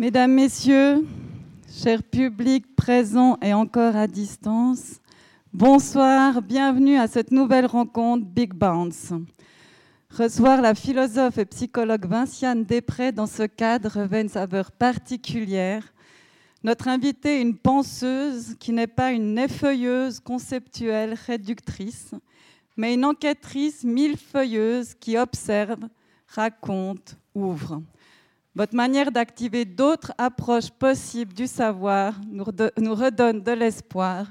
Mesdames, Messieurs, chers publics présents et encore à distance, bonsoir, bienvenue à cette nouvelle rencontre Big Bounce. Recevoir la philosophe et psychologue Vinciane Després dans ce cadre revêt une saveur particulière. Notre invitée une penseuse qui n'est pas une effeuilleuse conceptuelle réductrice, mais une enquêtrice millefeuilleuse qui observe, raconte, ouvre. Votre manière d'activer d'autres approches possibles du savoir nous redonne de l'espoir.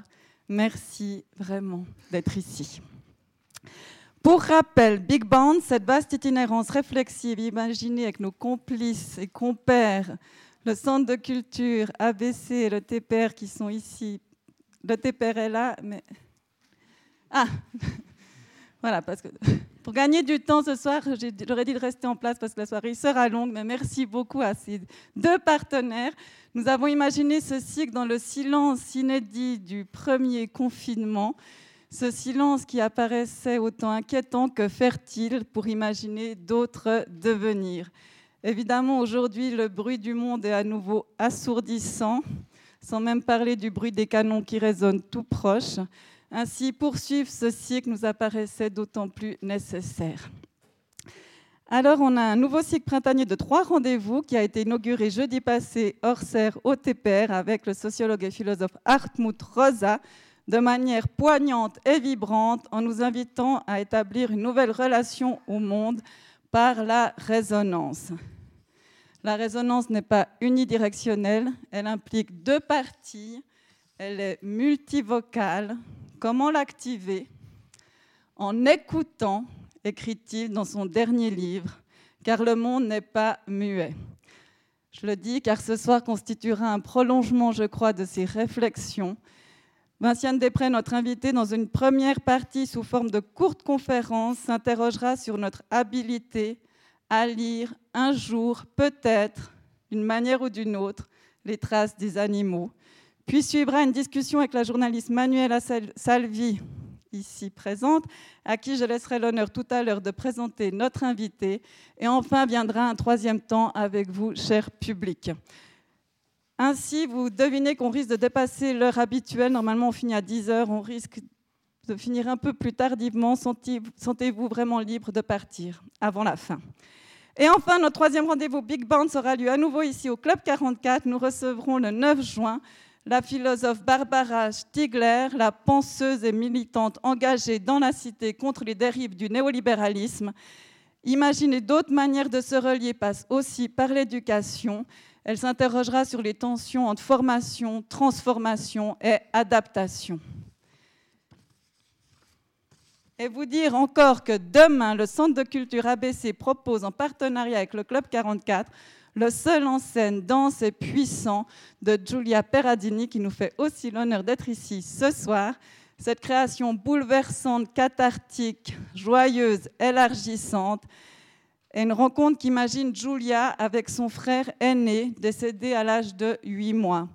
Merci vraiment d'être ici. Pour rappel, Big Band, cette vaste itinérance réflexive imaginée avec nos complices et compères, le Centre de culture, ABC et le TPR qui sont ici. Le TPR est là, mais... Ah Voilà, parce que pour gagner du temps ce soir, j'aurais dit de rester en place parce que la soirée sera longue, mais merci beaucoup à ces deux partenaires. Nous avons imaginé ce cycle dans le silence inédit du premier confinement, ce silence qui apparaissait autant inquiétant que fertile pour imaginer d'autres devenirs. Évidemment, aujourd'hui, le bruit du monde est à nouveau assourdissant, sans même parler du bruit des canons qui résonnent tout proche. Ainsi, poursuivre ce cycle nous apparaissait d'autant plus nécessaire. Alors, on a un nouveau cycle printanier de trois rendez-vous qui a été inauguré jeudi passé hors serre au TPR avec le sociologue et philosophe Hartmut Rosa de manière poignante et vibrante en nous invitant à établir une nouvelle relation au monde par la résonance. La résonance n'est pas unidirectionnelle, elle implique deux parties, elle est multivocale, Comment l'activer En écoutant, écrit-il dans son dernier livre, car le monde n'est pas muet. Je le dis car ce soir constituera un prolongement, je crois, de ces réflexions. Vinciane Després, notre invitée, dans une première partie sous forme de courte conférence, s'interrogera sur notre habilité à lire un jour, peut-être, d'une manière ou d'une autre, les traces des animaux puis suivra une discussion avec la journaliste Manuela Salvi, ici présente, à qui je laisserai l'honneur tout à l'heure de présenter notre invité. Et enfin viendra un troisième temps avec vous, cher public. Ainsi, vous devinez qu'on risque de dépasser l'heure habituelle. Normalement, on finit à 10 heures. On risque de finir un peu plus tardivement. Sentez-vous vraiment libre de partir avant la fin. Et enfin, notre troisième rendez-vous Big Band sera lieu à nouveau ici au Club 44. Nous recevrons le 9 juin la philosophe Barbara Stiegler, la penseuse et militante engagée dans la cité contre les dérives du néolibéralisme. Imaginer d'autres manières de se relier passe aussi par l'éducation. Elle s'interrogera sur les tensions entre formation, transformation et adaptation. Et vous dire encore que demain, le Centre de culture ABC propose, en partenariat avec le Club 44, le seul en scène dense et puissant de Giulia Peradini, qui nous fait aussi l'honneur d'être ici ce soir. Cette création bouleversante, cathartique, joyeuse, élargissante, est une rencontre qu'imagine Giulia avec son frère aîné, décédé à l'âge de 8 mois.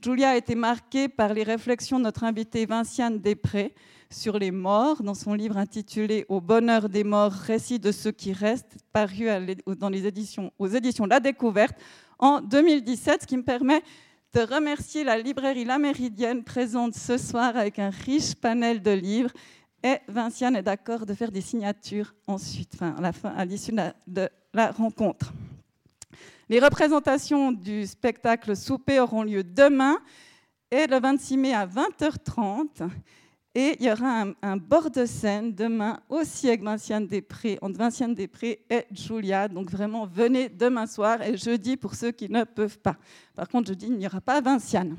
Giulia a été marquée par les réflexions de notre invitée Vinciane Després, sur les morts, dans son livre intitulé Au bonheur des morts, récit de ceux qui restent, paru dans les éditions, aux éditions La Découverte en 2017, ce qui me permet de remercier la librairie La Méridienne présente ce soir avec un riche panel de livres. Et Vinciane est d'accord de faire des signatures ensuite, à la fin, à l'issue de la rencontre. Les représentations du spectacle Souper auront lieu demain et le 26 mai à 20h30. Et il y aura un, bord de scène demain aussi avec Vinciane Després, entre Vinciane Després et Julia. Donc vraiment, venez demain soir et jeudi pour ceux qui ne peuvent pas. Par contre, je dis, il n'y aura pas Vinciane.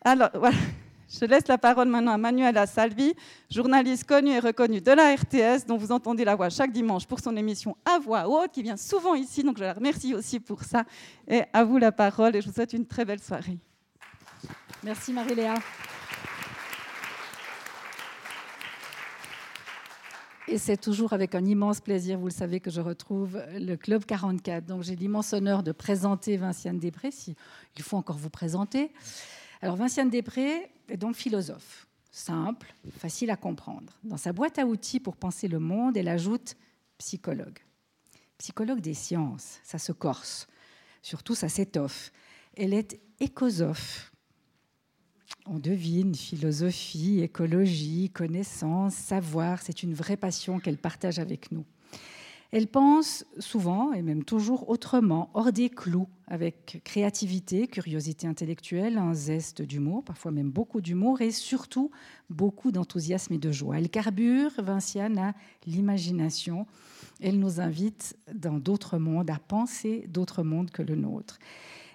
Alors voilà, je laisse la parole maintenant à Manuela Salvi, journaliste connue et reconnue de la RTS, dont vous entendez la voix chaque dimanche pour son émission à voix haute, qui vient souvent ici. Donc je la remercie aussi pour ça. Et à vous la parole et je vous souhaite une très belle soirée. Merci Marie-Léa. Et c'est toujours avec un immense plaisir, vous le savez, que je retrouve le Club 44. Donc j'ai l'immense honneur de présenter Vinciane Després, si il faut encore vous présenter. Alors Vinciane Després est donc philosophe, simple, facile à comprendre. Dans sa boîte à outils pour penser le monde, elle ajoute psychologue. Psychologue des sciences, ça se corse. Surtout, ça s'étoffe. Elle est écosophe. On devine philosophie, écologie, connaissance, savoir. C'est une vraie passion qu'elle partage avec nous. Elle pense souvent, et même toujours autrement, hors des clous, avec créativité, curiosité intellectuelle, un zeste d'humour, parfois même beaucoup d'humour, et surtout beaucoup d'enthousiasme et de joie. Elle carbure, Vinciane, à l'imagination. Elle nous invite dans d'autres mondes, à penser d'autres mondes que le nôtre.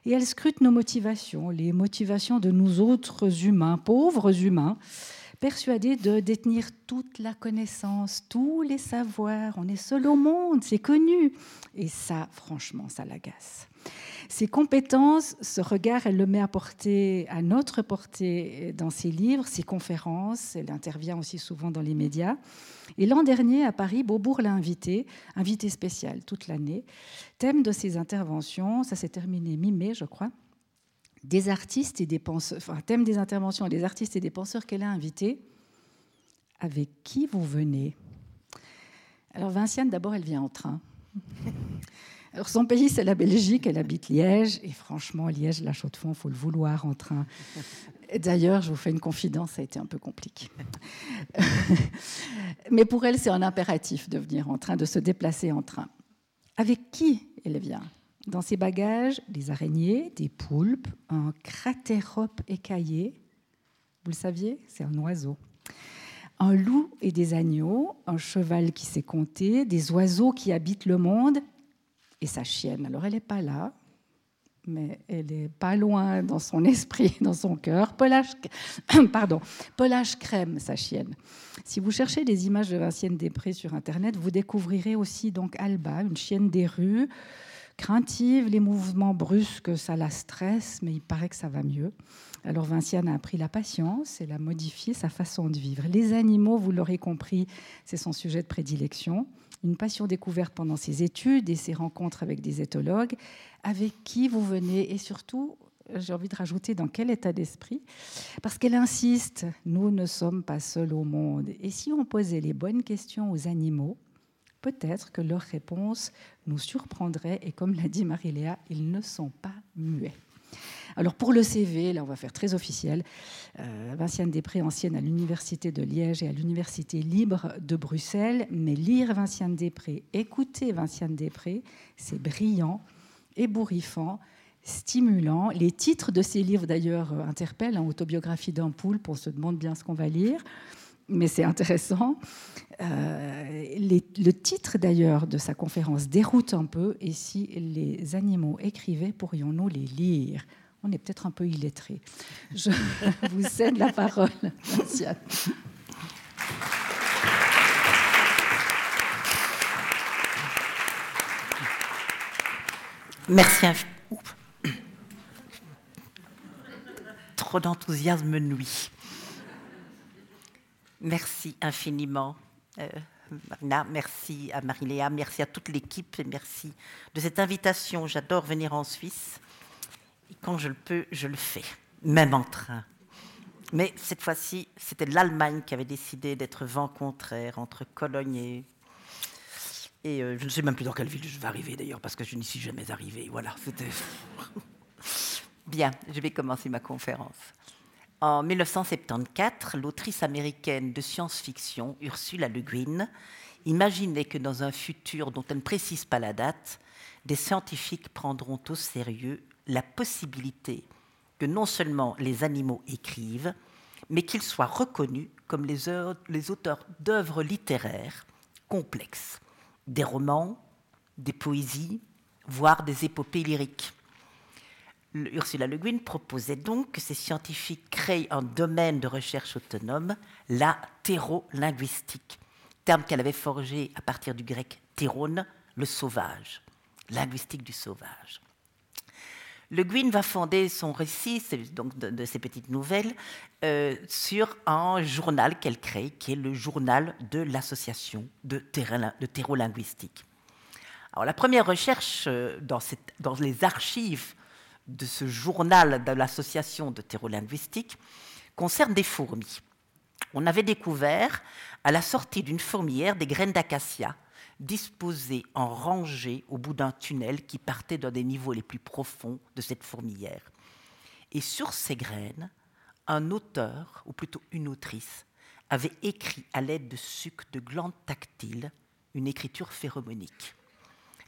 Et elle scrute nos motivations, les motivations de nous autres humains, pauvres humains, persuadé de détenir toute la connaissance, tous les savoirs. On est seul au monde, c'est connu. Et ça, franchement, ça l'agace. Ses compétences, ce regard, elle le met à portée, à notre portée dans ses livres, ses conférences. Elle intervient aussi souvent dans les médias. Et l'an dernier, à Paris, Beaubourg l'a invité, invité spécial toute l'année. Thème de ses interventions, ça s'est terminé mi-mai, je crois, des artistes et des penseurs, enfin, thème des interventions des artistes et des penseurs qu'elle a invités. Avec qui vous venez? Alors Vinciane, d'abord, elle vient en train. Alors son pays, c'est la Belgique, elle habite Liège, et franchement, Liège, la chaux de fond, il faut le vouloir en train. D'ailleurs, je vous fais une confidence, ça a été un peu compliqué. Mais pour elle, c'est un impératif de venir en train, de se déplacer en train. Avec qui elle vient? Dans ses bagages, des araignées, des poulpes, un cratérope écaillé. Vous le saviez C'est un oiseau. Un loup et des agneaux, un cheval qui sait compter, des oiseaux qui habitent le monde et sa chienne. Alors elle n'est pas là, mais elle est pas loin dans son esprit, dans son cœur. Pelage, pardon, Pelage crème, sa chienne. Si vous cherchez des images de Vincienne Després sur Internet, vous découvrirez aussi donc Alba, une chienne des rues, craintive, les mouvements brusques, ça la stresse, mais il paraît que ça va mieux. Alors Vinciane a appris la patience, elle a modifié sa façon de vivre. Les animaux, vous l'aurez compris, c'est son sujet de prédilection. Une passion découverte pendant ses études et ses rencontres avec des éthologues, avec qui vous venez et surtout, j'ai envie de rajouter dans quel état d'esprit, parce qu'elle insiste, nous ne sommes pas seuls au monde. Et si on posait les bonnes questions aux animaux, peut-être que leurs réponses nous surprendraient et comme l'a dit Marie-Léa, ils ne sont pas muets. Alors pour le CV, là on va faire très officiel, euh, Vinciane Després, ancienne à l'Université de Liège et à l'Université libre de Bruxelles, mais lire Vinciane Després, écouter Vinciane Després, c'est brillant, ébouriffant, stimulant. Les titres de ces livres d'ailleurs interpellent, en hein, autobiographie d'un poulpe, on se demande bien ce qu'on va lire mais c'est intéressant. Euh, le titre d'ailleurs de sa conférence déroute un peu, et si les animaux écrivaient, pourrions-nous les lire? On est peut-être un peu illettrés. Je vous cède la parole, Merci. Trop d'enthousiasme nuit. Merci infiniment, euh, Marina. Merci à Marie-Léa. Merci à toute l'équipe merci de cette invitation. J'adore venir en Suisse. Et quand je le peux, je le fais, même en train. Mais cette fois-ci, c'était l'Allemagne qui avait décidé d'être vent contraire entre Cologne et. Et euh, je ne sais même plus dans quelle ville je vais arriver d'ailleurs, parce que je n'y suis jamais arrivé. Voilà, c'était. Bien, je vais commencer ma conférence. En 1974, l'autrice américaine de science-fiction Ursula Le Guin imaginait que dans un futur dont elle ne précise pas la date, des scientifiques prendront au sérieux la possibilité que non seulement les animaux écrivent, mais qu'ils soient reconnus comme les, auteurs d'œuvres littéraires complexes, des romans, des poésies, voire des épopées lyriques. Ursula Le Guin proposait donc que ces scientifiques créent un domaine de recherche autonome, la thérolinguistique, terme qu'elle avait forgé à partir du grec théron, le sauvage, linguistique du sauvage. Le Guin va fonder son récit, donc de, ces petites nouvelles, euh, sur un journal qu'elle crée, qui est le journal de l'association de, thérolinguistique. Alors, la première recherche euh, dans les archives de ce journal de l'association de thérolinguistique concerne des fourmis. On avait découvert à la sortie d'une fourmilière des graines d'acacia, disposées en rangées au bout d'un tunnel qui partait d'un des niveaux les plus profonds de cette fourmilière. Et sur ces graines, un auteur, ou plutôt une autrice, avait écrit à l'aide de sucs de glandes tactiles une écriture phéromonique.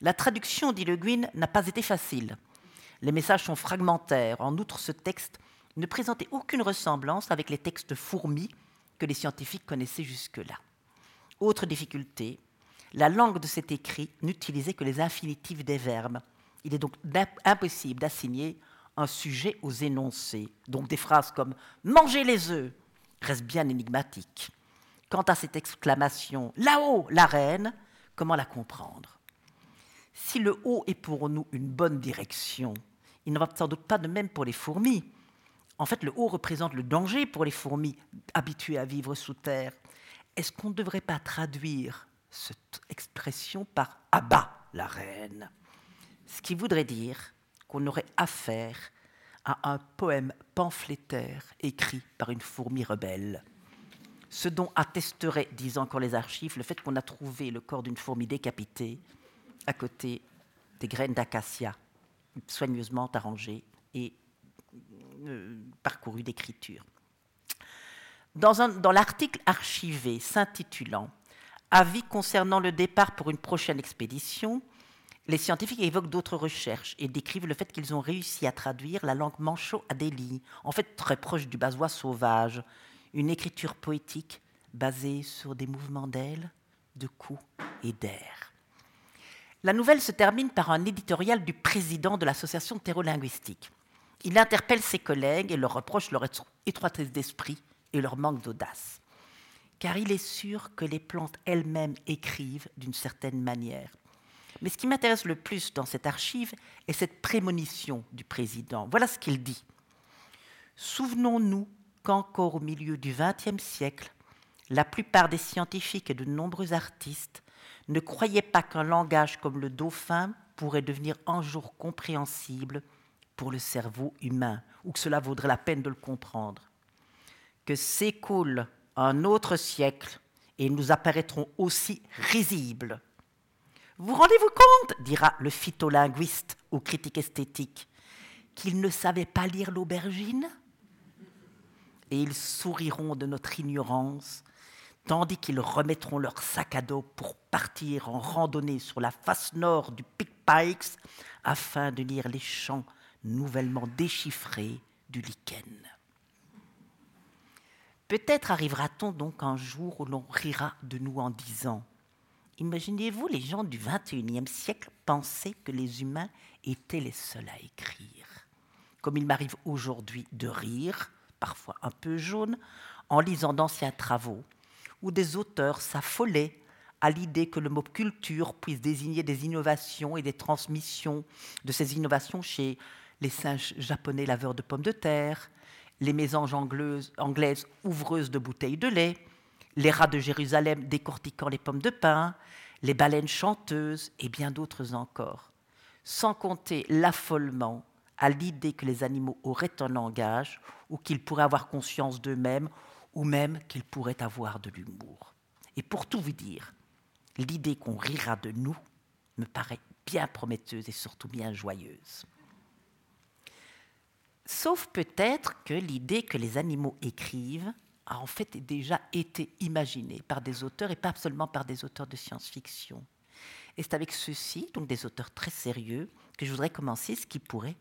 La traduction, dit Le Guin, n'a pas été facile. Les messages sont fragmentaires. En outre, ce texte ne présentait aucune ressemblance avec les textes fourmis que les scientifiques connaissaient jusque-là. Autre difficulté, la langue de cet écrit n'utilisait que les infinitifs des verbes. Il est donc impossible d'assigner un sujet aux énoncés. Donc des phrases comme Mangez les œufs restent bien énigmatiques. Quant à cette exclamation Là-haut, la reine, comment la comprendre? Si le haut est pour nous une bonne direction, il n'en va sans doute pas de même pour les fourmis. En fait, le haut représente le danger pour les fourmis habituées à vivre sous terre. Est-ce qu'on ne devrait pas traduire cette expression par abat la reine Ce qui voudrait dire qu'on aurait affaire à un poème pamphlétaire écrit par une fourmi rebelle. Ce dont attesterait, disent encore les archives, le fait qu'on a trouvé le corps d'une fourmi décapitée à côté des graines d'acacia soigneusement arrangées et euh, parcourues d'écriture. Dans, l'article archivé s'intitulant Avis concernant le départ pour une prochaine expédition, les scientifiques évoquent d'autres recherches et décrivent le fait qu'ils ont réussi à traduire la langue mancho adélie, en fait très proche du basois sauvage, une écriture poétique basée sur des mouvements d'ailes, de coups et d'air. La nouvelle se termine par un éditorial du président de l'association terrolinguistique. Il interpelle ses collègues et leur reproche leur étroitesse d'esprit et leur manque d'audace. Car il est sûr que les plantes elles-mêmes écrivent d'une certaine manière. Mais ce qui m'intéresse le plus dans cette archive est cette prémonition du président. Voilà ce qu'il dit. Souvenons-nous qu'encore au milieu du XXe siècle, la plupart des scientifiques et de nombreux artistes ne croyaient pas qu'un langage comme le dauphin pourrait devenir un jour compréhensible pour le cerveau humain, ou que cela vaudrait la peine de le comprendre. Que s'écoule un autre siècle et nous apparaîtrons aussi risibles vous rendez-vous compte, dira le phytolinguiste aux critiques esthétiques, qu'ils ne savaient pas lire l'aubergine? Et ils souriront de notre ignorance, tandis qu'ils remettront leur sac à dos pour partir en randonnée sur la face nord du Pic Pikes afin de lire les chants nouvellement déchiffrés du lichen. Peut-être arrivera-t-on donc un jour où l'on rira de nous en disant Imaginez-vous les gens du XXIe siècle penser que les humains étaient les seuls à écrire. Comme il m'arrive aujourd'hui de rire, parfois un peu jaune, en lisant d'anciens travaux, où des auteurs s'affolaient à l'idée que le mot culture puisse désigner des innovations et des transmissions de ces innovations chez les singes japonais laveurs de pommes de terre, les mésanges anglaises ouvreuses de bouteilles de lait, les rats de Jérusalem décortiquant les pommes de pin, les baleines chanteuses et bien d'autres encore, sans compter l'affolement à l'idée que les animaux auraient un langage ou qu'ils pourraient avoir conscience d'eux-mêmes ou même qu'ils pourraient avoir de l'humour. Et pour tout vous dire, l'idée qu'on rira de nous me paraît bien prometteuse et surtout bien joyeuse. Sauf peut-être que l'idée que les animaux écrivent a en fait déjà été imaginé par des auteurs et pas seulement par des auteurs de science-fiction. Et c'est avec ceux-ci, donc des auteurs très sérieux, que je voudrais commencer ce qui pourrait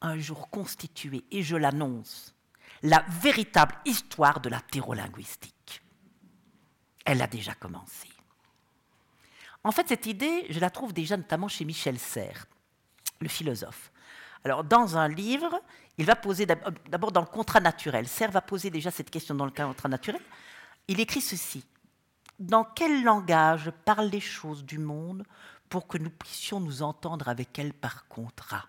un jour constituer, et je l'annonce, la véritable histoire de la thérolinguistique. Elle a déjà commencé. En fait, cette idée, je la trouve déjà notamment chez Michel Serres, le philosophe. Alors, dans un livre, il va poser d'abord dans le contrat naturel. Serre va poser déjà cette question dans le contrat naturel. Il écrit ceci. Dans quel langage parlent les choses du monde pour que nous puissions nous entendre avec elles par contrat?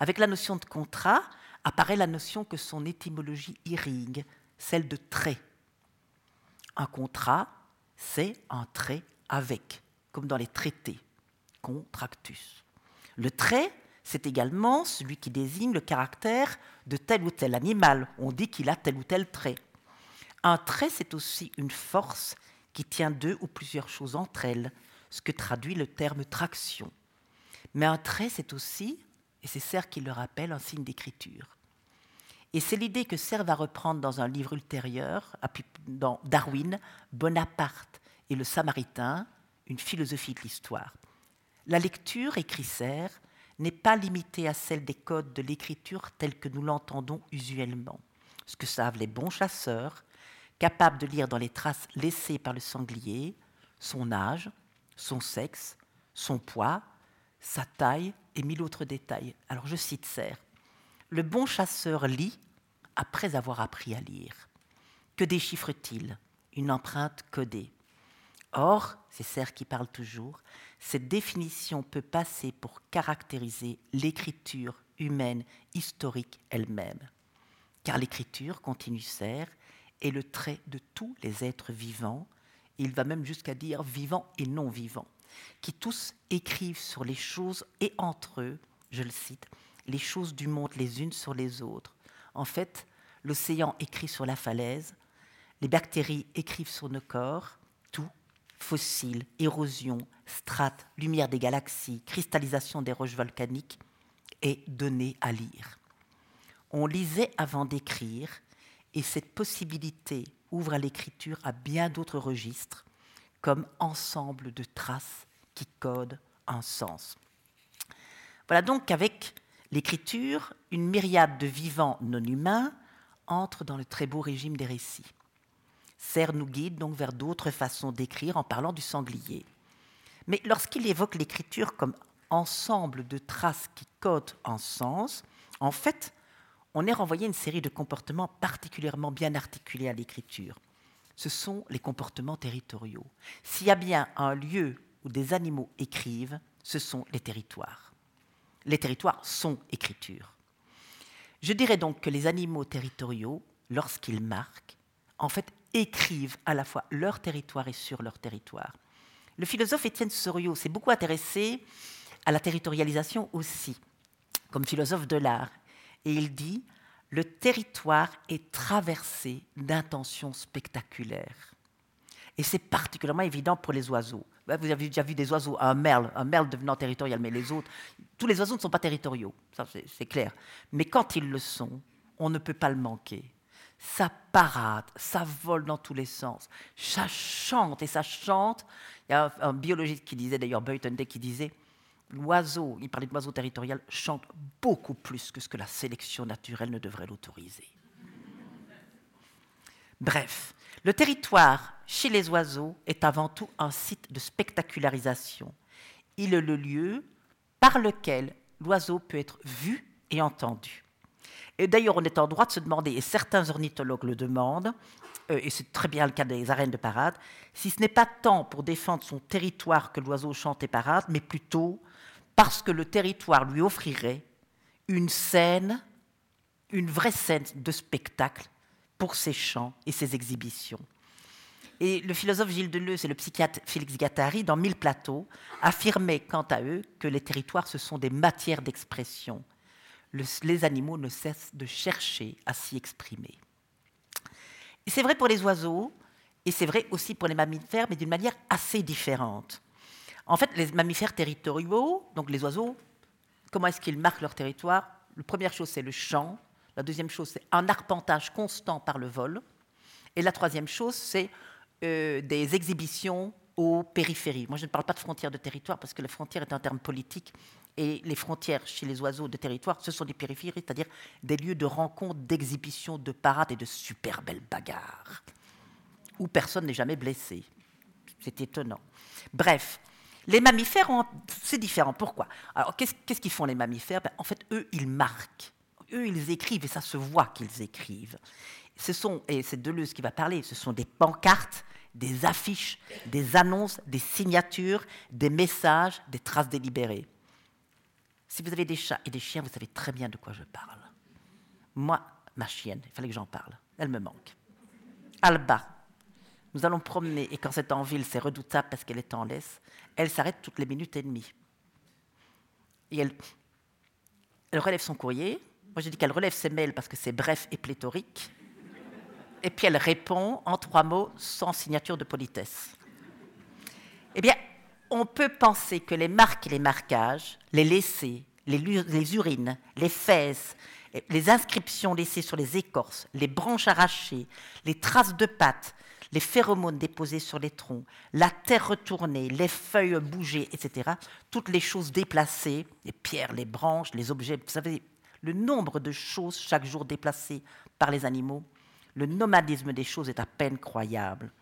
Avec la notion de contrat apparaît la notion que son étymologie irrigue, celle de trait. Un contrat, c'est un trait avec, comme dans les traités, contractus. Le trait, c'est également celui qui désigne le caractère de tel ou tel animal. On dit qu'il a tel ou tel trait. Un trait, c'est aussi une force qui tient deux ou plusieurs choses entre elles, ce que traduit le terme traction. Mais un trait, c'est aussi, et c'est Serre qui le rappelle, un signe d'écriture. Et c'est l'idée que Serre va reprendre dans un livre ultérieur, dans Darwin, Bonaparte et le Samaritain, une philosophie de l'histoire. La lecture, écrit Serre, n'est pas limitée à celle des codes de l'écriture tels que nous l'entendons usuellement. Ce que savent les bons chasseurs, capables de lire dans les traces laissées par le sanglier son âge, son sexe, son poids, sa taille et mille autres détails. Alors je cite Serre. Le bon chasseur lit après avoir appris à lire. Que déchiffre-t-il? Une empreinte codée. Or, c'est Serre qui parle toujours, cette définition peut passer pour caractériser l'écriture humaine historique elle-même. Car l'écriture, continue Serre, est le trait de tous les êtres vivants, il va même jusqu'à dire vivants et non vivants, qui tous écrivent sur les choses et entre eux, je le cite, les choses du monde les unes sur les autres. En fait, l'océan écrit sur la falaise, les bactéries écrivent sur nos corps, tout, fossiles, érosion, strates, lumière des galaxies, cristallisation des roches volcaniques, est donné à lire. On lisait avant d'écrire, et cette possibilité ouvre à l'écriture à bien d'autres registres, comme ensemble de traces qui codent un sens. Voilà donc qu'avec l'écriture, une myriade de vivants non humains entre dans le très beau régime des récits. Serre nous guide donc vers d'autres façons d'écrire en parlant du sanglier. Mais lorsqu'il évoque l'écriture comme ensemble de traces qui codent un sens, en fait, on est renvoyé à une série de comportements particulièrement bien articulés à l'écriture. Ce sont les comportements territoriaux. S'il y a bien un lieu où des animaux écrivent, ce sont les territoires. Les territoires sont écriture. Je dirais donc que les animaux territoriaux, lorsqu'ils marquent, en fait, écrivent à la fois leur territoire et sur leur territoire. Le philosophe Étienne Soriot s'est beaucoup intéressé à la territorialisation aussi, comme philosophe de l'art. Et il dit, le territoire est traversé d'intentions spectaculaires. Et c'est particulièrement évident pour les oiseaux. Bah, vous avez déjà vu des oiseaux, un merle, un merle devenant territorial, mais les autres, tous les oiseaux ne sont pas territoriaux, ça c'est clair. Mais quand ils le sont, on ne peut pas le manquer. Ça parade, ça vole dans tous les sens, ça chante et ça chante. Il y a un, biologiste qui disait, d'ailleurs Day, qui disait, l'oiseau, il parlait de l'oiseau territorial, chante beaucoup plus que ce que la sélection naturelle ne devrait l'autoriser. Bref, le territoire chez les oiseaux est avant tout un site de spectacularisation. Il est le lieu par lequel l'oiseau peut être vu et entendu. Et d'ailleurs, on est en droit de se demander, et certains ornithologues le demandent, euh, et c'est très bien le cas des arènes de parade, si ce n'est pas tant pour défendre son territoire que l'oiseau chante et parade, mais plutôt parce que le territoire lui offrirait une scène, une vraie scène de spectacle pour ses chants et ses exhibitions. Et le philosophe Gilles Deleuze et le psychiatre Félix Gattari, dans Mille plateaux, affirmaient quant à eux que les territoires, ce sont des matières d'expression. les animaux ne cessent de chercher à s'y exprimer. Et c'est vrai pour les oiseaux, et c'est vrai aussi pour les mammifères, mais d'une manière assez différente. En fait, les mammifères territoriaux, donc les oiseaux, comment est-ce qu'ils marquent leur territoire? La première chose, c'est le chant. La deuxième chose, c'est un arpentage constant par le vol. Et la troisième chose, c'est euh, des exhibitions aux périphéries. Moi, je ne parle pas de frontières de territoire parce que la frontière est un terme politique et les frontières chez les oiseaux de territoire, ce sont des périphéries, c'est-à-dire des lieux de rencontre, d'exhibition, de parade et de super belles bagarres où personne n'est jamais blessé. C'est étonnant. Bref, les mammifères, c'est différent. Pourquoi? Alors, qu'est-ce qu'ils font les mammifères? Ben, En fait, eux, ils marquent. Eux, ils écrivent et ça se voit qu'ils écrivent. Ce sont, et c'est Deleuze qui va parler, ce sont des pancartes, des affiches, des annonces, des signatures, des messages, des traces délibérées. Si vous avez des chats et des chiens, vous savez très bien de quoi je parle. Moi, ma chienne, il fallait que j'en parle. Elle me manque. Alba, nous allons promener, et quand c'est en ville, c'est redoutable parce qu'elle est en laisse, elle s'arrête toutes les minutes et demie. Et elle, elle relève son courrier. Moi, j'ai dit qu'elle relève ses mails parce que c'est bref et pléthorique. Et puis elle répond en trois mots sans signature de politesse. Eh bien, on peut penser que les marques et les marquages, les laissés, les, urines, les fesses, les inscriptions laissées sur les écorces, les branches arrachées, les traces de pattes, les phéromones déposées sur les troncs, la terre retournée, les feuilles bougées, etc., toutes les choses déplacées, les pierres, les branches, les objets, vous savez, le nombre de choses chaque jour déplacées par les animaux, le nomadisme des choses est à peine croyable.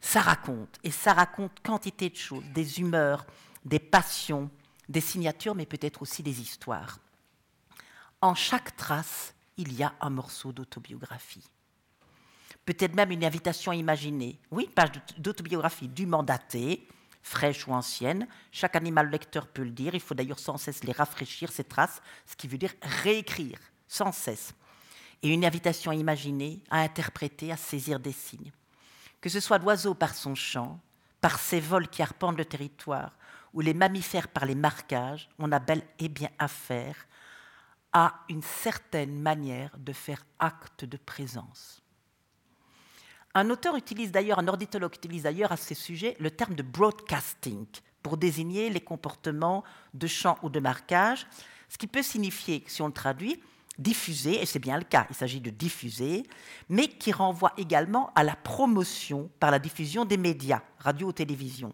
Ça raconte, et ça raconte quantité de choses, des humeurs, des passions, des signatures, mais peut-être aussi des histoires. En chaque trace, il y a un morceau d'autobiographie. Peut-être même une invitation à imaginer. Oui, page d'autobiographie du mandaté, fraîche ou ancienne. Chaque animal lecteur peut le dire. Il faut d'ailleurs sans cesse les rafraîchir, ces traces, ce qui veut dire réécrire, sans cesse. Et une invitation à imaginer, à interpréter, à saisir des signes que ce soit l'oiseau par son chant, par ses vols qui arpentent le territoire, ou les mammifères par les marquages, on a bel et bien affaire à une certaine manière de faire acte de présence. Un auteur utilise d'ailleurs, un ornithologue utilise d'ailleurs à ces sujets le terme de broadcasting pour désigner les comportements de chant ou de marquage, ce qui peut signifier, si on le traduit, diffuser, et c'est bien le cas, il s'agit de diffuser, mais qui renvoie également à la promotion par la diffusion des médias, radio ou télévision.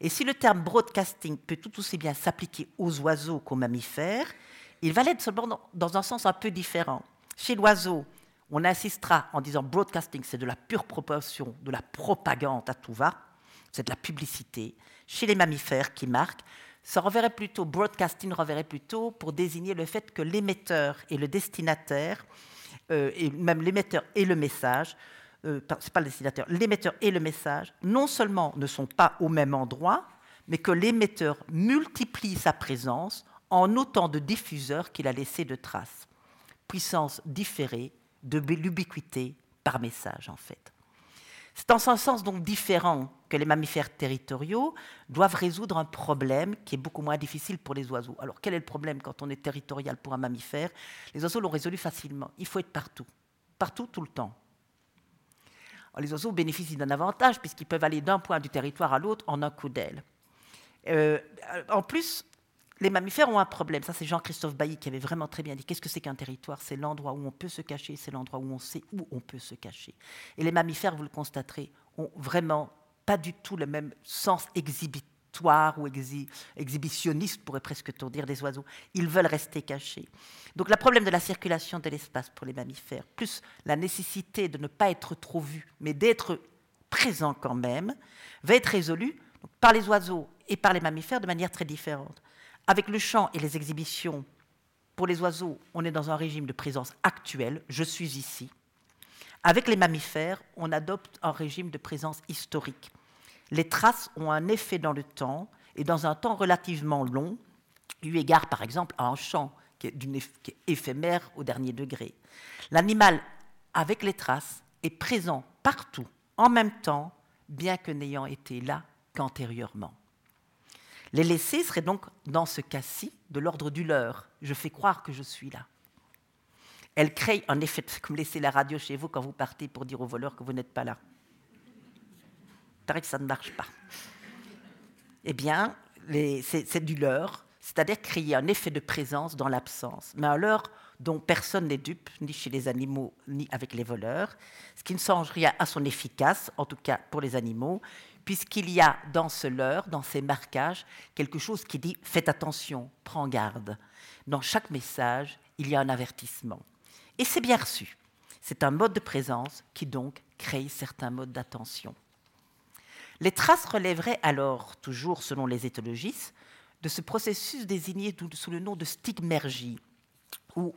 Et si le terme broadcasting peut tout aussi bien s'appliquer aux oiseaux qu'aux mammifères, il va l'être seulement dans un sens un peu différent. Chez l'oiseau, on insistera en disant broadcasting, c'est de la pure proportion, de la propagande à tout va, c'est de la publicité. Chez les mammifères qui marquent, ça reverrait plutôt, broadcasting reverrait plutôt pour désigner le fait que l'émetteur et le destinataire, euh, et même l'émetteur et le message, euh, c'est pas le destinataire, l'émetteur et le message, non seulement ne sont pas au même endroit, mais que l'émetteur multiplie sa présence en autant de diffuseurs qu'il a laissé de traces. Puissance différée de l'ubiquité par message, en fait. C'est en ce sens donc différent que les mammifères territoriaux doivent résoudre un problème qui est beaucoup moins difficile pour les oiseaux. Alors quel est le problème quand on est territorial pour un mammifère? Les oiseaux l'ont résolu facilement. Il faut être partout, partout tout le temps. les oiseaux bénéficient d'un avantage puisqu'ils peuvent aller d'un point du territoire à l'autre en un coup d'aile. Euh, en plus, les mammifères ont un problème. Ça, c'est Jean-Christophe Bailly qui avait vraiment très bien dit. Qu'est-ce que c'est qu'un territoire? C'est l'endroit où on peut se cacher, c'est l'endroit où on sait où on peut se cacher. Et les mammifères, vous le constaterez, ont vraiment pas du tout le même sens exhibitoire ou exhibitionniste, pourrait presque tout dire, des oiseaux. Ils veulent rester cachés. Donc le problème de la circulation de l'espace pour les mammifères, plus la nécessité de ne pas être trop vu, mais d'être présent quand même, va être résolu par les oiseaux et par les mammifères de manière très différente. Avec le chant et les exhibitions, pour les oiseaux, on est dans un régime de présence actuelle, je suis ici. Avec les mammifères, on adopte un régime de présence historique. Les traces ont un effet dans le temps et dans un temps relativement long, eu égard par exemple à un chant qui est, qui est éphémère au dernier degré. L'animal, avec les traces, est présent partout, en même temps, bien que n'ayant été là qu'antérieurement. Les laisser seraient donc, dans ce cas-ci, de l'ordre du leur. Je fais croire que je suis là. Elle crée un effet, comme laisser la radio chez vous quand vous partez pour dire aux voleurs que vous n'êtes pas là. Paraît que ça ne marche pas. Eh bien, c'est du leurre, c'est-à-dire créer un effet de présence dans l'absence, mais un leurre dont personne n'est dupe, ni chez les animaux, ni avec les voleurs, ce qui ne change rien à son efficace, en tout cas pour les animaux, puisqu'il y a dans ce leurre, dans ces marquages, quelque chose qui dit faites attention, prends garde. Dans chaque message, il y a un avertissement. Et c'est bien reçu. C'est un mode de présence qui donc crée certains modes d'attention. Les traces relèveraient alors, toujours selon les éthologistes, de ce processus désigné sous le nom de stigmergie, ou,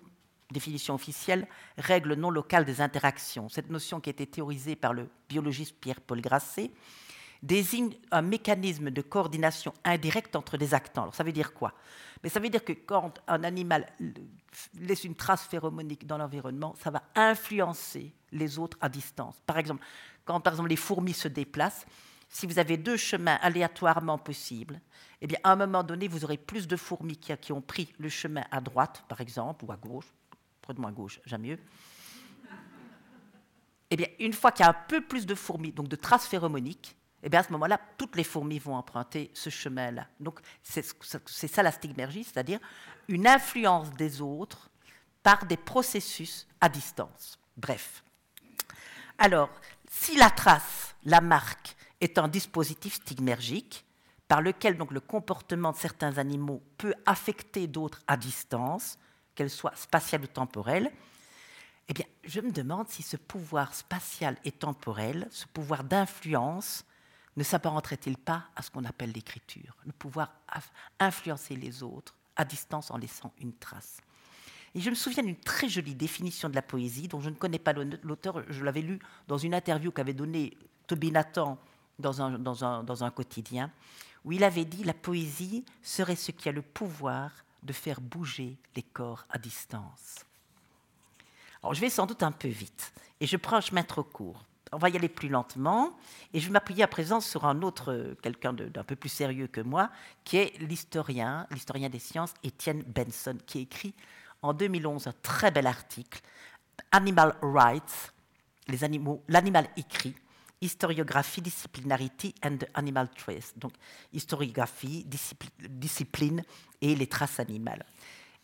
définition officielle, règle non locale des interactions. Cette notion qui a été théorisée par le biologiste Pierre-Paul Grasset désigne un mécanisme de coordination indirecte entre des actants. Alors ça veut dire quoi? Mais ça veut dire que quand un animal laisse une trace phéromonique dans l'environnement, ça va influencer les autres à distance. Par exemple, quand par exemple les fourmis se déplacent, si vous avez deux chemins aléatoirement possibles, eh bien, à un moment donné, vous aurez plus de fourmis qui, ont pris le chemin à droite, par exemple, ou à gauche. Prenez-moi à gauche, j'aime mieux. Eh bien, une fois qu'il y a un peu plus de fourmis, donc de traces phéromoniques, eh bien à ce moment-là, toutes les fourmis vont emprunter ce chemin-là. Donc c'est ça la stigmergie, c'est-à-dire une influence des autres par des processus à distance. Bref. Alors, si la trace, la marque, est un dispositif stigmergique, par lequel donc le comportement de certains animaux peut affecter d'autres à distance, qu'elle soit spatiale ou temporelle, eh bien, je me demande si ce pouvoir spatial et temporel, ce pouvoir d'influence, ne s'apparenterait-il pas à ce qu'on appelle l'écriture, le pouvoir influencer les autres à distance en laissant une trace. Et je me souviens d'une très jolie définition de la poésie, dont je ne connais pas l'auteur, je l'avais lu dans une interview qu'avait donnée Toby Nathan dans un, dans, un, dans un quotidien, où il avait dit La poésie serait ce qui a le pouvoir de faire bouger les corps à distance. Alors, je vais sans doute un peu vite, et je prends un chemin trop court. On va y aller plus lentement, et je vais m'appuyer à présent sur un autre, quelqu'un d'un peu plus sérieux que moi, qui est l'historien, l'historien des sciences, Étienne Benson, qui écrit en 2011 un très bel article, Animal Rights, l'animal écrit, historiographie, disciplinarity and the animal trace. Donc, historiographie, discipline et les traces animales.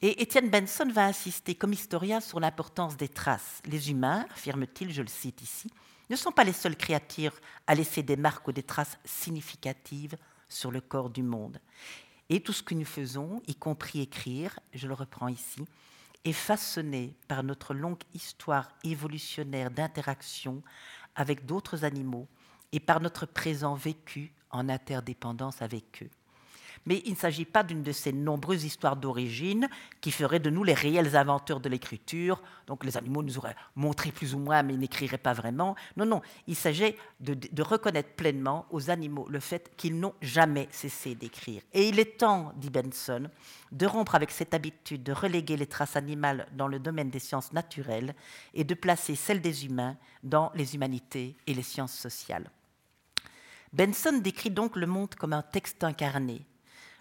Et Étienne Benson va insister comme historien sur l'importance des traces. Les humains, affirme-t-il, je le cite ici, ne sont pas les seules créatures à laisser des marques ou des traces significatives sur le corps du monde. Et tout ce que nous faisons, y compris écrire, je le reprends ici, est façonné par notre longue histoire évolutionnaire d'interaction avec d'autres animaux et par notre présent vécu en interdépendance avec eux. Mais il ne s'agit pas d'une de ces nombreuses histoires d'origine qui feraient de nous les réels inventeurs de l'écriture. Donc les animaux nous auraient montré plus ou moins, mais n'écriraient pas vraiment. Non, non, il s'agit de, de, reconnaître pleinement aux animaux le fait qu'ils n'ont jamais cessé d'écrire. Et il est temps, dit Benson, de rompre avec cette habitude de reléguer les traces animales dans le domaine des sciences naturelles et de placer celles des humains dans les humanités et les sciences sociales. Benson décrit donc le monde comme un texte incarné,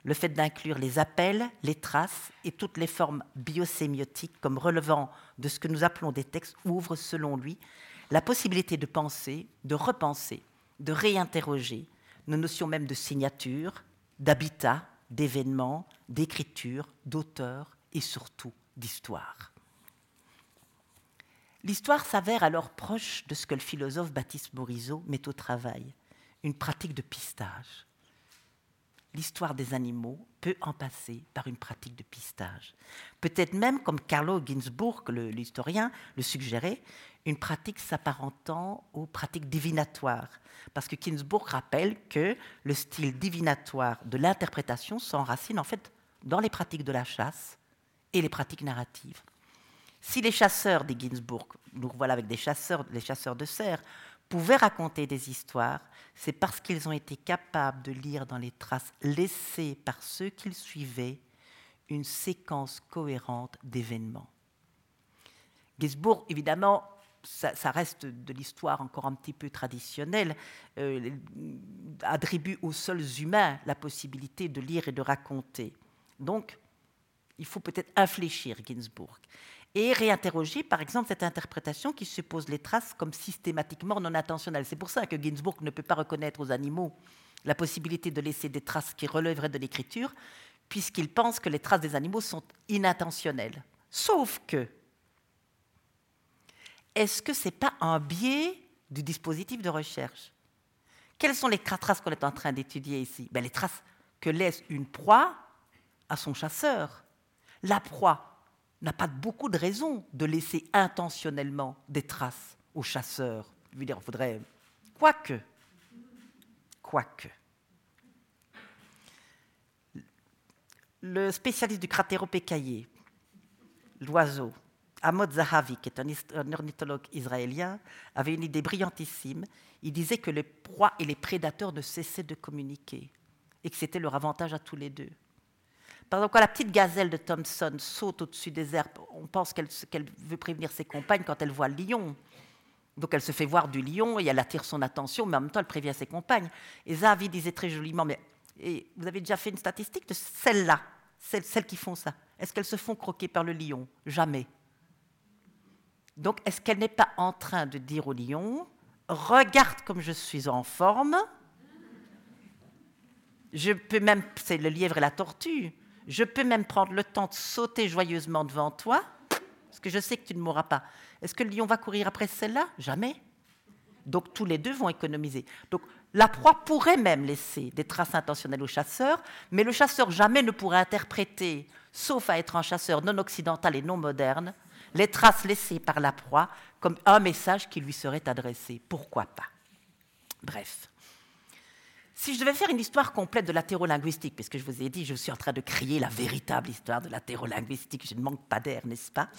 le fait d'inclure les appels, les traces et toutes les formes biosémiotiques comme relevant de ce que nous appelons des textes ouvre, selon lui, la possibilité de penser, de repenser, de réinterroger nos notions même de signature, d'habitat, d'événement, d'écriture, d'auteur et surtout d'histoire. L'histoire s'avère alors proche de ce que le philosophe Baptiste Morisot met au travail, une pratique de pistage l'histoire des animaux peut en passer par une pratique de pistage. Peut-être même, comme Carlo Ginzburg, l'historien, le suggérait, une pratique s'apparentant aux pratiques divinatoires. Parce que Ginzburg rappelle que le style divinatoire de l'interprétation s'enracine en fait dans les pratiques de la chasse et les pratiques narratives. Si les chasseurs, dit Ginzburg, nous voilà avec des chasseurs, les chasseurs de cerfs, pouvaient raconter des histoires, c'est parce qu'ils ont été capables de lire dans les traces laissées par ceux qu'ils suivaient une séquence cohérente d'événements. Gisbourg, évidemment, ça, reste de l'histoire encore un petit peu traditionnelle, euh, attribue aux seuls humains la possibilité de lire et de raconter. Donc, il faut peut-être infléchir Ginsburg et réinterroger, par exemple, cette interprétation qui suppose les traces comme systématiquement non intentionnelles. C'est pour ça que Ginsburg ne peut pas reconnaître aux animaux la possibilité de laisser des traces qui relèveraient de l'écriture, puisqu'il pense que les traces des animaux sont inintentionnelles. Sauf que, est-ce que ce n'est pas un biais du dispositif de recherche? Quelles sont les traces qu'on est en train d'étudier ici? Ben, Les traces que laisse une proie à son chasseur. La proie n'a pas beaucoup de raisons de laisser intentionnellement des traces aux chasseurs. Je veux dire, il faudrait. Quoique. Quoique. Le spécialiste du cratéropécaillé, l'oiseau, Amod Zahavi, qui est un ornithologue israélien, avait une idée brillantissime. Il disait que les proies et les prédateurs ne cessaient de communiquer et que c'était leur avantage à tous les deux. Par exemple, quand la petite gazelle de Thompson saute au-dessus des herbes, on pense qu'elle veut prévenir ses compagnes quand elle voit le lion. Donc elle se fait voir du lion et elle attire son attention, mais en même temps elle prévient ses compagnes. Et Zavi disait très joliment, mais vous avez déjà fait une statistique de celles-là, celles, celles qui font ça? Est-ce qu'elles se font croquer par le lion? Jamais. Donc est-ce qu'elle n'est pas en train de dire au lion, regarde comme je suis en forme, Je peux même, c'est le lièvre et la tortue, je peux même prendre le temps de sauter joyeusement devant toi, parce que je sais que tu ne mourras pas. Est-ce que le lion va courir après celle-là? Jamais. Donc tous les deux vont économiser. Donc la proie pourrait même laisser des traces intentionnelles au chasseur, mais le chasseur jamais ne pourrait interpréter, sauf à être un chasseur non occidental et non moderne, les traces laissées par la proie comme un message qui lui serait adressé. Pourquoi pas? Bref. Si je devais faire une histoire complète de lathérolinguistique, puisque je vous ai dit, je suis en train de créer la véritable histoire de lathérolinguistique, je ne manque pas d'air, n'est-ce pas?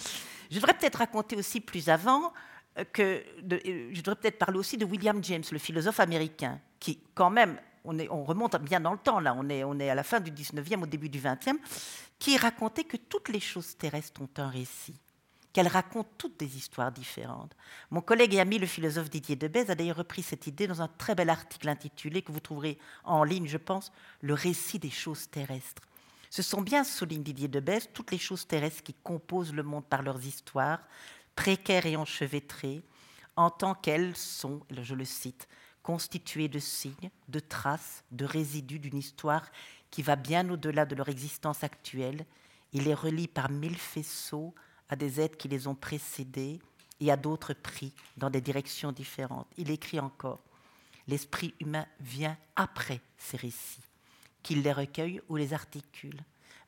Je devrais peut-être raconter aussi plus avant euh, que euh, je devrais peut-être parler aussi de William James, le philosophe américain, qui quand même, on remonte bien dans le temps, là, on est, on est à la fin du 19e, au début du 20e, qui racontait que toutes les choses terrestres ont un récit qu'elles racontent toutes des histoires différentes. Mon collègue et ami, le philosophe Didier Debèze, a d'ailleurs repris cette idée dans un très bel article intitulé, que vous trouverez en ligne, je pense, Le récit des choses terrestres. Ce sont bien, souligne Didier Debèze, toutes les choses terrestres qui composent le monde par leurs histoires, précaires et enchevêtrées, en tant qu'elles sont, je le cite, constituées de signes, de traces, de résidus d'une histoire qui va bien au-delà de leur existence actuelle. Il les relie par mille faisceaux à des êtres qui les ont précédés et à d'autres pris dans des directions différentes. Il écrit encore, l'esprit humain vient après ces récits, qu'il les recueille ou les articule.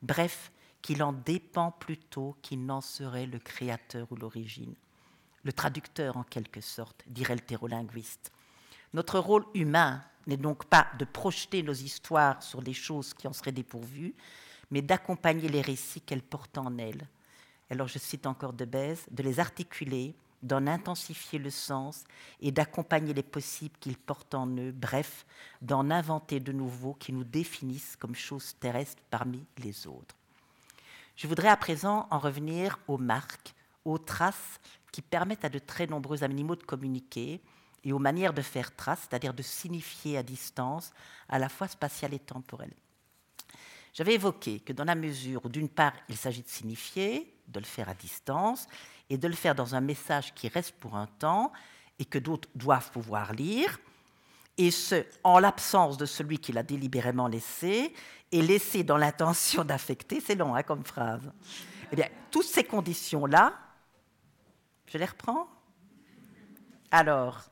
Bref, qu'il en dépend plutôt qu'il n'en serait le créateur ou l'origine. Le traducteur, en quelque sorte, dirait le thérolinguiste. Notre rôle humain n'est donc pas de projeter nos histoires sur des choses qui en seraient dépourvues, mais d'accompagner les récits qu'elles portent en elles, alors je cite encore de Bèze, de les articuler, d'en intensifier le sens et d'accompagner les possibles qu'ils portent en eux, bref, d'en inventer de nouveaux qui nous définissent comme choses terrestres parmi les autres. Je voudrais à présent en revenir aux marques, aux traces qui permettent à de très nombreux animaux de communiquer et aux manières de faire trace, c'est-à-dire de signifier à distance, à la fois spatiale et temporelle. J'avais évoqué que dans la mesure où, d'une part, il s'agit de signifier, de le faire à distance, et de le faire dans un message qui reste pour un temps et que d'autres doivent pouvoir lire, et ce, en l'absence de celui qui l'a délibérément laissé, et laissé dans l'intention d'affecter, c'est long hein, comme phrase. Eh bien, toutes ces conditions-là, je les reprends Alors,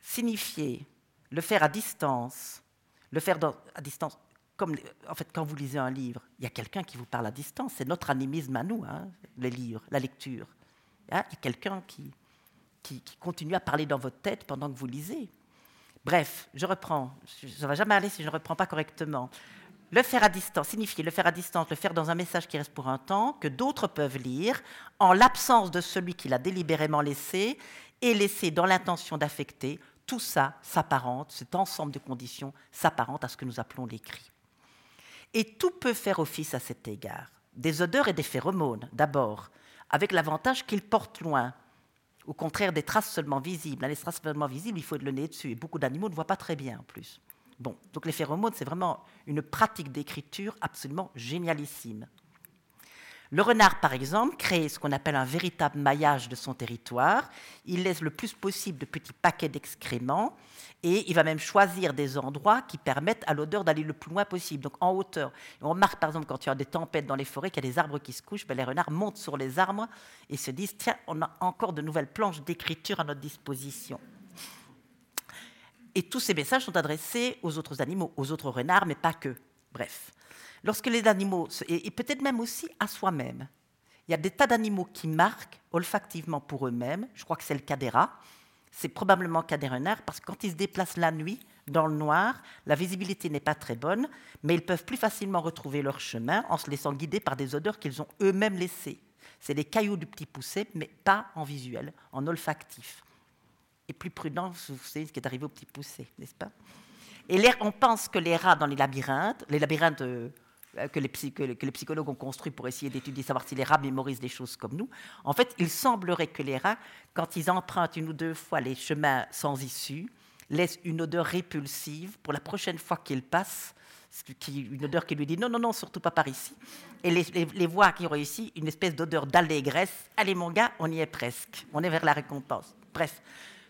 signifier, le faire à distance, le faire à distance comme en fait, quand vous lisez un livre, il y a quelqu'un qui vous parle à distance. C'est notre animisme à nous, hein, les livres, la lecture. Il y a quelqu'un qui, qui, continue à parler dans votre tête pendant que vous lisez. Bref, je reprends. Ça ne va jamais aller si je ne reprends pas correctement. Le faire à distance, signifier le faire à distance, le faire dans un message qui reste pour un temps, que d'autres peuvent lire, en l'absence de celui qui l'a délibérément laissé, et laissé dans l'intention d'affecter, tout ça s'apparente, cet ensemble de conditions s'apparente à ce que nous appelons l'écrit. Et tout peut faire office à cet égard. Des odeurs et des phéromones, d'abord, avec l'avantage qu'ils portent loin. Au contraire des traces seulement visibles. Les traces seulement visibles, il faut le nez dessus. Et beaucoup d'animaux ne voient pas très bien en plus. Bon, donc les phéromones, c'est vraiment une pratique d'écriture absolument génialissime. Le renard, par exemple, crée ce qu'on appelle un véritable maillage de son territoire. Il laisse le plus possible de petits paquets d'excréments et il va même choisir des endroits qui permettent à l'odeur d'aller le plus loin possible, donc en hauteur. on remarque par exemple quand il y a des tempêtes dans les forêts, qu'il y a des arbres qui se couchent, ben, les renards montent sur les arbres et se disent tiens, on a encore de nouvelles planches d'écriture à notre disposition. Et tous ces messages sont adressés aux autres animaux, aux autres renards, mais pas que. Bref, lorsque les animaux, et peut-être même aussi à soi-même, il y a des tas d'animaux qui marquent olfactivement pour eux-mêmes, je crois que c'est le cas des rats, c'est probablement cas des renards parce que quand ils se déplacent la nuit, dans le noir, la visibilité n'est pas très bonne, mais ils peuvent plus facilement retrouver leur chemin en se laissant guider par des odeurs qu'ils ont eux-mêmes laissées. C'est les cailloux du petit poussé, mais pas en visuel, en olfactif. Et plus prudent, vous savez ce qui est arrivé au petit poussé, n'est-ce pas? Et on pense que les rats dans les labyrinthes, les labyrinthes euh, que les, psychologues ont construit pour essayer d'étudier, savoir si les rats mémorisent des choses comme nous. En fait, il semblerait que les rats, quand ils empruntent une ou deux fois les chemins sans issue, laissent une odeur répulsive pour la prochaine fois qu'ils passent, une odeur qui lui dit non, non, non, surtout pas par ici. Et les, les, voix qui ont réussi, une espèce d'odeur d'allégresse. Allez, mon gars, on y est presque. On est vers la récompense. Bref,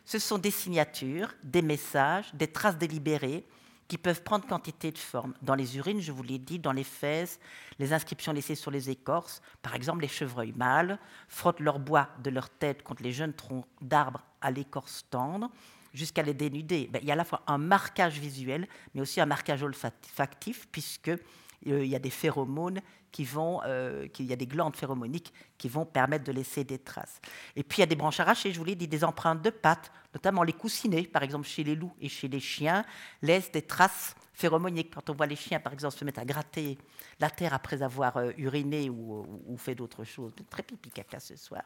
ce sont des signatures, des messages, des traces délibérées qui peuvent prendre quantité de formes. Dans les urines, je vous l'ai dit, dans les fesses, les inscriptions laissées sur les écorces, par exemple les chevreuils mâles, frottent leur bois de leur tête contre les jeunes troncs d'arbres à l'écorce tendre, jusqu'à les dénuder. Ben, il y a à la fois un marquage visuel, mais aussi un marquage olfactif, puisque euh, il y a des phéromones qui euh, il y a des glandes phéromoniques qui vont permettre de laisser des traces. Et puis il y a des branches arrachées, je vous l'ai dit, des empreintes de pattes, notamment les coussinets, par exemple chez les loups et chez les chiens, laissent des traces phéromoniques. Quand on voit les chiens, par exemple, se mettre à gratter la terre après avoir euh, uriné ou, fait d'autres choses, très pipi caca ce soir,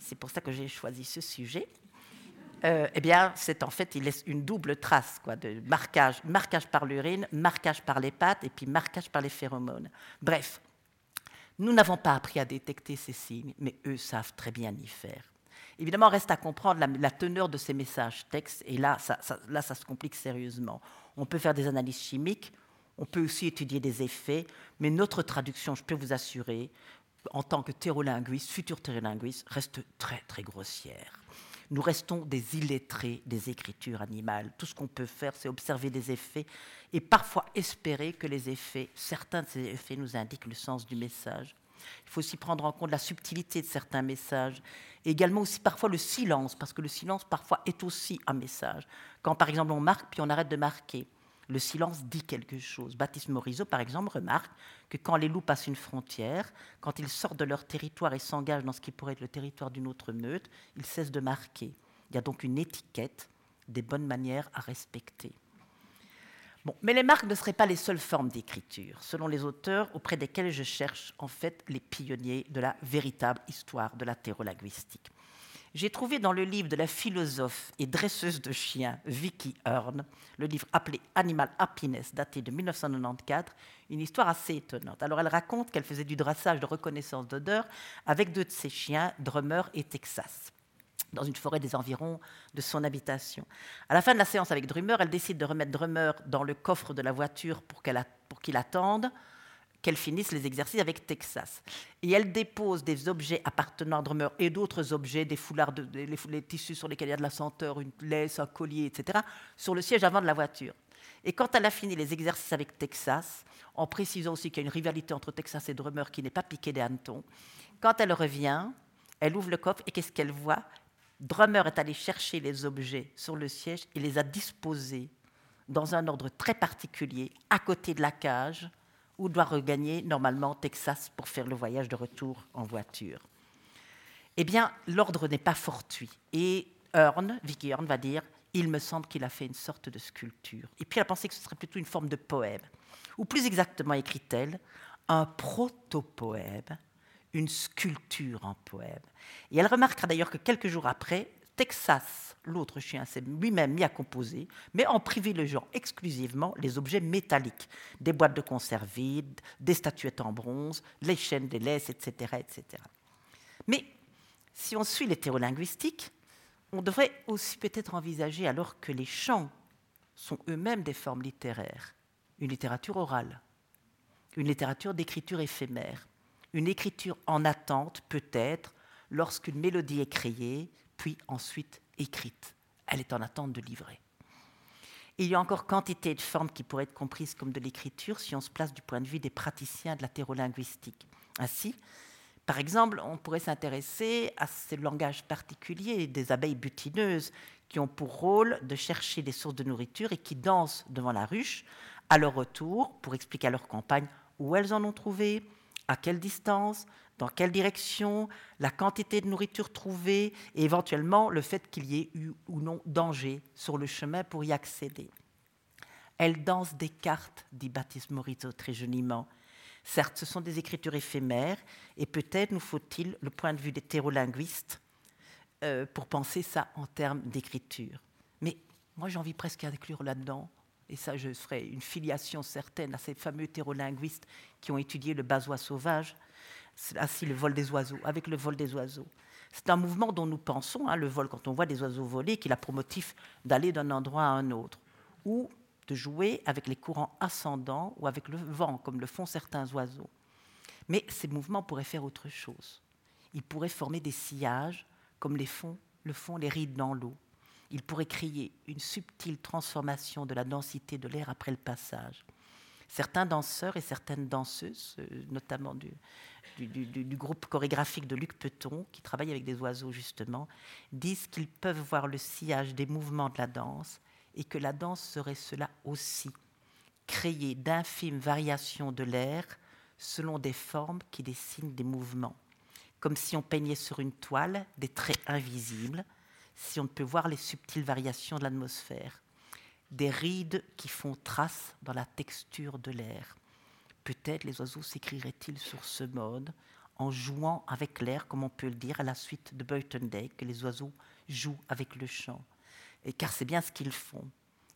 c'est pour ça que j'ai choisi ce sujet. Euh, eh bien, c'est en fait, il laisse une double trace quoi, de marquage, marquage par l'urine, marquage par les pattes et puis marquage par les phéromones. Bref, nous n'avons pas appris à détecter ces signes, mais eux savent très bien y faire. Évidemment, reste à comprendre la, teneur de ces messages textes, et là ça, là, ça se complique sérieusement. On peut faire des analyses chimiques, on peut aussi étudier des effets, mais notre traduction, je peux vous assurer, en tant que thérolinguiste, futur thérolinguiste, reste très, très grossière nous restons des illettrés des écritures animales. Tout ce qu'on peut faire, c'est observer des effets et parfois espérer que les effets, certains de ces effets nous indiquent le sens du message. Il faut aussi prendre en compte la subtilité de certains messages, et également aussi parfois le silence, parce que le silence parfois est aussi un message. Quand par exemple on marque puis on arrête de marquer, le silence dit quelque chose. Baptiste Morisot, par exemple, remarque que quand les loups passent une frontière, quand ils sortent de leur territoire et s'engagent dans ce qui pourrait être le territoire d'une autre meute, ils cessent de marquer. Il y a donc une étiquette des bonnes manières à respecter. Bon, mais les marques ne seraient pas les seules formes d'écriture, selon les auteurs auprès desquels je cherche en fait les pionniers de la véritable histoire de la thérolinguistique. J'ai trouvé dans le livre de la philosophe et dresseuse de chiens Vicky Hearn, le livre appelé Animal Happiness, daté de 1994, une histoire assez étonnante. Alors elle raconte qu'elle faisait du dressage de reconnaissance d'odeur avec deux de ses chiens, Drummer et Texas dans une forêt des environs de son habitation. À la fin de la séance avec Drummer, elle décide de remettre Drummer dans le coffre de la voiture pour qu'il attende qu'elle finisse les exercices avec Texas. Et elle dépose des objets appartenant à Drummer et d'autres objets, des foulards, de, les, tissus sur lesquels il y a de la senteur, une laisse, un collier, etc., sur le siège avant de la voiture. Et quand elle a fini les exercices avec Texas, en précisant aussi qu'il y a une rivalité entre Texas et Drummer qui n'est pas piquée des hannetons, quand elle revient, elle ouvre le coffre et qu'est-ce qu'elle voit? Drummer est allé chercher les objets sur le siège et les a disposés dans un ordre très particulier, à côté de la cage, ou doit regagner normalement Texas pour faire le voyage de retour en voiture. Eh bien, l'ordre n'est pas fortuit. Et Hearn, Vicky Hearn, va dire il me semble qu'il a fait une sorte de sculpture. Et puis elle a pensé que ce serait plutôt une forme de poème. Ou plus exactement, écrit-elle, un proto-poème, une sculpture en poème. Et elle remarquera d'ailleurs que quelques jours après, Texas, l'autre chien, s'est lui-même mis à composer, mais en privilégiant exclusivement les objets métalliques, des boîtes de conserve vides, des statuettes en bronze, les chaînes des laisses, etc., etc. Mais si on suit l'hétérolinguistique, on devrait aussi peut-être envisager, alors que les chants sont eux-mêmes des formes littéraires, une littérature orale, une littérature d'écriture éphémère, une écriture en attente peut-être lorsqu'une mélodie est créée, puis ensuite écrite. Elle est en attente de livrer. il y a encore quantité de formes qui pourraient être comprises comme de l'écriture si on se place du point de vue des praticiens de la thérolinguistique. Ainsi, par exemple, on pourrait s'intéresser à ce langage particulier des abeilles butineuses qui ont pour rôle de chercher des sources de nourriture et qui dansent devant la ruche à leur retour pour expliquer à leurs compagnes où elles en ont trouvé, à quelle distance, dans quelle direction, la quantité de nourriture trouvée et éventuellement le fait qu'il y ait eu ou non danger sur le chemin pour y accéder. Elle danse des cartes, dit Baptiste Morizot très joliment. Certes, ce sont des écritures éphémères et peut-être nous faut-il le point de vue des thérolinguistes euh, pour penser ça en termes d'écriture. Mais moi, j'ai envie presque d'inclure là-dedans et ça je ferai une filiation certaine à ces fameux thérolinguistes qui ont étudié le basois sauvage, ainsi le vol des oiseaux, avec le vol des oiseaux. C'est un mouvement dont nous pensons, hein, le vol, quand on voit des oiseaux voler, qu'il a pour motif d'aller d'un endroit à un autre, ou de jouer avec les courants ascendants ou avec le vent, comme le font certains oiseaux. Mais ces mouvements pourraient faire autre chose. Ils pourraient former des sillages, comme les font, le font les rides dans l'eau. il pourrait créer une subtile transformation de la densité de l'air après le passage. Certains danseurs et certaines danseuses, euh, notamment du, groupe chorégraphique de Luc Peton, qui travaille avec des oiseaux justement, disent qu'ils peuvent voir le sillage des mouvements de la danse et que la danse serait cela aussi, créer d'infimes variations de l'air selon des formes qui dessinent des mouvements, comme si on peignait sur une toile des traits invisibles, si on ne peut voir les subtiles variations de l'atmosphère, des rides qui font trace dans la texture de l'air. Peut-être les oiseaux s'écriraient-ils sur ce mode, en jouant avec l'air, comme on peut le dire, à la suite de Burton Day, que les oiseaux jouent avec le chant. Et car c'est bien ce qu'ils font.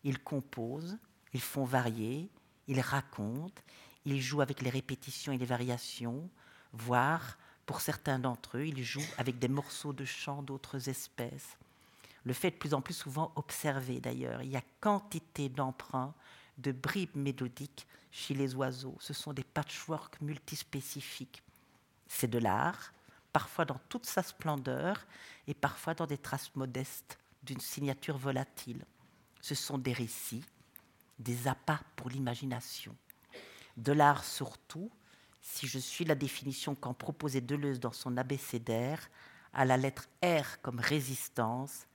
Ils composent, ils font varier, ils racontent, ils jouent avec les répétitions et les variations, voire, pour certains d'entre eux, ils jouent avec des morceaux de chant d'autres espèces. Le fait de plus en plus souvent observé d'ailleurs, il y a quantité d'emprunts, de bribes mélodiques chez les oiseaux. Ce sont des patchworks multispécifiques. C'est de l'art, parfois dans toute sa splendeur et parfois dans des traces modestes d'une signature volatile. Ce sont des récits, des appâts pour l'imagination. De l'art surtout, si je suis la définition qu'en proposait Deleuze dans son abécédaire, à la lettre R comme résistance,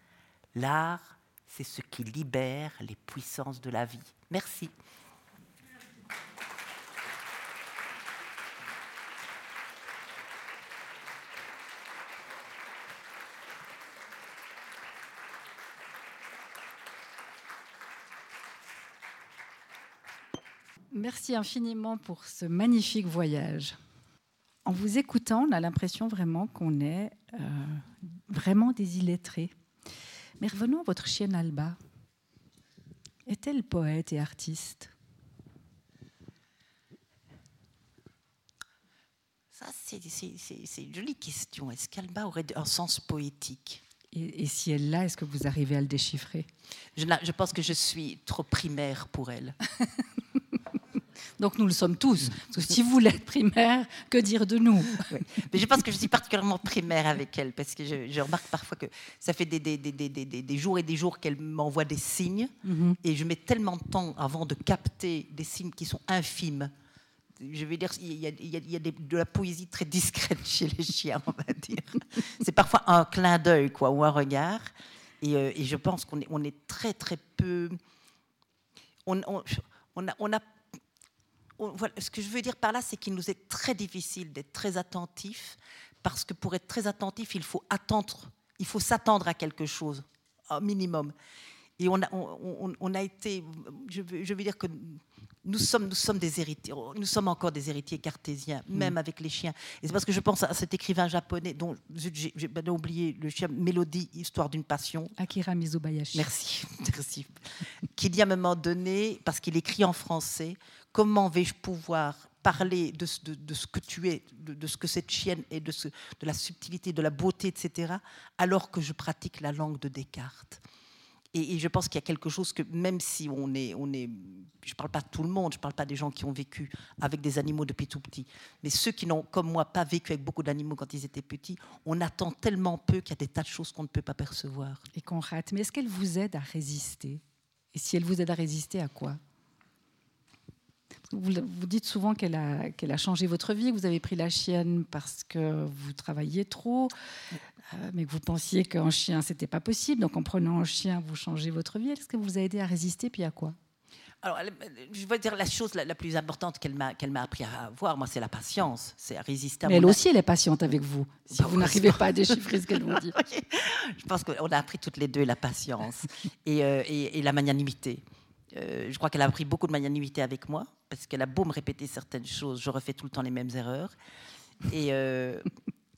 l'art, c'est ce qui libère les puissances de la vie. Merci. Merci infiniment pour ce magnifique voyage. En vous écoutant, on a l'impression vraiment qu'on est euh, vraiment des illettrés. Mais revenons à votre chienne Alba. Est-elle poète et artiste? Ça, c'est une jolie question. Est-ce qu'Alba aurait un sens poétique? Et, si elle l'a, est-ce que vous arrivez à le déchiffrer? Je, je pense que je suis trop primaire pour elle. Donc nous le sommes tous. Parce que si vous l'êtes primaire, que dire de nous? Mais je pense que je suis particulièrement primaire avec elle, parce que je, remarque parfois que ça fait des, des, des, des jours et des jours qu'elle m'envoie des signes, mhm. et je mets tellement de temps avant de capter des signes qui sont infimes. Je vais dire, il y a, il y a de la poésie très discrète chez les chiens, on va dire. C'est parfois un clin d'œil, quoi, ou un regard. Et, euh, et je pense qu'on est, on est très, très peu. On, on, on a, on a ce que je veux dire par là, c'est qu'il nous est très difficile d'être très attentif, parce que pour être très attentif, il faut attendre, il faut s'attendre à quelque chose, au minimum. Et on a, on, a été, je veux, je veux, dire que nous sommes, nous sommes des héritiers, nous sommes encore des héritiers cartésiens, mm. même avec les chiens. Et c'est parce que je pense à cet écrivain japonais dont j'ai oublié le chien Mélodie, Histoire d'une passion. Akira Mizubayashi. Merci, merci. Qui dit à un moment donné, parce qu'il écrit en français, Comment vais-je pouvoir parler de, ce que tu es, de, ce que cette chienne est, de, la subtilité, de la beauté, etc., alors que je pratique la langue de Descartes et, je pense qu'il y a quelque chose que même si on est, on est je ne parle pas de tout le monde, je ne parle pas des gens qui ont vécu avec des animaux depuis tout petit, mais ceux qui n'ont, comme moi, pas vécu avec beaucoup d'animaux quand ils étaient petits, on attend tellement peu qu'il y a des tas de choses qu'on ne peut pas percevoir. Et qu'on rate. Mais est-ce qu'elle vous aide à résister? Et si elle vous aide à résister, à quoi? Vous, dites souvent qu'elle a, qu'elle a changé votre vie, que vous avez pris la chienne parce que vous travailliez trop, euh, mais que vous pensiez qu'en chien, c'était pas possible. Donc en prenant un chien, vous changez votre vie. Est-ce que vous a aidé à résister, puis à quoi? Alors, je veux dire la chose la, plus importante qu'elle m'a qu'elle m'a appris à avoir, moi, c'est la patience, c'est à résister. À Mais elle aussi, elle est patiente avec vous. Si vous n'arrivez pas à déchiffrer ce qu'elle vous dit. Je pense qu'on a appris toutes les deux la patience et, euh, et, et la magnanimité. Euh, je crois qu'elle a appris beaucoup de magnanimité avec moi, parce qu'elle a beau me répéter certaines choses, je refais tout le temps les mêmes erreurs. Et, euh,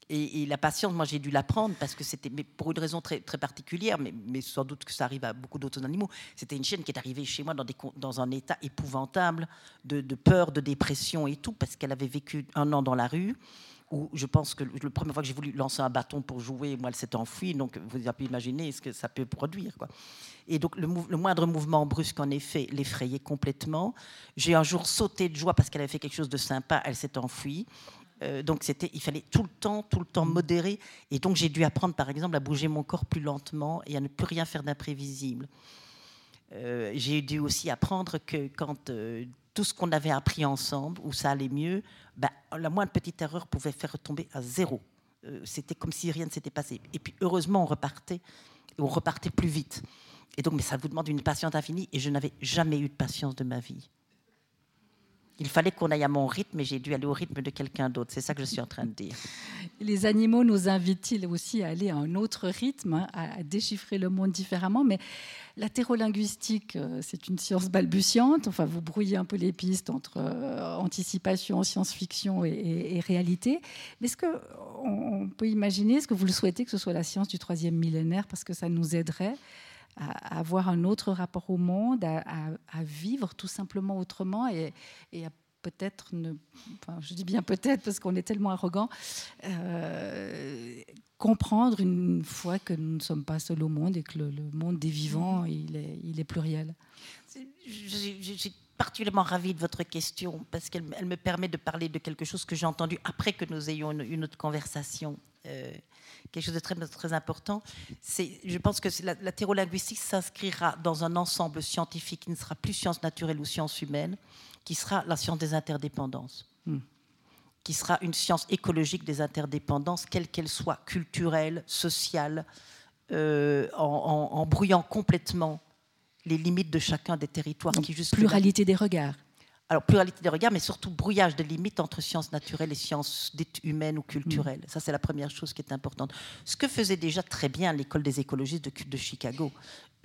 la patience, moi j'ai dû l'apprendre parce que c'était pour une raison très, très particulière, mais, sans doute que ça arrive à beaucoup d'autres animaux. C'était une chienne qui est arrivée chez moi dans, un état épouvantable de peur, de dépression et tout, parce qu'elle avait vécu un an dans la rue où je pense que la première fois que j'ai voulu lancer un bâton pour jouer, elle s'est enfuie. Donc, vous pu imaginer ce que ça peut produire. Et donc, le, moindre mouvement brusque, en effet, l'effrayait complètement. J'ai un jour sauté de joie parce qu'elle avait fait quelque chose de sympa. Elle s'est enfuie. Euh, donc il fallait tout le temps, tout le temps modérer. Et donc j'ai dû apprendre, par exemple, à bouger mon corps plus lentement et à ne plus rien faire d'imprévisible. Euh, j'ai dû aussi apprendre que quand euh, tout ce qu'on avait appris ensemble, où ça allait mieux, ben, la moindre petite erreur pouvait faire retomber à zéro. c'était comme si rien ne s'était passé. Et puis heureusement, on repartait, on repartait plus vite. Et donc, mais ça vous demande une patience infinie, et je n'avais jamais eu de patience de ma vie. Il fallait qu'on aille à mon rythme, mais j'ai dû aller au rythme de quelqu'un d'autre. C'est ça que je suis en train de dire. Les animaux nous invitent-ils aussi à aller à un autre rythme, à déchiffrer le monde différemment? Mais la thérolinguistique, euh, c'est une science balbutiante. Enfin, vous brouillez un peu les pistes entre euh, anticipation, science-fiction et, réalité. Mais est-ce qu'on peut imaginer, est-ce que vous le souhaitez que ce soit la science du troisième millénaire? Parce que ça nous aiderait à, avoir un autre rapport au monde, à, vivre tout simplement autrement et, à peut-être ne, enfin, je dis bien peut-être parce qu'on est tellement arrogant, euh, comprendre une fois que nous ne sommes pas seuls au monde et que le, monde des vivants, il est, il est pluriel. Je, suis particulièrement ravie de votre question parce qu'elle me permet de parler de quelque chose que j'ai entendu après que nous ayons une, autre conversation. Euh, quelque chose de très, très important. Je pense que la, la thérolinguistique s'inscrira dans un ensemble scientifique qui ne sera plus science naturelle ou science humaine, qui sera la science des interdépendances. Hmm. qui sera une science écologique des interdépendances, quelle qu'elle soit, culturelle, sociale, euh, en, brouillant complètement les limites de chacun des territoires. qui juste pluralité des regards alors pluralité des regards, mais surtout brouillage des limites entre sciences naturelles et sciences dites humaines ou culturelles. Mm. Ça, c'est la première chose qui est importante. Ce que faisait déjà très bien l'école des écologistes de, de Chicago,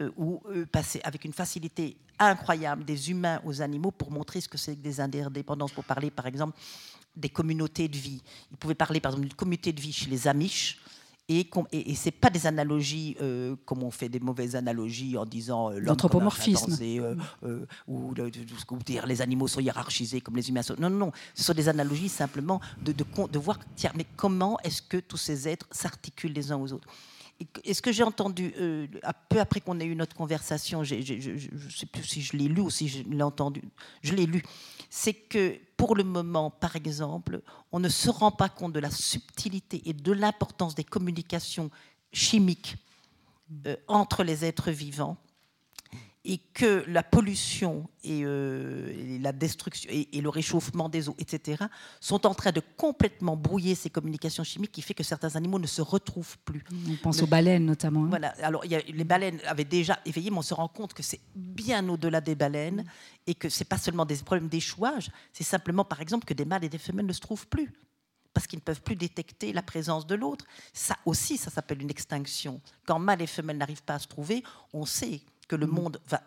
euh, où eux passaient avec une facilité incroyable des humains aux animaux pour montrer ce que c'est que des interdépendances, pour parler par exemple des communautés de vie. Ils pouvaient parler par exemple d'une communauté de vie chez les Amish, et, et, c'est pas des analogies euh, comme on fait des mauvaises analogies en disant euh, l'anthropomorphisme euh, euh, ou, dire les animaux sont hiérarchisés comme les humains sont. Non, non, non. Ce sont des analogies simplement de, de, de voir tiens, mais comment est-ce que tous ces êtres s'articulent les uns aux autres? Et ce que j'ai entendu peu après qu'on ait eu notre conversation, je ne sais plus si je l'ai lu ou si je l'ai entendu, je l'ai lu, c'est que pour le moment, par exemple, on ne se rend pas compte de la subtilité et de l'importance des communications chimiques euh, entre les êtres vivants et que la pollution et, euh, la destruction et, le réchauffement des eaux, etc., sont en train de complètement brouiller ces communications chimiques qui fait que certains animaux ne se retrouvent plus. On pense aux baleines notamment. Hein. Voilà. Alors y a, les baleines avaient déjà éveillé, mais on se rend compte que c'est bien au-delà des baleines et que c'est pas seulement des problèmes d'échouage, c'est simplement, par exemple, que des mâles et des femelles ne se trouvent plus parce qu'ils ne peuvent plus détecter la présence de l'autre. Ça aussi, ça s'appelle une extinction. Quand mâles et femelles n'arrivent pas à se trouver, on sait que le mm. monde va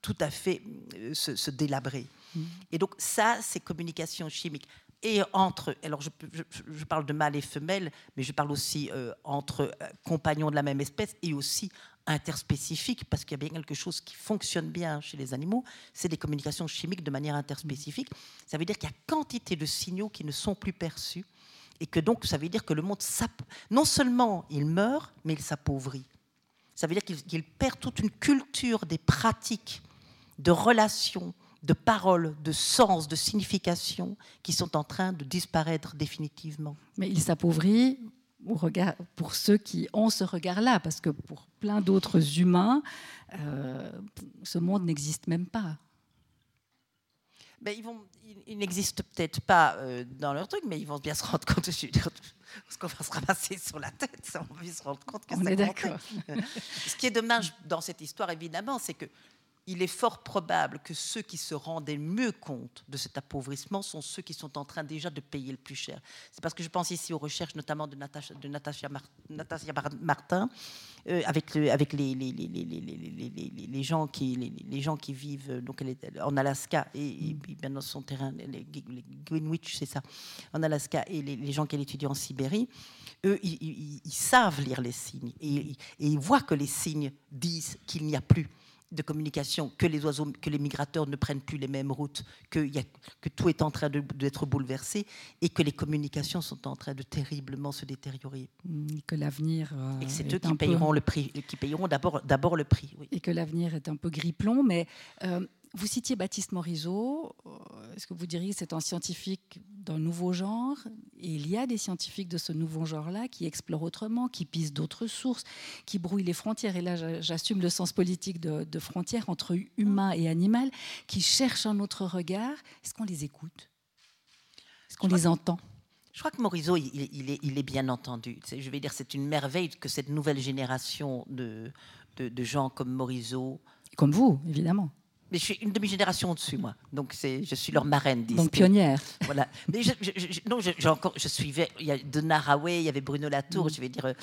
tout à fait euh, se, délabrer. Mm. Et donc ça, c'est communication chimique. Et entre, alors je, je, parle de mâles et femelles, mais je parle aussi euh, entre euh, compagnons de la même espèce et aussi interspécifiques, parce qu'il y a bien quelque chose qui fonctionne bien chez les animaux, c'est des communications chimiques de manière interspécifique. Ça veut dire qu'il y a quantité de signaux qui ne sont plus perçus, et que donc ça veut dire que le monde, non seulement il meurt, mais il s'appauvrit. Ça veut dire qu'il perd toute une culture des pratiques, de relations, de paroles, de sens, de signification qui sont en train de disparaître définitivement. Mais il s'appauvrit pour ceux qui ont ce regard-là, parce que pour plein d'autres humains, euh, ce monde n'existe même pas. Ben, ils, vont, ils, n'existent peut-être pas euh, dans leur truc, mais ils vont bien se rendre compte, parce qu'on va se ramasser sur la tête, on va se rendre compte que c'est est d'accord. Ce qui est dommage dans cette histoire, évidemment, c'est que il est fort probable que ceux qui se rendaient mieux compte de cet appauvrissement sont ceux qui sont en train déjà de payer le plus cher. C'est parce que je pense ici aux recherches notamment de Natacha, de Natacha, Martin, euh, avec, le, avec les, les, les, les, gens qui, les, gens qui vivent donc en Alaska et, et bien dans son terrain, les, Greenwich, c'est ça, en Alaska, et les, gens qu'elle étudie en Sibérie. Eux, ils, ils, savent lire les signes et, et ils voient que les signes disent qu'il n'y a plus de communication, que les oiseaux, que les migrateurs ne prennent plus les mêmes routes, que, y a, que tout est en train d'être bouleversé et que les communications sont en train de terriblement se détériorer. Mmh, que l'avenir. Euh, et c'est eux qui payeront le prix, qui payeront d'abord le prix. Et que l'avenir est un peu gris-plomb, mais. Euh, vous citiez Baptiste Morisot. Euh, est-ce que vous diriez que c'est un scientifique d'un nouveau genre? Et il y a des scientifiques de ce nouveau genre-là qui explorent autrement, qui pissent d'autres sources, qui brouillent les frontières. Et là, j'assume le sens politique de, de frontières entre humain et animal, qui cherchent un autre regard. Est-ce qu'on les écoute? Est-ce qu'on les entend? Je crois que Morisot, il, est, il, est, bien entendu. Je vais dire, c'est une merveille que cette nouvelle génération de, de, gens comme Morisot. Comme vous, évidemment. Mais je suis une demi-génération au-dessus, moi. Donc, je suis leur marraine. Donc, pionnière. Voilà. Mais je, non, encore, je suivais. Il y a de Naraway, il y avait Bruno Latour. Mm. Je vais dire, euh,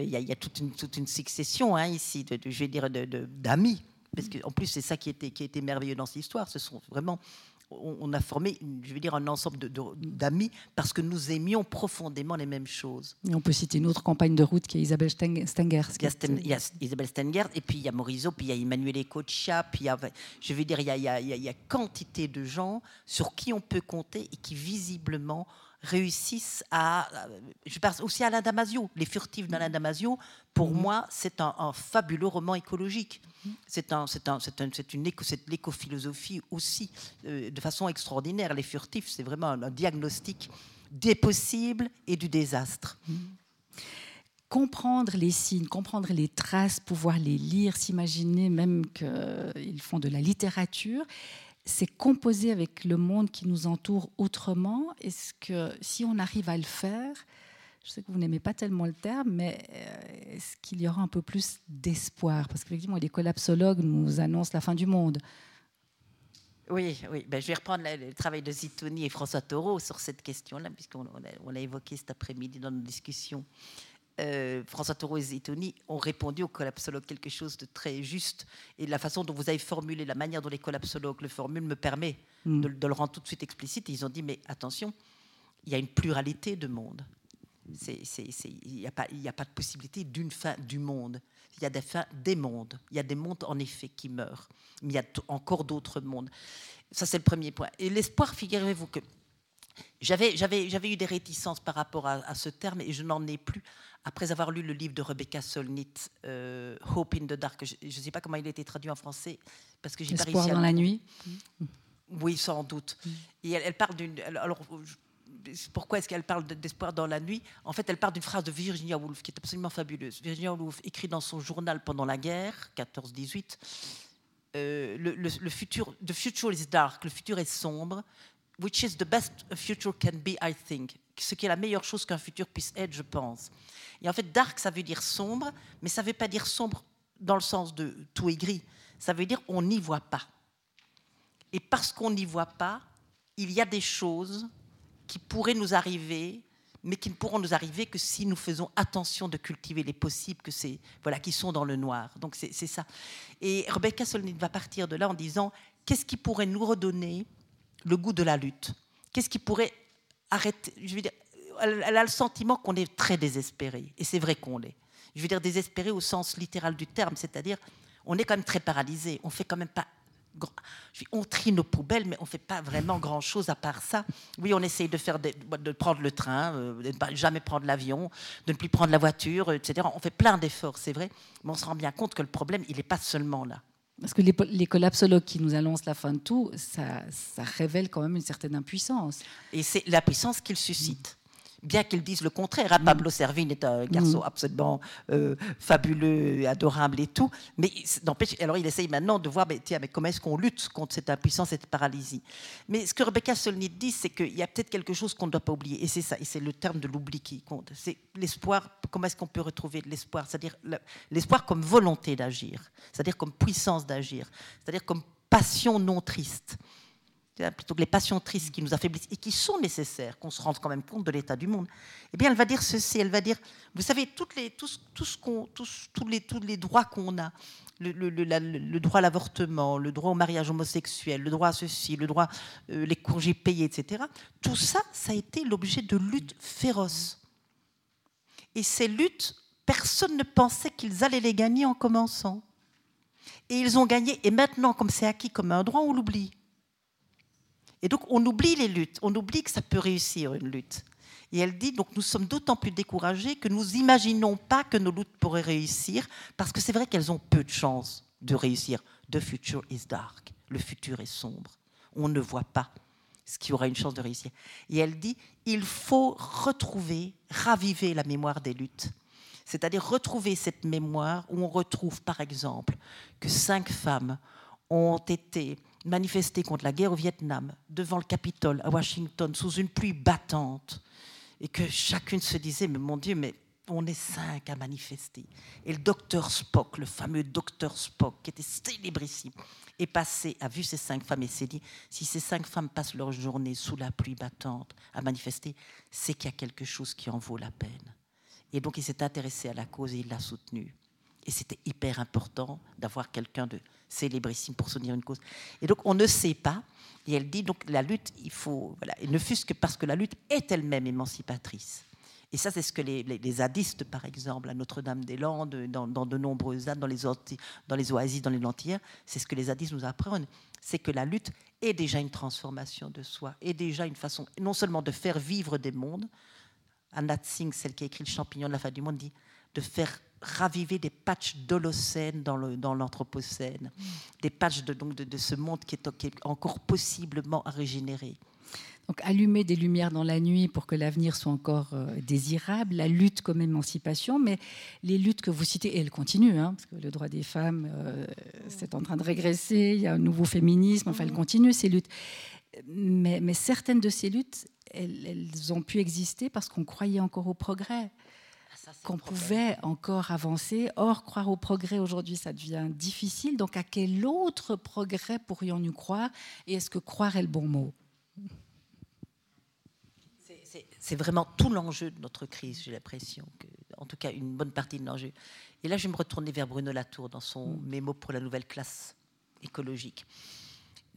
il, y a, il, y a, toute une, toute une succession hein, ici, de, je vais dire, d'amis. Parce qu'en plus, c'est ça qui était, qui était merveilleux dans cette histoire. Ce sont vraiment on a formé, je veux dire, un ensemble d'amis parce que nous aimions profondément les mêmes choses. Et on peut citer une autre campagne de route qui est Isabelle Stengers. Il y a, Isabelle Stengers, et puis il y a Morisot, puis il y a Emmanuel Ecocha, puis il y a, je veux dire, il y a, il y a quantité de gens sur qui on peut compter et qui visiblement réussissent à. Je pense aussi à Alain Damasio. Les furtifs d'Alain Damasio, pour mhm. moi, c'est un, fabuleux roman écologique. C'est un, c'est un, une éco, l'écophilosophie aussi, euh, de façon extraordinaire. Les furtifs, c'est vraiment un, diagnostic des possibles et du désastre. Mhm. comprendre les signes, comprendre les traces, pouvoir les lire, s'imaginer même qu'ils font de la littérature, c'est composer avec le monde qui nous entoure autrement. Est-ce que si on arrive à le faire, je sais que vous n'aimez pas tellement le terme, mais euh, est-ce qu'il y aura un peu plus d'espoir? Parce qu'effectivement, les collapsologues nous annoncent la fin du monde. Oui, oui. Ben, je vais reprendre le, travail de Zitouni et François Taureau sur cette question-là, puisqu'on l'a évoqué cet après-midi dans nos discussions. Euh, François Taureau et Zitouni ont répondu aux collapsologues quelque chose de très juste. Et la façon dont vous avez formulé, la manière dont les collapsologues le formulent me permet mm. de, le rendre tout de suite explicite. ils ont dit, mais attention, il y a une pluralité de mondes. Il n'y a, pas, a pas de possibilité d'une fin du monde. Il y a des fins des mondes. Il y a des mondes, en effet, qui meurent. Mais il y a encore d'autres mondes. Ça, c'est le premier point. Et l'espoir, figurez-vous que j'avais, eu des réticences par rapport à, ce terme et je n'en ai plus après avoir lu le livre de Rebecca Solnit, euh, Hope in the Dark. Je ne sais pas comment il a été traduit en français parce que j'ai pas réussi à dans la nuit. Oui, sans doute. Mm. Et elle, parle d'une. Alors, pourquoi est-ce qu'elle parle d'espoir dans la nuit? En fait, elle parle d'une phrase de Virginia Woolf qui est absolument fabuleuse. Virginia Woolf écrit dans son journal pendant la guerre, 14-18. Euh, le, le, le, futur, the future is dark, le futur est sombre, which is the best a future can be, I think. Ce qui est la meilleure chose qu'un futur puisse être, je pense. Et en fait, dark, ça veut dire sombre, mais ça ne veut pas dire sombre dans le sens de tout est gris. Ça veut dire on n'y voit pas. Et parce qu'on n'y voit pas, il y a des choses qui pourraient nous arriver, mais qui ne pourront nous arriver que si nous faisons attention de cultiver les possibles que c'est, voilà, qui sont dans le noir. Donc c'est ça. Et Rebecca Solnit va partir de là en disant qu'est-ce qui pourrait nous redonner le goût de la lutte Qu'est-ce qui pourrait arrêter Je veux dire, elle, a le sentiment qu'on est très désespéré, et c'est vrai qu'on l'est. Je veux dire désespéré au sens littéral du terme, c'est-à-dire on est quand même très paralysé. On fait quand même pas on trie nos poubelles, mais on ne fait pas vraiment grand-chose à part ça. Oui, on essaye de, faire de prendre le train, euh, de ne jamais prendre l'avion, de ne plus prendre la voiture, etc. On fait plein d'efforts, c'est vrai, mais on se rend bien compte que le problème, il n'est pas seulement là. Parce que les, collapsologues qui nous annoncent la fin de tout, ça, ça révèle quand même une certaine impuissance. Et c'est la puissance qu'ils suscitent bien qu'ils disent le contraire. Hein, Pablo Servine est un garçon mm. absolument euh, fabuleux, adorable et tout. Mais alors il essaye maintenant de voir, mais, tiens, mais comment est-ce qu'on lutte contre cette impuissance, cette paralysie? Mais ce que Rebecca Solnit dit, c'est qu'il y a peut-être quelque chose qu'on ne doit pas oublier. Et c'est ça, et c'est le terme de l'oubli qui compte. C'est l'espoir. Comment est-ce qu'on peut retrouver de l'espoir? C'est-à-dire l'espoir comme volonté d'agir, c'est-à-dire comme puissance d'agir, c'est-à-dire comme passion non triste plutôt que les passions tristes qui nous affaiblissent et qui sont nécessaires, qu'on se rende quand même compte de l'état du monde, eh bien, elle va dire ceci, elle va dire, vous savez, toutes les, tout, tout ce qu'on, tous, les, tous les droits qu'on a, le, droit à l'avortement, le droit au mariage homosexuel, le droit à ceci, le droit, euh, les congés payés, etc., tout ça, ça a été l'objet de luttes féroces. Et ces luttes, personne ne pensait qu'ils allaient les gagner en commençant. Et ils ont gagné, et maintenant, comme c'est acquis comme un droit, on l'oublie. Et donc, on oublie les luttes, on oublie que ça peut réussir une lutte. Et elle dit, donc nous sommes d'autant plus découragés que nous imaginons pas que nos luttes pourraient réussir, parce que c'est vrai qu'elles ont peu de chances de réussir. The future is dark. le futur est sombre. On ne voit pas ce qui aura une chance de réussir. Et elle dit, il faut retrouver, raviver la mémoire des luttes. C'est-à-dire retrouver cette mémoire où on retrouve, par exemple, que cinq femmes ont été manifestées contre la guerre au Vietnam, devant le Capitole, à Washington, sous une pluie battante, et que chacune se disait, mais mon Dieu, mais on est cinq à manifester. Et le docteur Spock, le fameux docteur Spock, qui était célébrissime, est passé, a vu ces cinq femmes et s'est dit, si ces cinq femmes passent leur journée sous la pluie battante à manifester, c'est qu'il y a quelque chose qui en vaut la peine. Et donc il s'est intéressé à la cause et il l'a soutenue. Et c'était hyper important d'avoir quelqu'un de célébrissime pour soutenir une cause. Et donc on ne sait pas. Et elle dit donc la lutte, il faut, voilà, et ne fût-ce que parce que la lutte est elle-même émancipatrice. Et ça, c'est ce que les, zadistes, par exemple, à Notre-Dame-des-Landes, dans, de nombreuses ZAD, dans les, oasis, dans les lentilles, c'est ce que les zadistes nous apprennent. C'est que la lutte est déjà une transformation de soi, est déjà une façon non seulement de faire vivre des mondes. Anna Singh, celle qui a écrit Le champignon de la fin du monde, dit de faire raviver des patchs d'Holocène dans l'Anthropocène, dans des patchs de, donc de, ce monde qui est, qui est encore possiblement à régénérer. Donc allumer des lumières dans la nuit pour que l'avenir soit encore euh, désirable, la lutte comme émancipation, mais les luttes que vous citez, et elles continuent, hein, parce que le droit des femmes, euh, c'est en train de régresser, il y a un nouveau féminisme, enfin elles continuent ces luttes. Mais, certaines de ces luttes, elles, ont pu exister parce qu'on croyait encore au progrès qu'on pouvait encore avancer. Or, croire au progrès aujourd'hui, ça devient difficile. Donc, à quel autre progrès pourrions-nous croire? Et est-ce que croire est le bon mot? C'est vraiment tout l'enjeu de notre crise, j'ai l'impression, en tout cas une bonne partie de l'enjeu. Et là, je vais me retourner vers Bruno Latour dans son mm. mémo pour la nouvelle classe écologique.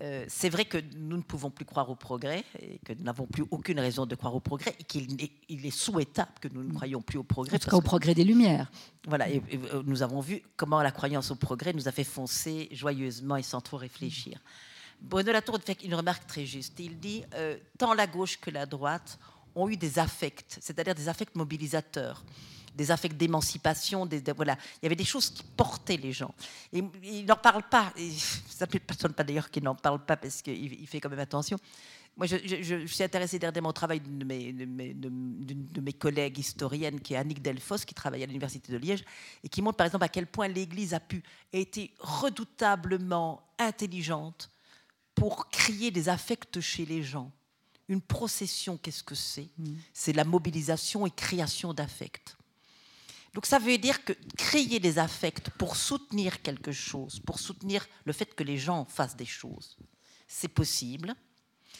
Euh, c'est vrai que nous ne pouvons plus croire au progrès et que nous n'avons plus aucune raison de croire au progrès et qu'il est, il est, souhaitable que nous ne croyions plus au progrès. En tout cas, au progrès des Lumières. Voilà, et, euh, nous avons vu comment la croyance au progrès nous a fait foncer joyeusement et sans trop réfléchir. Bruno Latour fait une remarque très juste. Il dit euh, tant la gauche que la droite ont eu des affects, c'est-à-dire des affects mobilisateurs des affects d'émancipation, des, voilà. il y avait des choses qui portaient les gens. Et il n'en parle pas, et ça ne personne pas d'ailleurs qui n'en parle pas parce qu'il fait quand même attention. Moi, je, suis intéressée dernièrement au travail de mes, de, mes, de mes, collègues historiennes, qui est Annick Delfos, qui travaille à l'Université de Liège, et qui montre par exemple à quel point l'Église a pu, a été redoutablement intelligente pour créer des affects chez les gens une procession, qu'est-ce que c'est? Mm. C'est la mobilisation et création d'affects. Donc ça veut dire que créer des affects pour soutenir quelque chose, pour soutenir le fait que les gens fassent des choses, c'est possible,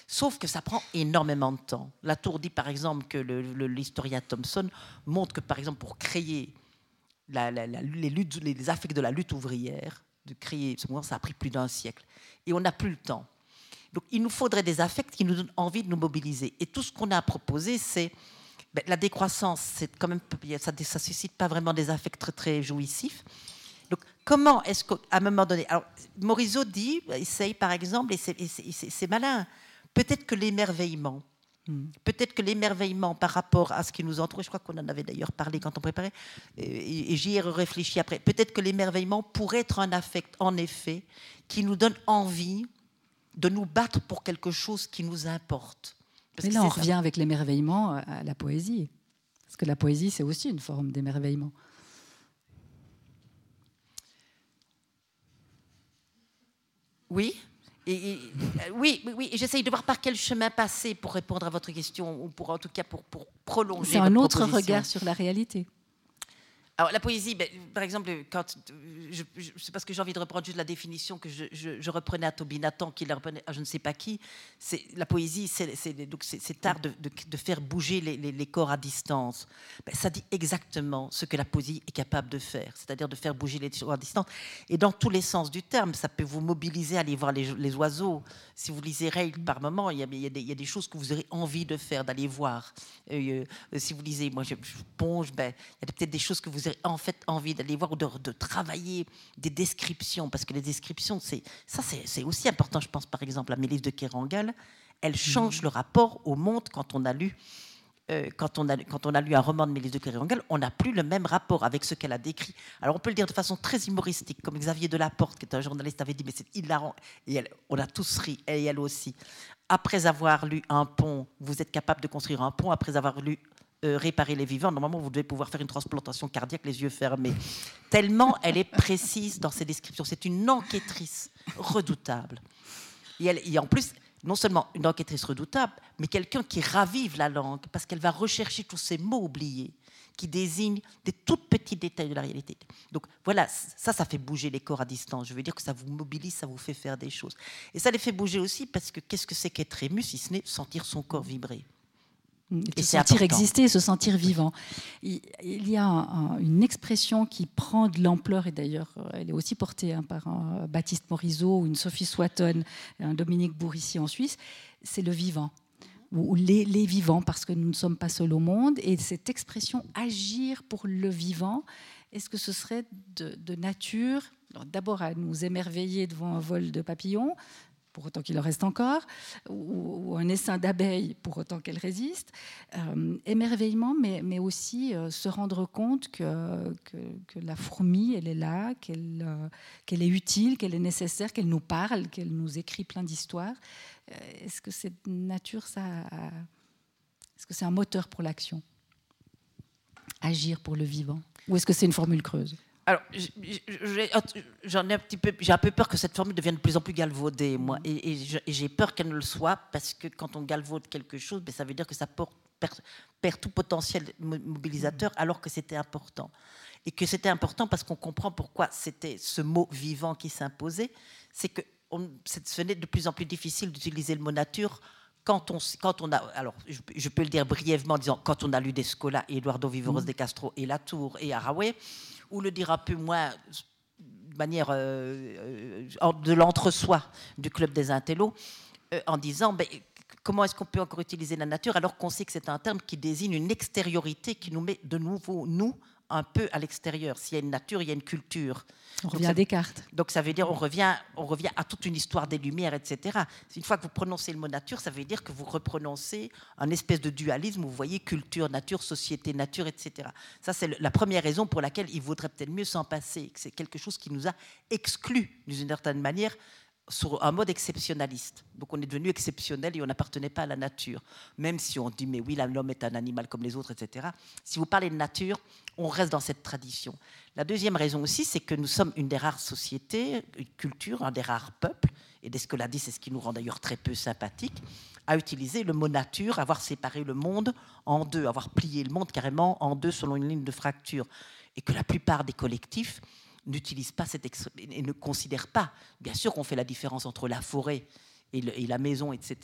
sauf que ça prend énormément de temps. La Tour dit par exemple que l'historien Thompson montre que par exemple pour créer les, affects de la lutte ouvrière, de créer, ça a pris plus d'un siècle. Et on n'a plus le temps. Donc il nous faudrait des affects qui nous donnent envie de nous mobiliser. Et tout ce qu'on a proposé, c'est ben, la décroissance, c'est quand même, ça ne suscite pas vraiment des affects très, très jouissifs. Donc comment est-ce qu'à un moment donné, alors Morisot dit, essaye par exemple, et c'est malin, peut-être que l'émerveillement, hmm. Peut-être que l'émerveillement par rapport à ce qui nous entoure, je crois qu'on en avait d'ailleurs parlé quand on préparait, et, et j'y ai réfléchi après, peut-être que l'émerveillement pourrait être un affect, en effet, qui nous donne envie de nous battre pour quelque chose qui nous importe. Mais là, on revient avec l'émerveillement à la poésie. Parce que la poésie, c'est aussi une forme d'émerveillement. Oui. Et, euh, oui, oui, j'essaye de voir par quel chemin passer pour répondre à votre question, ou pour en tout cas pour, pour prolonger. C'est un autre regard sur la réalité. Alors, la poésie, ben, par exemple, quand je, c'est parce que j'ai envie de reprendre juste la définition que je, reprenais à Toby Nathan, qui la reprenait à je ne sais pas qui. C'est la poésie, c'est, cet art de, de, faire bouger les, les, corps à distance. Ben, ça dit exactement ce que la poésie est capable de faire, c'est-à-dire de faire bouger les corps à distance. Et dans tous les sens du terme, ça peut vous mobiliser à aller voir les, les oiseaux. Si vous lisez Règle par moment, il y, a, il, y a des, il y, a, des, choses que vous aurez envie de faire, d'aller voir. Euh, euh, si vous lisez, moi, je, ponge, ben, il y a peut-être des choses que vous en fait envie d'aller voir ou de, travailler des descriptions, parce que les descriptions, c'est ça, c'est aussi important. Je pense par exemple à mes livres de Kerangal, elles changent mhm. le rapport au monde quand on a lu euh, quand, on a, quand on a lu un roman de Mélisse de Kérangel, on n'a plus le même rapport avec ce qu'elle a décrit. Alors on peut le dire de façon très humoristique, comme Xavier Delaporte, qui est un journaliste, avait dit, mais c'est hilarant. Et on a tous ri, et elle aussi. Après avoir lu Un pont, vous êtes capable de construire un pont. Après avoir lu euh, réparer les vivants, normalement, vous devez pouvoir faire une transplantation cardiaque les yeux fermés. Tellement elle est précise dans ses descriptions. C'est une enquêtrice redoutable. Et, elle, en plus, non seulement une enquêtrice redoutable, mais quelqu'un qui ravive la langue, parce qu'elle va rechercher tous ces mots oubliés qui désignent des tout petits détails de la réalité. Donc voilà, ça, ça fait bouger les corps à distance. Je veux dire que ça vous mobilise, ça vous fait faire des choses. Et ça les fait bouger aussi parce que qu'est-ce que c'est qu'être ému si ce n'est sentir son corps vibrer? Et se sentir exister, se sentir vivant. Il, y a une expression qui prend de l'ampleur, et d'ailleurs, euh, elle est aussi portée hein, par un Baptiste Morisot ou une Sophie Swatton, un Dominique Bourrici en Suisse, c'est le vivant ou les, vivants, parce que nous ne sommes pas seuls au monde. Et cette expression agir pour le vivant, est-ce que ce serait de, de nature D'abord à nous émerveiller devant un vol de papillons, pour autant qu'il en reste encore, ou, un essaim d'abeilles, pour autant qu'elle résiste. Euh, émerveillement, mais, mais aussi euh, se rendre compte que, que, la fourmi, elle est là, qu'elle euh, est utile, qu'elle est nécessaire, qu'elle nous parle, qu'elle nous écrit plein d'histoires. Est-ce que cette nature, ça, est-ce que c'est un moteur pour l'action? Agir pour le vivant? Ou est-ce que c'est une formule creuse? Alors, j'en ai un petit peu, j'ai un peu peur que cette formule devienne de plus en plus galvaudée, moi, et, j'ai peur qu'elle ne le soit parce que quand on galvaude quelque chose, ben, ça veut dire que ça porte, perd, tout potentiel mobilisateur, alors que c'était important, et que c'était important parce qu'on comprend pourquoi c'était ce mot vivant qui s'imposait, c'est que on, ce venait de plus en plus difficile d'utiliser le mot nature quand on, quand on a, alors je, peux le dire brièvement en disant, quand on a lu Descola et Eduardo Viveros mm. de Castro et Latour et Haraway, ou le dire un peu moins de manière euh, euh, de l'entre-soi du club des intellos, euh, en disant ben, comment est-ce qu'on peut encore utiliser la nature alors qu'on sait que c'est un terme qui désigne une extériorité qui nous met de nouveau, nous, un peu à l'extérieur. S'il y a une nature, il y a une culture. On revient à Descartes. Donc ça veut dire on revient, on revient à toute une histoire des Lumières, etc. Une fois que vous prononcez le mot nature, ça veut dire que vous reprononcez un espèce de dualisme où vous voyez culture, nature, société, nature, etc. Ça, c'est la première raison pour laquelle il vaudrait peut-être mieux s'en passer. C'est quelque chose qui nous a exclus, d'une certaine manière, sur un mode exceptionnaliste. Donc on est devenu exceptionnel et on n'appartenait pas à la nature. Même si on dit, mais oui, l'homme est un animal comme les autres, etc. Si vous parlez de nature, on reste dans cette tradition. La deuxième raison aussi, c'est que nous sommes une des rares sociétés, une culture, un des rares peuples, et dit, c'est ce qui nous rend d'ailleurs très peu sympathiques, à utiliser le mot nature, avoir séparé le monde en deux, avoir plié le monde carrément en deux selon une ligne de fracture. Et que la plupart des collectifs n'utilise pas cette et ne considère pas. Bien sûr qu'on fait la différence entre la forêt et, la maison, etc.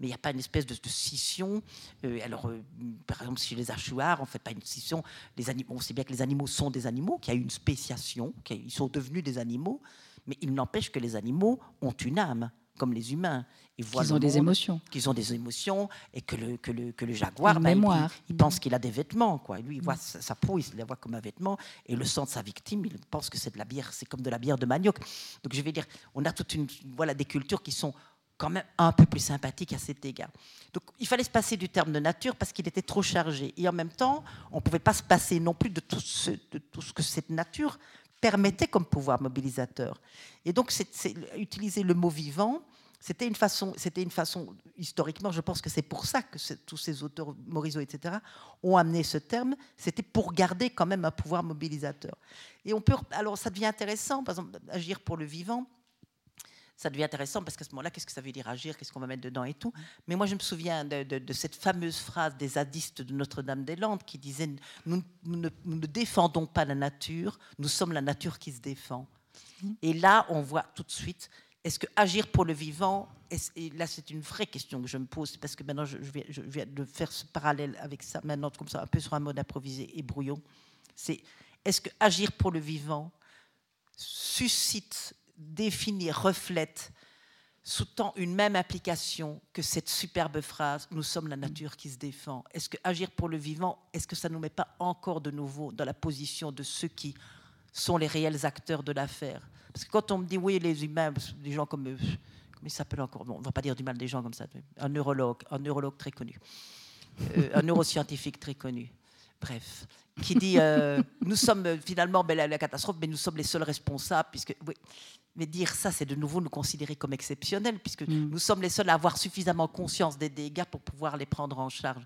Mais il n'y a pas une espèce de, scission. Euh, alors, euh, par exemple, chez les Achuars, on ne fait pas une scission. Les animaux, on sait bien que les animaux sont des animaux, qu'il y a une spéciation, qu'ils sont devenus des animaux, mais il n'empêche que les animaux ont une âme comme les humains. Ils, ont des émotions. Qu'ils ont des émotions et que le, que le, que le jaguar, bah, mémoire. Il, pense qu'il a des vêtements. Quoi. Lui, il voit sa, peau, il la voit comme un vêtement. Et le sang de sa victime, il pense que c'est de la bière, c'est comme de la bière de manioc. Donc je vais dire, on a toute une, voilà, des cultures qui sont quand même un peu plus sympathiques à cet égard. Donc il fallait se passer du terme de nature parce qu'il était trop chargé. Et en même temps, on ne pouvait pas se passer non plus de tout ce, de tout ce que cette nature permettait comme pouvoir mobilisateur. Et donc, c'est, utiliser le mot vivant, c'était une façon, c'était une façon, historiquement, je pense que c'est pour ça que tous ces auteurs, Morisot, etc., ont amené ce terme. C'était pour garder quand même un pouvoir mobilisateur. Et on peut, alors, ça devient intéressant, par exemple, agir pour le vivant. Ça devient intéressant parce qu'à ce moment-là, qu'est-ce que ça veut dire agir? Qu'est-ce qu'on va mettre dedans et tout? Mais moi, je me souviens de, cette fameuse phrase des zadistes de Notre-Dame-des-Landes qui disait nous, ne, nous ne défendons pas la nature, nous sommes la nature qui se défend. Et là, on voit tout de suite est-ce que agir pour le vivant, et là c'est une vraie question que je me pose, parce que maintenant je, viens, de faire ce parallèle avec ça, maintenant comme ça, un peu sur un mode improvisé et brouillon, c'est est-ce que agir pour le vivant suscite, définit, reflète, sous-tend une même application que cette superbe phrase Nous sommes la nature qui se défend? Est-ce que agir pour le vivant, est-ce que ça ne nous met pas encore de nouveau dans la position de ceux qui sont les réels acteurs de l'affaire? Parce que quand on me dit oui, les humains, des gens comme. Euh, comment ils s'appellent encore? On ne va pas dire du mal des gens comme ça. Un neurologue, un neurologue très connu. euh, un neuroscientifique très connu. Bref, qui dit nous sommes finalement ben, la, catastrophe, mais nous sommes les seuls responsables, puisque mais dire ça, c'est de nouveau nous considérer comme exceptionnels, puisque mm. nous sommes les seuls à avoir suffisamment conscience des dégâts pour pouvoir les prendre en charge.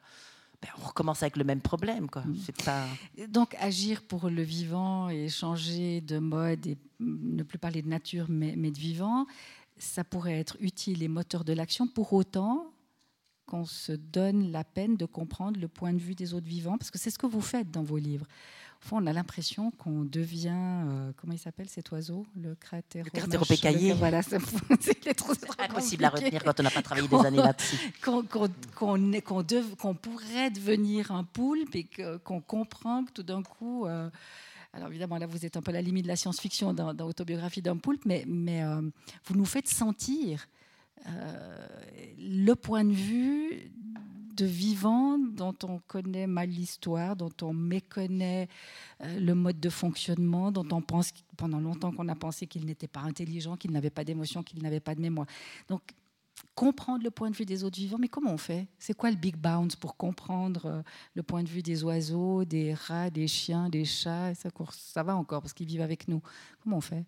Ben, on recommence avec le même problème. Quoi. Mm. Donc agir pour le vivant et changer de mode et ne plus parler de nature mais, mais de vivant, ça pourrait être utile et moteur de l'action. Pour autant, qu'on se donne la peine de comprendre le point de vue des autres vivants, parce que c'est ce que vous faites dans vos livres. On a l'impression qu'on devient, euh, comment il s'appelle cet oiseau Le cratère Le Voilà, c'est impossible à retenir quand on n'a pas travaillé des années là-dessus. Qu'on pourrait devenir un poulpe et qu'on comprend que tout d'un coup... Euh, alors évidemment, là, vous êtes un peu à la limite de la science-fiction dans, dans Autobiographie d'un poulpe, mais, mais euh, vous nous faites sentir le point de vue de vivants dont on connaît mal l'histoire, dont on méconnaît euh, le mode de fonctionnement, dont on pense pendant longtemps qu'on a pensé qu'il n'était pas intelligent, qu'il n'avait pas d'émotion, qu'il n'avait pas de mémoire. Donc comprendre le point de vue des autres vivants, mais comment on fait? C'est quoi le big bounce pour comprendre euh, le point de vue des oiseaux, des rats, des chiens, des chats? Ça, ça va encore parce qu'ils vivent avec nous. Comment on fait?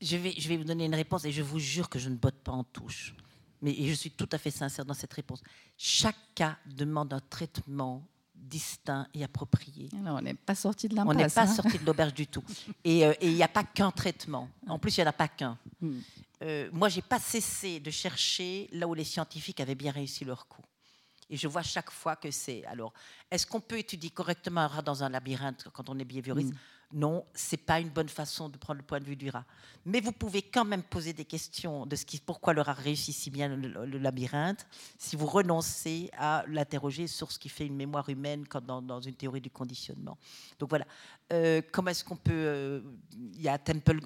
Je vais, je vais vous donner une réponse et je vous jure que je ne botte pas en touche. Mais je suis tout à fait sincère dans cette réponse. Chaque cas demande un traitement distinct et approprié. on n'est pas sorti de l'impasse. On n'est pas hein. sorti de l'auberge du tout. Euh, et il n'y a pas qu'un traitement. En plus, il n'y en a pas qu'un. Hmm. Euh, moi, j'ai pas cessé de chercher là où les scientifiques avaient bien réussi leur coup. Et je vois chaque fois que c'est. Alors, est-ce qu'on peut étudier correctement un rat dans un labyrinthe quand on est behavioriste non, c'est pas une bonne façon de prendre le point de vue du rat. Mais vous pouvez quand même poser des questions de ce qui, pourquoi le rat réussit si bien le, labyrinthe, si vous renoncez à l'interroger sur ce qui fait une mémoire humaine dans, une théorie du conditionnement. Donc voilà. Euh, comment est-ce qu'on peut euh, Il y a Temple,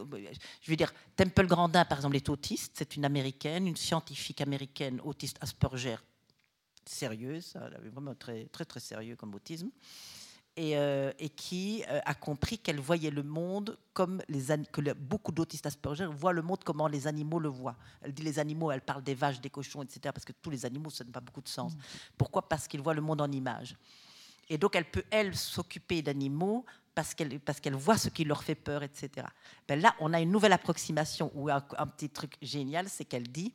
je veux dire Temple Grandin par exemple est autiste. C'est une américaine, une scientifique américaine autiste Asperger, sérieuse, elle avait vraiment très très très sérieux comme autisme. Euh, et, qui euh, a compris qu'elle voyait le monde comme les que beaucoup d'autistes Asperger voient le monde comme les animaux le voient. Elle dit les animaux, elle parle des vaches, des cochons, etc. Parce que tous les animaux, ça n'a pas beaucoup de sens. Mm. Pourquoi? Parce qu'ils voient le monde en images. Et donc elle peut, elle, s'occuper d'animaux parce qu'elle parce qu'elle voit ce qui leur fait peur, etc. Ben là, on a une nouvelle approximation ou un, petit truc génial, c'est qu'elle dit,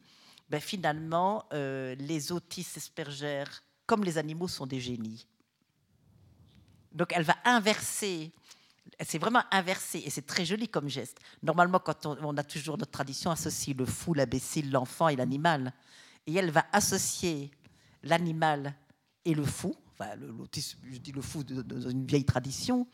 ben finalement, euh, les autistes Asperger, comme les animaux, sont des génies. Donc elle va inverser. C'est vraiment inversé et c'est très joli comme geste. Normalement, quand on, a toujours notre tradition, associe le fou, l'imbécile, l'enfant et l'animal. Et elle va associer l'animal et le fou, enfin, l'autisme, je dis le fou dans une vieille tradition,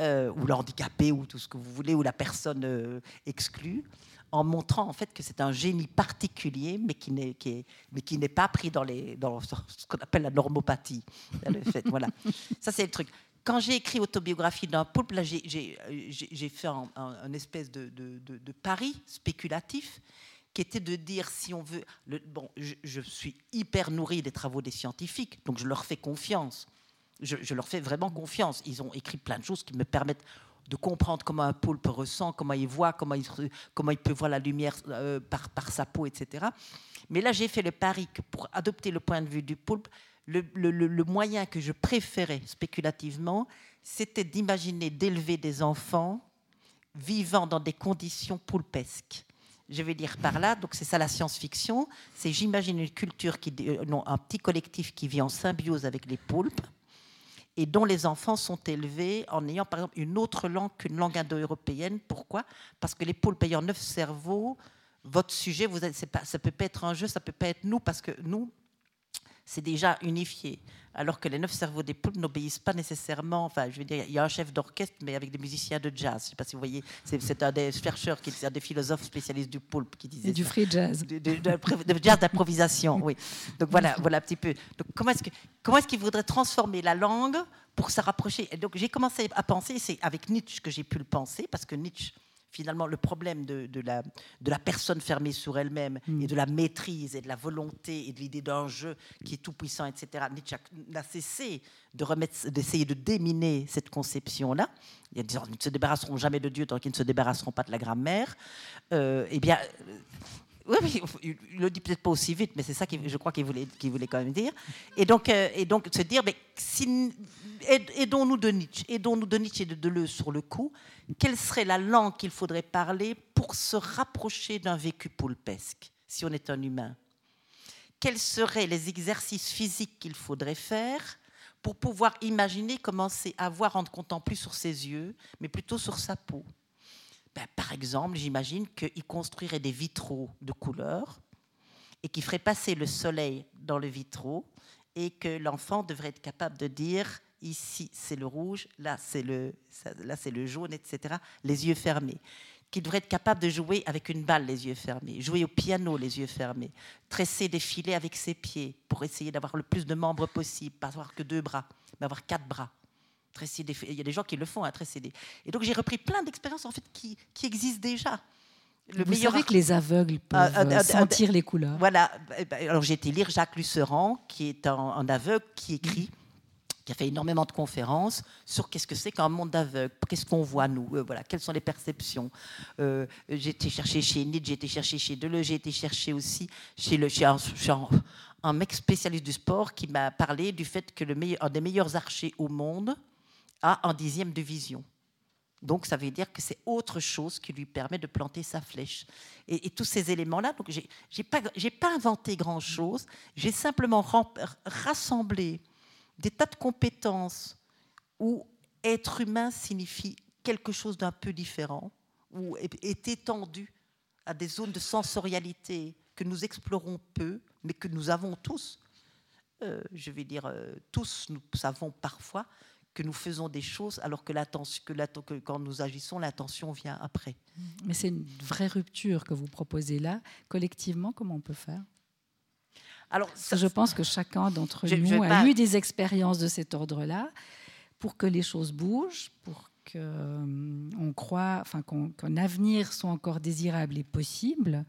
euh, ou l'handicapé, ou tout ce que vous voulez, ou la personne euh, exclue, en montrant en fait que c'est un génie particulier, mais qui n'est, qui mais qui n'est pas pris dans, les, dans ce qu'on appelle la normopathie. Le fait, voilà. Ça, c'est le truc quand j'ai écrit Autobiographie d'un poulpe, là, j'ai, fait un, espèce de, pari spéculatif qui était de dire si on veut. Bon, je, suis hyper nourri des travaux des scientifiques, donc je leur fais confiance. Je, leur fais vraiment confiance. Ils ont écrit plein de choses qui me permettent de comprendre comment un poulpe ressent, comment il voit, comment il, peut voir la lumière euh, par, sa peau, etc. Mais là, j'ai fait le pari pour adopter le point de vue du poulpe, le, moyen que je préférais spéculativement, c'était d'imaginer d'élever des enfants vivant dans des conditions poulpesques. Je vais dire par là, donc c'est ça la science-fiction, c'est j'imagine une culture qui, euh, non, un petit collectif qui vit en symbiose avec les poulpes et dont les enfants sont élevés en ayant par exemple une autre langue qu'une langue indo-européenne. Pourquoi? Parce que les poulpes ayant neuf cerveaux, votre sujet, vous pas, ça peut pas être un jeu, ça peut pas être nous, parce que nous, c'est déjà unifié. Alors que les neuf cerveaux des poulpes n'obéissent pas nécessairement. Enfin, je veux dire, il y a un chef d'orchestre, mais avec des musiciens de jazz. Je ne sais pas si vous voyez. C'est un des chercheurs, qui, un des philosophes spécialistes du poulpe qui disait. Et du free jazz. De, jazz d'improvisation, oui. Donc voilà, voilà un petit peu. Donc comment est-ce que comment est-ce qu'il voudrait transformer la langue pour se rapprocher? Et donc j'ai commencé à penser, c'est avec Nietzsche que j'ai pu le penser, parce que Nietzsche finalement le problème de, la, de la personne fermée sur elle-même mm. et de la maîtrise et de la volonté et de l'idée d'un jeu qui est tout puissant, etc. Nietzsche n'a cessé de remettre, d'essayer de déminer cette conception-là. Il y a des gens qui ne se débarrasseront jamais de Dieu tant qu'ils ne se débarrasseront pas de la grammaire. Euh, eh bien, oui, il le dit peut-être pas aussi vite, mais c'est ça que je crois qu'il voulait, voulait quand même dire. Et donc, euh, et donc se dire, mais si, aidons-nous de Nietzsche, aidons-nous de Nietzsche et de Deleuze sur le coup. Quelle serait la langue qu'il faudrait parler pour se rapprocher d'un vécu poulpesque, si on est un humain? Quels seraient les exercices physiques qu'il faudrait faire pour pouvoir imaginer commencer à voir en ne comptant plus sur ses yeux, mais plutôt sur sa peau? Ben, par exemple, j'imagine qu'il construirait des vitraux de couleur et qu'il ferait passer le soleil dans le vitraux et que l'enfant devrait être capable de dire ici c'est le rouge, là c'est le, là c'est le jaune, etc. Les yeux fermés. Qu'il devrait être capable de jouer avec une balle les yeux fermés, jouer au piano les yeux fermés, tresser des filets avec ses pieds pour essayer d'avoir le plus de membres possible, pas avoir que deux bras, mais avoir quatre bras il y a des gens qui le font, à tresser Et donc j'ai repris plein d'expériences en fait qui, qui existent déjà. Le Vous savez que les aveugles peuvent ah, ah, ah, sentir les couleurs. Voilà. Eh ben, alors j'ai été lire Jacques Luceran, qui est un, aveugle, qui écrit, qui a fait énormément de conférences sur qu'est-ce que c'est qu'un monde d'aveugle, qu'est-ce qu'on voit nous, euh, voilà, quelles sont les perceptions. Euh, j'ai été chercher chez Nietzsche, j'ai été chercher chez Deleuze, j'ai été chercher aussi chez, le, chez un, un, mec spécialiste du sport qui m'a parlé du fait que le meilleur, un des meilleurs archers au monde, a un dixième de vision. Donc ça veut dire que c'est autre chose qui lui permet de planter sa flèche. Et, tous ces éléments-là, donc j'ai pas, inventé grand-chose, j'ai simplement rassemblé des tas de compétences où être humain signifie quelque chose d'un peu différent, ou est étendu à des zones de sensorialité que nous explorons peu, mais que nous avons tous. Euh, je vais dire euh, tous, nous savons parfois que nous faisons des choses alors que, que, que quand nous agissons, l'attention vient après. Mais c'est une vraie rupture que vous proposez là. Collectivement, comment on peut faire? Alors, je pense que chacun d'entre nous a eu des expériences de cet ordre-là pour que les choses bougent, pour qu'on euh, croit, enfin qu'un avenir soit encore désirable et possible.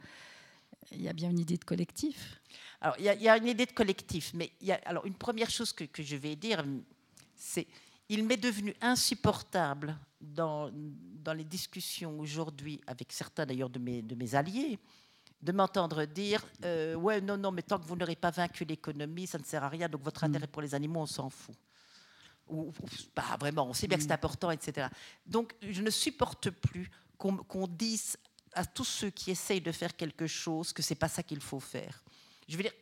Il y a bien une idée de collectif. Alors, il y, a, une idée de collectif, mais il y a, alors une première chose que, que je vais dire, c'est il m'est devenu insupportable dans, dans les discussions aujourd'hui, avec certains d'ailleurs de mes, de mes alliés, de m'entendre dire euh, Ouais, non, non, mais tant que vous n'aurez pas vaincu l'économie, ça ne sert à rien, donc votre mm. intérêt pour les animaux, on s'en fout. Ou, pas vraiment, on sait bien que c'est mm. important, etc. Donc, je ne supporte plus qu'on dise à tous ceux qui essayent de faire quelque chose que c'est pas ça qu'il faut faire. Je veux dire,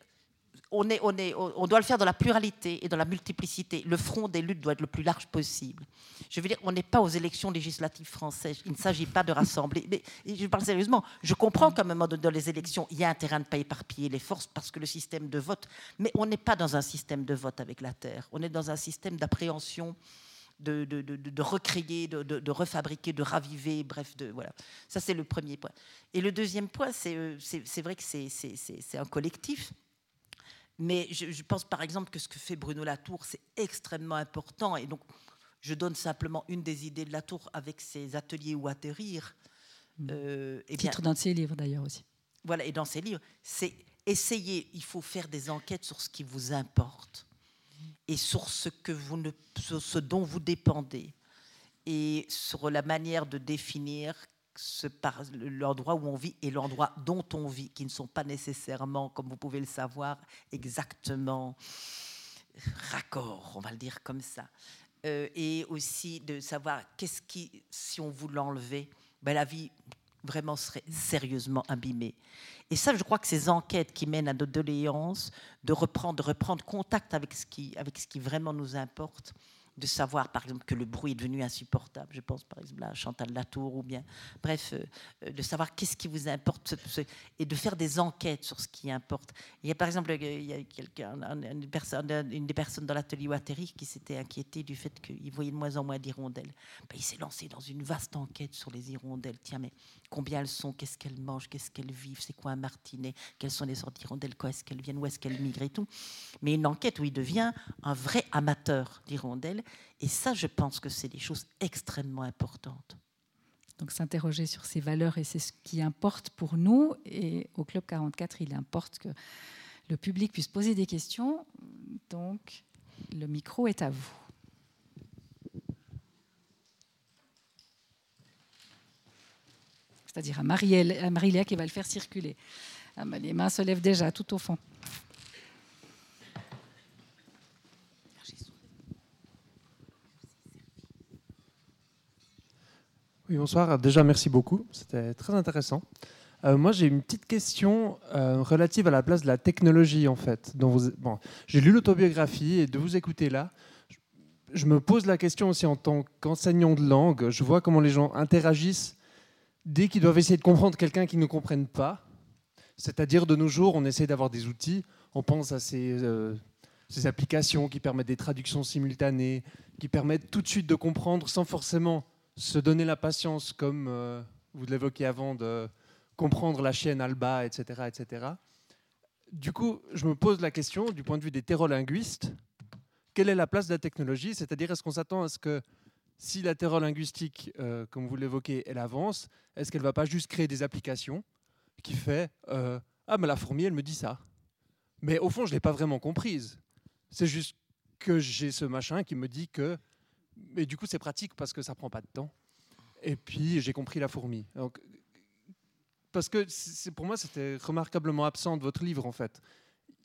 on, doit le faire dans la pluralité et dans la multiplicité. Le front des luttes doit être le plus large possible. Je veux dire, on n'est pas aux élections législatives françaises. Il ne s'agit pas de rassembler. Mais je parle sérieusement. Je comprends qu'à un moment donné, dans les élections, il y a un terrain de pas éparpiller les forces parce que le système de vote. Mais on n'est pas dans un système de vote avec la Terre. On est dans un système d'appréhension. De, recréer, de, refabriquer, de raviver, bref, voilà. Ça, c'est le premier point. Et le deuxième point, c'est euh, vrai que c'est un collectif. Mais je, pense par exemple que ce que fait Bruno Latour, c'est extrêmement important. Et donc, je donne simplement une des idées de Latour avec ses ateliers où atterrir. Mmh. Euh, et Titre d'un de ses livres d'ailleurs aussi. Voilà, et dans ses livres, c'est essayer, il faut faire des enquêtes sur ce qui vous importe et sur ce, que vous ne, sur ce dont vous dépendez et sur la manière de définir l'endroit où on vit et l'endroit dont on vit, qui ne sont pas nécessairement, comme vous pouvez le savoir, exactement raccord, on va le dire comme ça. Euh, et aussi de savoir qu'est-ce qui, si on vous l'enlevait, ben la vie vraiment serait sérieusement abîmée. Et ça, je crois que ces enquêtes qui mènent à notre doléance, de reprendre, de reprendre contact avec ce, qui, avec ce qui vraiment nous importe, de savoir, par exemple, que le bruit est devenu insupportable. Je pense, par exemple, à Chantal Latour, ou bien, bref, euh, euh, de savoir qu'est-ce qui vous importe et de faire des enquêtes sur ce qui importe. Il y a, par exemple, il y a une, personne, des personnes dans l'atelier Wattery qui s'était inquiété du fait qu'il voyait de moins en moins d'hirondelles. Ben, il s'est lancé dans une vaste enquête sur les hirondelles. Tiens, mais combien elles sont, qu'est-ce qu'elles mangent, qu'est-ce qu'elles vivent, c'est quoi un martinet, quelles sont les sortes d'hirondelles, quoi est-ce qu'elles viennent, où est-ce qu'elles migrent et tout. Mais une enquête où il devient un vrai amateur d'hirondelles. Et ça, je pense que c'est des choses extrêmement importantes. Donc s'interroger sur ces valeurs et c'est ce qui importe pour nous. Et au Club 44, il importe que le public puisse poser des questions. Donc le micro est à vous. C'est-à-dire à, Marie-Léa qui va le faire circuler. Ah les mains se lèvent déjà tout au fond. Oui, bonsoir. Déjà, merci beaucoup. C'était très intéressant. Euh, moi, j'ai une petite question euh, relative à la place de la technologie, en fait. Bon, j'ai lu l'autobiographie et de vous écouter là, je me pose la question aussi en tant qu'enseignant de langue. Je vois comment les gens interagissent dès qu'ils doivent essayer de comprendre quelqu'un qu'ils ne comprennent pas. C'est-à-dire, de nos jours, on essaie d'avoir des outils. On pense à ces, euh, applications qui permettent des traductions simultanées, qui permettent tout de suite de comprendre sans forcément se donner la patience, comme vous l'évoquiez avant, de comprendre la chienne Alba, etc., etc. Du coup, je me pose la question, du point de vue des terrolinguistes, quelle est la place de la technologie? C'est-à-dire, est-ce qu'on s'attend à ce que si la terrolinguistique, euh, comme vous l'évoquez, elle avance, est-ce qu'elle ne va pas juste créer des applications qui fait euh, Ah, mais la fourmi, elle me dit ça. Mais au fond, je ne l'ai pas vraiment comprise. C'est juste que j'ai ce machin qui me dit que. Mais du coup, c'est pratique parce que ça prend pas de temps. Et puis, j'ai compris la fourmi. Parce que pour moi, c'était remarquablement absent de votre livre, en fait.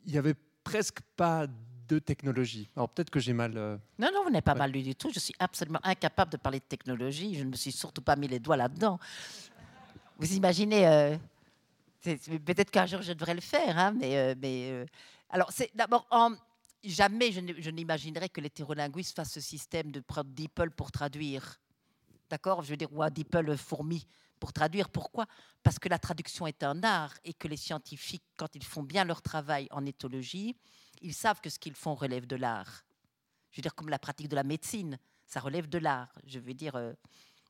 Il n'y avait presque pas de technologie. Alors peut-être que j'ai mal. Euh, non, non, vous n'avez pas mal lu du tout. Je suis absolument incapable de parler de technologie. Je ne me suis surtout pas mis les doigts là-dedans. Vous imaginez. Euh, peut-être qu'un jour je devrais le faire, hein, mais. Euh, mais alors, c'est d'abord. Jamais je n'imaginerais que l'hétérolinguiste fasse ce système de prendre DeepL pour traduire. D'accord? Je veux dire, ou un DeepL fourmi pour traduire. Pourquoi? Parce que la traduction est un art et que les scientifiques, quand ils font bien leur travail en éthologie, ils savent que ce qu'ils font relève de l'art. Je veux dire, comme la pratique de la médecine, ça relève de l'art. Je veux dire, euh,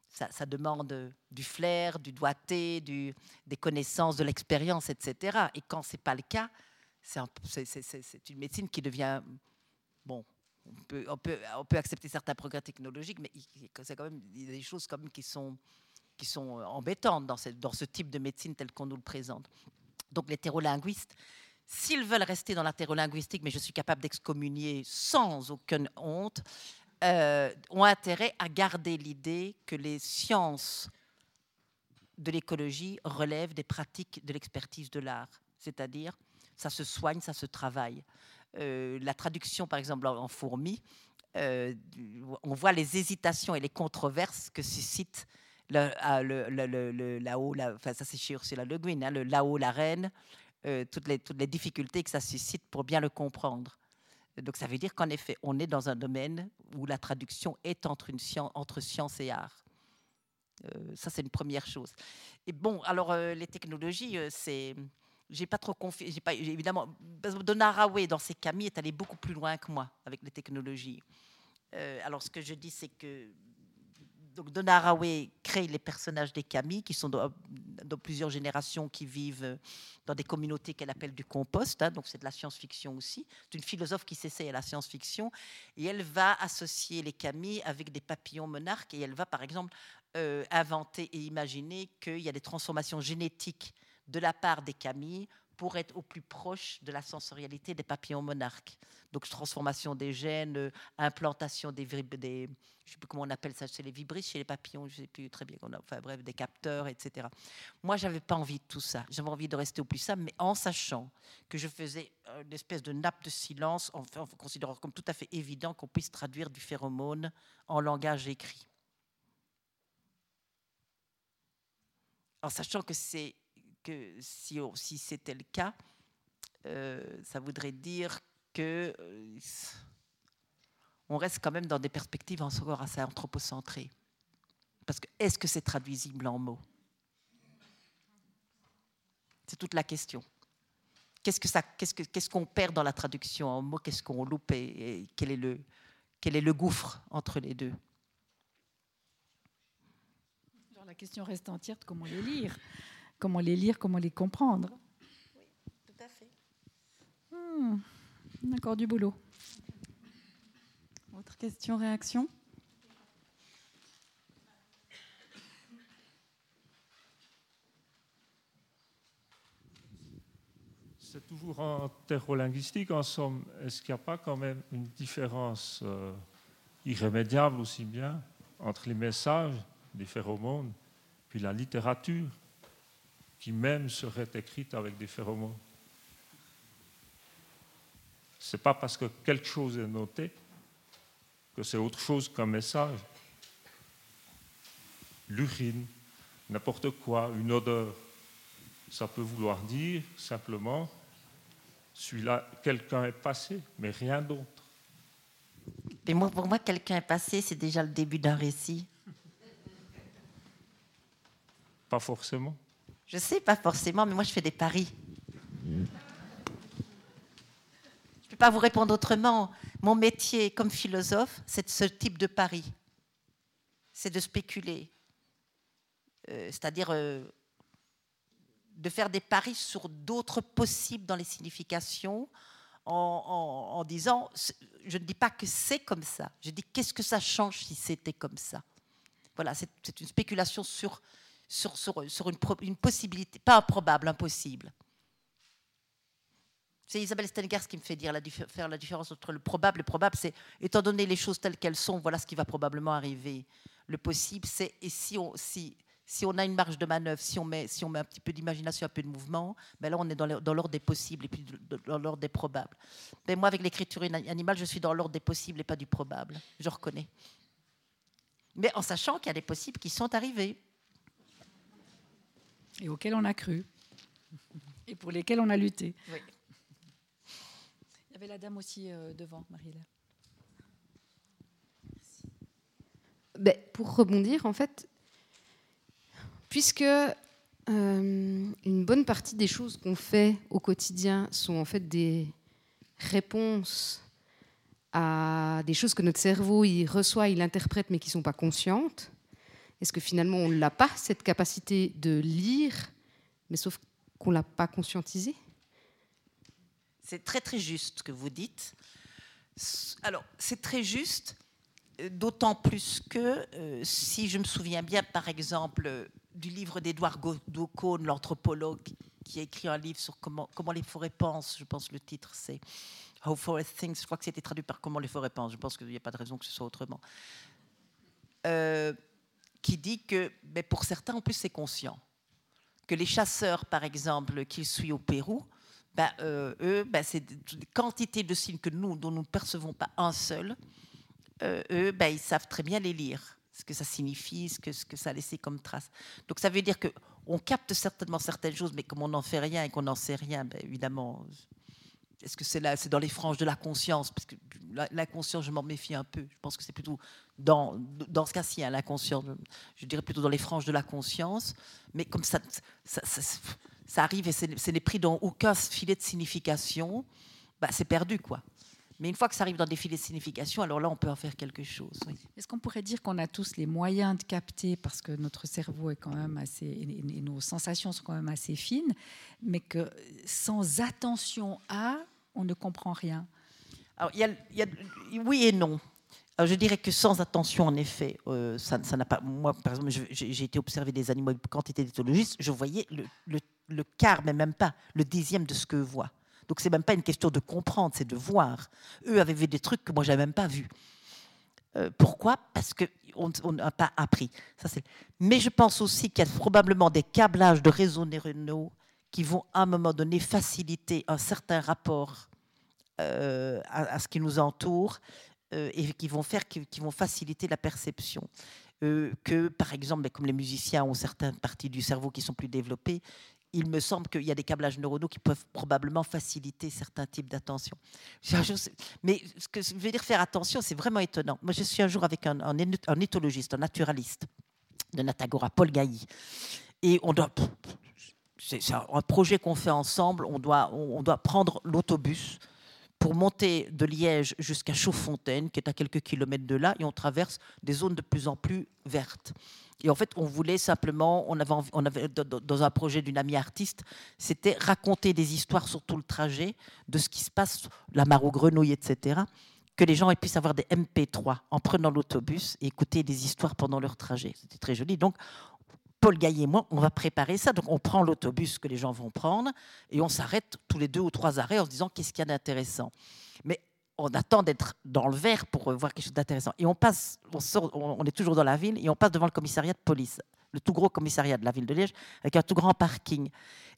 ça, demande du flair, du doigté, des connaissances, de l'expérience, etc. Et quand ce n'est pas le cas, c'est une médecine qui devient, bon, on peut, accepter certains progrès technologiques, mais c'est quand même des choses comme qui sont qui sont euh, embêtantes dans, ce type de médecine tel qu'on nous le présente. Donc les terrolinguistes, s'ils veulent rester dans la terrolinguistique, mais je suis capable d'excommunier sans aucune honte, euh, ont intérêt à garder l'idée que les sciences de l'écologie relèvent des pratiques de l'expertise de l'art. C'est-à-dire, ça se soigne, ça se travaille. Euh, la traduction, par exemple, en fourmi, on voit les hésitations et les controverses que suscite ah, le, là-haut, enfin, ça c'est chez Ursula Le Guin, hein, le là-haut, la reine, euh, toutes, les, toutes les difficultés que ça suscite pour bien le comprendre. Donc ça veut dire qu'en effet, on est dans un domaine où la traduction est entre, une science, entre science et art. Euh, ça, c'est une première chose. Et bon, alors euh, les technologies, c'est. J'ai pas trop confiance. Évidemment, Donna Haraway, dans ses camis, est allé beaucoup plus loin que moi avec les technologies. alors, ce que je dis, c'est que donc Donna Haraway crée les personnages des Kami, qui sont dans, plusieurs générations qui vivent dans des communautés qu'elle appelle du compost. Hein, donc c'est de la science-fiction aussi. C'est une philosophe qui s'essaye à la science-fiction et elle va associer les Kami avec des papillons monarques et elle va par exemple euh, inventer et imaginer qu'il y a des transformations génétiques de la part des Kami pour être au plus proche de la sensorialité des papillons monarques. Donc transformation des gènes, euh, implantation des, des je sais plus comment on appelle ça, c'est les vibrisses chez les papillons, je ne sais plus très bien, enfin bref, des capteurs, etc. Moi, j'avais pas envie de tout ça. J'avais envie de rester au plus simple, mais en sachant que je faisais une espèce de nappe de silence, en, en considérant comme tout à fait évident qu'on puisse traduire du phéromone en langage écrit. En sachant que c'est que si, c'était le cas, euh, ça voudrait dire que euh, on reste quand même dans des perspectives encore assez anthropocentrées. Parce que est-ce que c'est traduisible en mots? C'est toute la question. Qu'est-ce qu'on perd dans la traduction en mots? Qu'est-ce qu'on loupe et, quel est le gouffre entre les deux? La question reste entière de comment les lire. Comment les lire, comment les comprendre. Oui, tout à fait. Hmm, encore du boulot. Autre question, réaction? C'est toujours en terrolinguistique, en somme. Est-ce qu'il n'y a pas quand même une différence euh, irrémédiable aussi bien entre les messages des phéromones puis la littérature? Qui même serait écrite avec des phéromones. Ce n'est pas parce que quelque chose est noté que c'est autre chose qu'un message. L'urine, n'importe quoi, une odeur, ça peut vouloir dire simplement celui-là, quelqu'un est passé, mais rien d'autre. Et moi, pour moi, quelqu'un est passé, c'est déjà le début d'un récit. Pas forcément. Je sais, pas forcément, mais moi, je fais des paris. Je ne peux pas vous répondre autrement. Mon métier comme philosophe, c'est ce type de pari. C'est de spéculer. Euh, c'est-à-dire euh, de faire des paris sur d'autres possibles dans les significations en, disant, je ne dis pas que c'est comme ça, je dis qu'est-ce que ça change si c'était comme ça? Voilà, c'est une spéculation sur, sur, une, possibilité, pas improbable, impossible. C'est Isabelle Stengers qui me fait faire la différence entre le probable et le probable. C'est, étant donné les choses telles qu'elles sont, voilà ce qui va probablement arriver. Le possible, c'est, et si on, si, si on a une marge de manœuvre, si on met, si on met un petit peu d'imagination, un peu de mouvement, ben là on est dans l'ordre des possibles et puis dans l'ordre des probables. Mais moi, avec l'écriture animale, je suis dans l'ordre des possibles et pas du probable. Je reconnais. Mais en sachant qu'il y a des possibles qui sont arrivés. Et auxquels on a cru. Et pour lesquels on a lutté. Oui. Il y avait la dame aussi euh, devant, Marie-Hélène. Ben, pour rebondir, en fait, puisque euh, une bonne partie des choses qu'on fait au quotidien sont en fait des réponses à des choses que notre cerveau il reçoit, il interprète, mais qui ne sont pas conscientes. Est-ce que finalement on n'a pas cette capacité de lire, mais sauf qu'on ne l'a pas conscientisé C'est très très juste ce que vous dites. Alors c'est très juste, euh, d'autant plus que euh, si je me souviens bien, par exemple, du livre d'Edouard Daukone, l'anthropologue, qui a écrit un livre sur comment, les forêts pensent. Je pense le titre, c'est How Forest Thinks. Je crois que c'était traduit par Comment les forêts pensent. Je pense qu'il n'y a pas de raison que ce soit autrement. Euh, qui dit que mais pour certains, en plus, c'est conscient. Que les chasseurs, par exemple, qu'ils suivent au Pérou, ben, euh, eux, ben, c'est des quantités de signes que nous, dont nous ne percevons pas un seul. Euh, eux, ben, ils savent très bien les lire ce que ça signifie, ce que, ce que ça a laissé comme trace. Donc ça veut dire qu'on capte certainement certaines choses, mais comme on n'en fait rien et qu'on n'en sait rien, ben évidemment, est-ce que c'est là, c'est dans les franges de la conscience? Parce que la, conscience, je m'en méfie un peu. Je pense que c'est plutôt dans, dans ce cas-ci, hein, la conscience, je, dirais plutôt dans les franges de la conscience, mais comme ça, ça, arrive et ce n'est pris dans aucun filet de signification, bah, c'est perdu, quoi. Mais une fois que ça arrive dans des filets de signification, alors là, on peut en faire quelque chose. Est-ce qu'on pourrait dire qu'on a tous les moyens de capter, parce que notre cerveau est quand même assez, et nos sensations sont quand même assez fines, mais que sans attention à, on ne comprend rien alors, il y a, Oui et non. Je dirais que sans attention, en effet, euh, ça n'a pas. Moi, par exemple, j'ai été observer des animaux avec quantité d'éthologistes, je voyais le quart, mais même pas le dixième de ce que voient. Donc c'est même pas une question de comprendre, c'est de voir. Eux avaient vu des trucs que moi j'avais même pas vus. Euh, pourquoi? Parce qu'on n'a pas appris. Ça, Mais je pense aussi qu'il y a probablement des câblages de réseaux neuronaux qui vont à un moment donné faciliter un certain rapport euh, à, ce qui nous entoure euh, et qui vont faire, qui, vont faciliter la perception. que par exemple, comme les musiciens ont certaines parties du cerveau qui sont plus développées, il me semble qu'il y a des câblages neuronaux qui peuvent probablement faciliter certains types d'attention. Mais ce que je veux dire faire attention, c'est vraiment étonnant. Moi, je suis un jour avec un, un, éthologiste, un naturaliste de Natagora, Paul Gailly. Et on doit. C'est un projet qu'on fait ensemble. On doit, on doit prendre l'autobus pour monter de Liège jusqu'à Chauffontaine, qui est à quelques kilomètres de là, et on traverse des zones de plus en plus vertes. Et en fait, on voulait simplement, on avait, on avait dans un projet d'une amie artiste, c'était raconter des histoires sur tout le trajet de ce qui se passe, la mare aux grenouilles, etc., que les gens puissent avoir des MP3 en prenant l'autobus et écouter des histoires pendant leur trajet. C'était très joli. Donc, Paul Gaillet et moi, on va préparer ça. Donc, on prend l'autobus que les gens vont prendre et on s'arrête tous les deux ou trois arrêts en se disant qu'est-ce qu'il y a d'intéressant? Mais on attend d'être dans le vert pour voir quelque chose d'intéressant. Et on passe, on, est toujours dans la ville et on passe devant le commissariat de police le tout gros commissariat de la ville de Liège, avec un tout grand parking.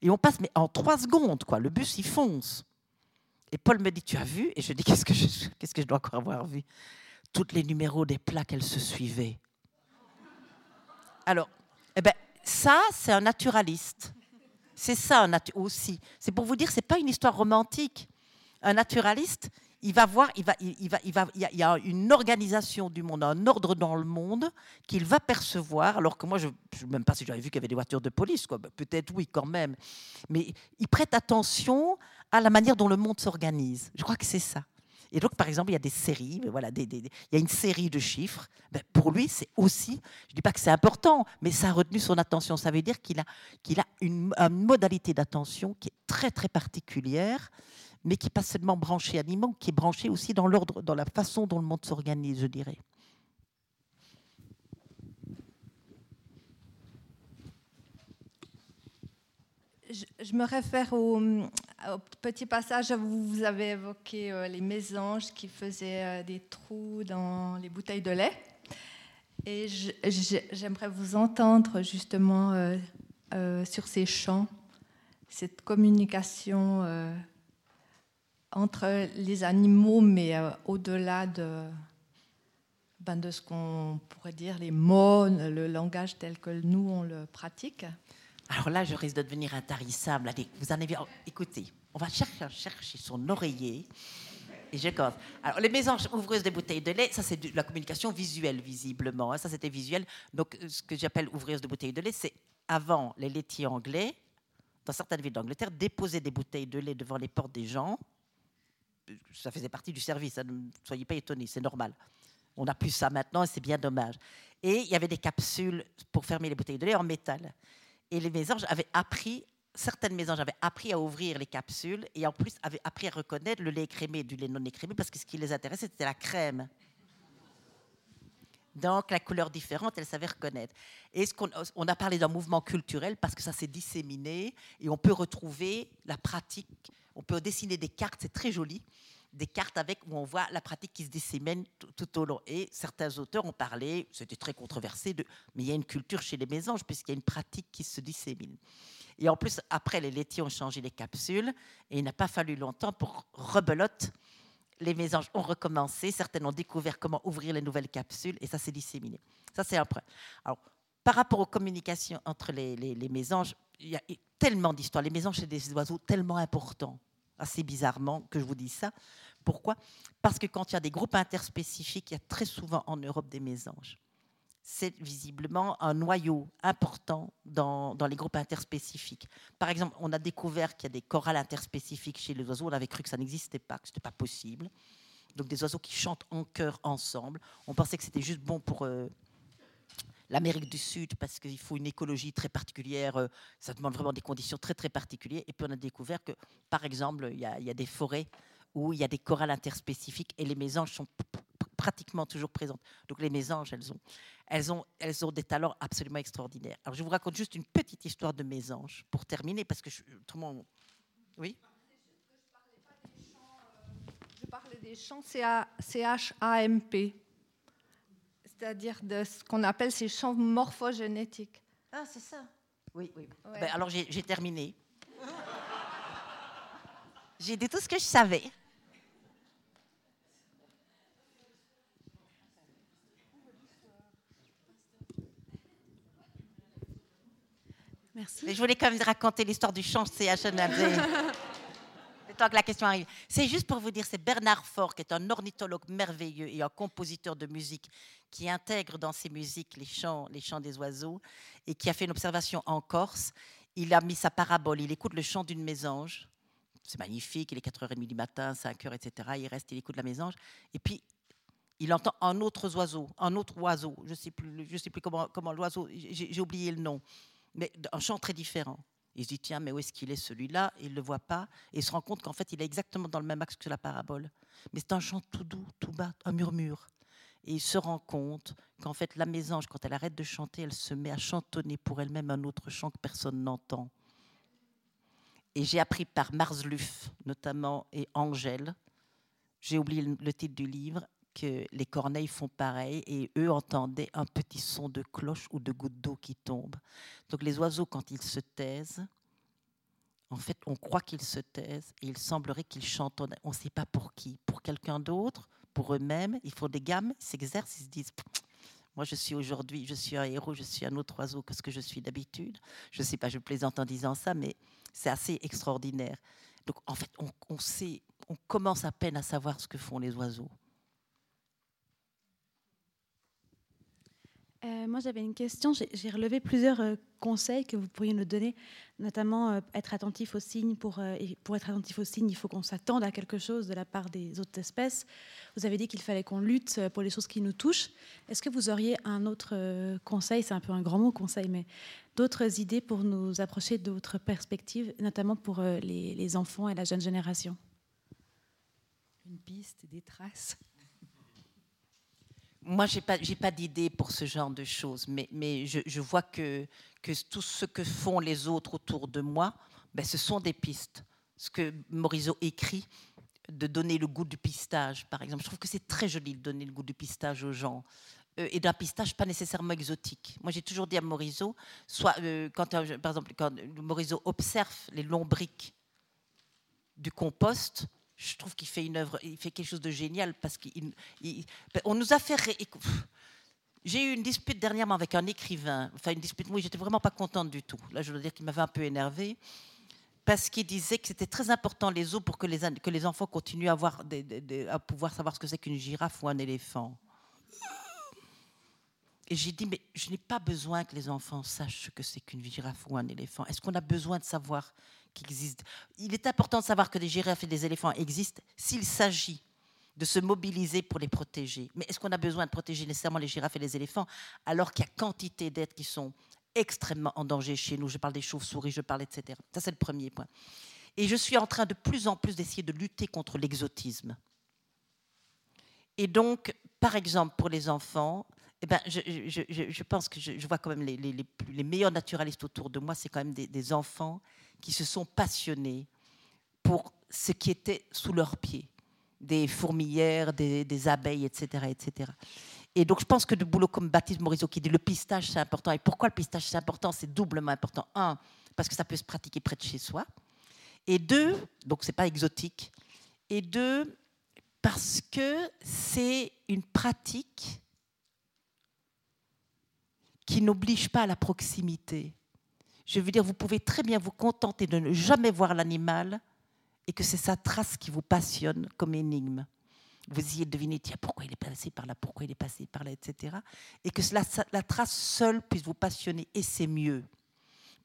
Et on passe, mais en trois secondes, quoi. Le bus, il fonce. Et Paul me dit, tu as vu? Et je dis, qu'est-ce que je, qu'est-ce que je dois encore avoir vu? Toutes les numéros des plaques, elles se suivaient. Alors, eh ben, ça, c'est un naturaliste. C'est ça aussi. C'est pour vous dire, c'est pas une histoire romantique. Un naturaliste, il va voir, il va, il, va, il va, il y a une organisation du monde, un ordre dans le monde qu'il va percevoir. Alors que moi, je ne sais même pas si j'avais vu qu'il y avait des voitures de police, quoi. Peut-être oui, quand même. Mais il prête attention à la manière dont le monde s'organise. Je crois que c'est ça. Et donc, par exemple, il y a des séries, voilà, des, il y a une série de chiffres. Ben, pour lui, c'est aussi, je ne dis pas que c'est important, mais ça a retenu son attention. Ça veut dire qu'il a, qu'il a une, modalité d'attention qui est très, très particulière, mais qui n'est pas seulement branchée animaux, qui est branchée aussi dans l'ordre, dans la façon dont le monde s'organise, je dirais. je, me réfère au, petit passage vous avez évoqué euh, les mésanges qui faisaient euh, des trous dans les bouteilles de lait. Et j'aimerais vous entendre justement euh, sur ces chants, cette communication entre les animaux, mais au-delà de, ben de ce qu'on pourrait dire les mots, le langage tel que nous on le pratique. Alors là, je risque de devenir intarissable. Vous en avez. Écoutez, on va chercher, son oreiller. Et je commence. Alors, les mésanges ouvreuses des bouteilles de lait, ça c'est la communication visuelle, visiblement. Hein. ça c'était visuel. Donc, ce que j'appelle ouvreuses de bouteilles de lait, c'est avant les laitiers anglais, dans certaines villes d'Angleterre, déposer des bouteilles de lait devant les portes des gens. Ça faisait partie du service, hein, ne soyez pas étonnés, c'est normal. On n'a plus ça maintenant et c'est bien dommage. Et il y avait des capsules pour fermer les bouteilles de lait en métal. Et les mésanges avaient appris, certaines mésanges avaient appris à ouvrir les capsules et en plus avaient appris à reconnaître le lait écrémé du lait non écrémé parce que ce qui les intéressait, c'était la crème. Donc, la couleur différente, elles savaient reconnaître. Et ce on a parlé d'un mouvement culturel parce que ça s'est disséminé et on peut retrouver la pratique. On peut dessiner des cartes, c'est très joli des cartes avec où on voit la pratique qui se dissémine tout, au long. Et certains auteurs ont parlé, c'était très controversé, mais il y a une culture chez les mésanges puisqu'il y a une pratique qui se dissémine. Et en plus, après, les laitiers ont changé les capsules et il n'a pas fallu longtemps pour rebelote. Les mésanges ont recommencé, certaines ont découvert comment ouvrir les nouvelles capsules et ça s'est disséminé. Ça, c'est un point. Alors, par rapport aux communications entre les, les, les mésanges, il y a tellement d'histoires. Les mésanges, c'est des oiseaux tellement importants assez bizarrement que je vous dis ça. Pourquoi? Parce que quand il y a des groupes interspécifiques, il y a très souvent en Europe des mésanges. C'est visiblement un noyau important dans, les groupes interspécifiques. Par exemple, on a découvert qu'il y a des chorales interspécifiques chez les oiseaux. On avait cru que ça n'existait pas, que ce n'était pas possible. Donc des oiseaux qui chantent en chœur ensemble. On pensait que c'était juste bon pour euh, l'Amérique du Sud parce qu'il faut une écologie très particulière. Euh, ça demande vraiment des conditions très très particulières. Et puis on a découvert que, par exemple, il y a des forêts où il y a des chorales interspécifiques et les mésanges sont pratiquement toujours présentes. Donc les mésanges, elles ont, elles ont, elles ont des talents absolument extraordinaires. Alors je vous raconte juste une petite histoire de mésanges pour terminer, parce que je, autrement, oui? Je parlais des chants C-H-A-M-P, c'est-à-dire de ce qu'on appelle ces champs morphogénétiques. Ah, c'est ça. Oui, oui. Ben, alors j'ai terminé. J'ai dit tout ce que je savais. Merci. je voulais quand même raconter l'histoire du chant CHNAD. La question arrive. C'est juste pour vous dire, c'est Bernard Faure, qui est un ornithologue merveilleux et un compositeur de musique, qui intègre dans ses musiques les chants, les chants des oiseaux, et qui a fait une observation en Corse. Il a mis sa parabole, il écoute le chant d'une mésange. C'est magnifique, il est 4h30 du matin, 5h, etc. Il reste, il écoute la mésange. Et puis, il entend un autre oiseau, un autre oiseau, je ne sais plus, sais plus comment, comment l'oiseau, j'ai oublié le nom mais un chant très différent. Il se dit, tiens, mais où est-ce qu'il est celui-là? Il ne le voit pas. Et il se rend compte qu'en fait, il est exactement dans le même axe que la parabole. Mais c'est un chant tout doux, tout bas, un murmure. Et il se rend compte qu'en fait, la mésange, quand elle arrête de chanter, elle se met à chantonner pour elle-même un autre chant que personne n'entend. Et j'ai appris par Marzluff, notamment, et Angèle, j'ai oublié le titre du livre, que les corneilles font pareil et eux entendaient un petit son de cloche ou de goutte d'eau qui tombe. Donc les oiseaux, quand ils se taisent, en fait, on croit qu'ils se taisent et il semblerait qu'ils chantent. On ne sait pas pour qui. Pour quelqu'un d'autre, pour eux-mêmes. Ils font des gammes, s'exercent, ils se disent moi, je suis aujourd'hui, je suis un héros, je suis un autre oiseau que ce que je suis d'habitude. Je ne sais pas, je plaisante en disant ça, mais c'est assez extraordinaire. Donc, en fait, on commence à peine à savoir ce que font les oiseaux. Euh, moi, j'avais une question. J'ai relevé plusieurs euh, conseils que vous pourriez nous donner, notamment euh, être attentif aux signes. Pour, être attentif aux signes, il faut qu'on s'attende à quelque chose de la part des autres espèces. Vous avez dit qu'il fallait qu'on lutte pour les choses qui nous touchent. Est-ce que vous auriez un autre conseil? C'est un peu un grand mot, conseil, mais d'autres idées pour nous approcher d'autres perspectives, notamment pour les enfants et la jeune génération? Une piste, des traces moi, je n'ai pas, pas d'idée pour ce genre de choses, mais, mais je, vois que, que tout ce que font les autres autour de moi, ben, ce sont des pistes. Ce que Morisot écrit, de donner le goût du pistage, par exemple. Je trouve que c'est très joli de donner le goût du pistage aux gens. Euh, et d'un pistage pas nécessairement exotique. Moi, j'ai toujours dit à Morisot, soit, euh, quand, euh, par exemple, quand Morisot observe les lombriques du compost, je trouve qu'il fait une œuvre, il fait quelque chose de génial parce qu'on nous a fait. J'ai eu une dispute dernièrement avec un écrivain, enfin une dispute, oui, j'étais vraiment pas contente du tout. Là, je dois dire qu'il m'avait un peu énervé parce qu'il disait que c'était très important les eaux pour que les, que les enfants continuent à, avoir à pouvoir savoir ce que c'est qu'une girafe ou un éléphant. Et j'ai dit, mais je n'ai pas besoin que les enfants sachent ce que c'est qu'une girafe ou un éléphant. Est-ce qu'on a besoin de savoir il est important de savoir que des girafes et des éléphants existent s'il s'agit de se mobiliser pour les protéger. Mais est-ce qu'on a besoin de protéger nécessairement les girafes et les éléphants alors qu'il y a quantité d'êtres qui sont extrêmement en danger chez nous? Je parle des chauves-souris, je parle, etc. Ça, c'est le premier point. Et je suis en train de plus en plus d'essayer de lutter contre l'exotisme. Et donc, par exemple, pour les enfants, eh ben, je, pense que je, vois quand même les, meilleurs naturalistes autour de moi, c'est quand même des, enfants qui se sont passionnés pour ce qui était sous leurs pieds, des fourmilières, des, abeilles, etc., etc. Et donc, je pense que de boulot comme Baptiste Morisot qui dit le pistage, c'est important. Et pourquoi le pistage, c'est important? C'est doublement important. Un, parce que ça peut se pratiquer près de chez soi. Et deux, donc c'est pas exotique. Et deux, parce que c'est une pratique qui n'oblige pas à la proximité. Je veux dire, vous pouvez très bien vous contenter de ne jamais voir l'animal et que c'est sa trace qui vous passionne comme énigme. Vous y devinez, tiens, pourquoi il est passé par là, pourquoi il est passé par là, etc. Et que la, la trace seule puisse vous passionner, et c'est mieux.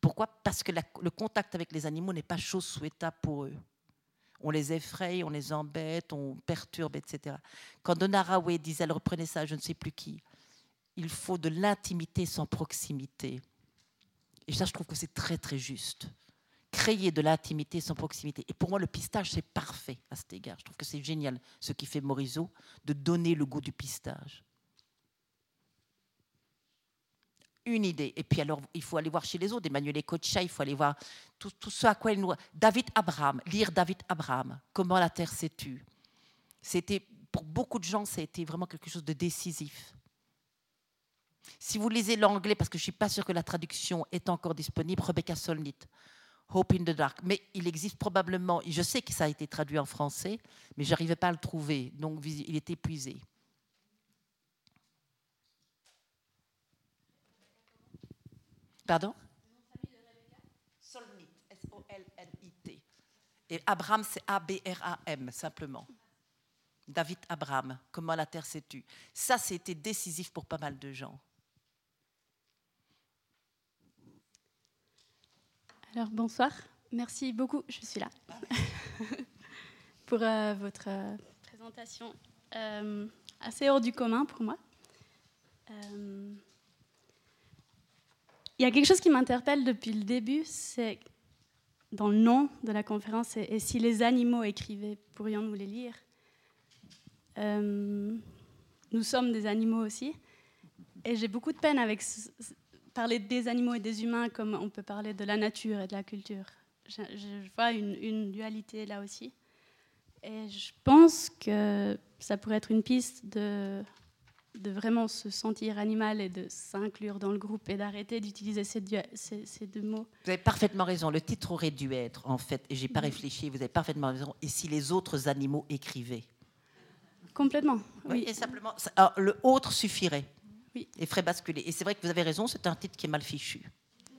Pourquoi? Parce que le contact avec les animaux n'est pas chose souhaitable pour eux. On les effraie, on les embête, on perturbe, etc. Quand Donna disait, elle reprenait ça, je ne sais plus qui, il faut de l'intimité sans proximité. Et ça, je trouve que c'est très, très juste. Créer de l'intimité sans proximité. Et pour moi, le pistage, c'est parfait à cet égard. Je trouve que c'est génial ce qui fait Morisot, de donner le goût du pistage. Une idée. Et puis alors, il faut aller voir chez les autres, Emmanuel Ecocha, il faut aller voir tout, tout ce à quoi il nous... David Abraham, lire David Abraham, Comment la terre s'est tue. C'était, pour beaucoup de gens, ça a été vraiment quelque chose de décisif. Si vous lisez l'anglais, parce que je ne suis pas sûre que la traduction est encore disponible, Rebecca Solnit, Hope in the Dark. Mais il existe probablement, je sais que ça a été traduit en français, mais je n'arrivais pas à le trouver, donc il est épuisé. Pardon? Solnit, S-O-L-N-I-T. Et Abraham, c'est A-B-R-A-M, simplement. David Abraham, comment la terre s'est tue. Ça, c'était décisif pour pas mal de gens. Alors bonsoir, merci beaucoup, je suis là. Pour euh, votre euh, présentation euh, assez hors du commun pour moi. Il y a quelque chose qui m'interpelle depuis le début, c'est dans le nom de la conférence, et, si les animaux écrivaient, pourrions-nous les lire? Nous sommes des animaux aussi, et j'ai beaucoup de peine avec parler des animaux et des humains comme on peut parler de la nature et de la culture. Je, vois une, dualité là aussi. Et je pense que ça pourrait être une piste de, de vraiment se sentir animal et de s'inclure dans le groupe et d'arrêter d'utiliser ces, ces, ces, deux mots. Vous avez parfaitement raison. Le titre aurait dû être, en fait, et j'ai pas réfléchi, vous avez parfaitement raison, et si les autres animaux écrivaient? Complètement. Oui. et simplement, alors, le autre suffirait. Oui. Et ferait basculer. Et c'est vrai que vous avez raison, c'est un titre qui est mal fichu.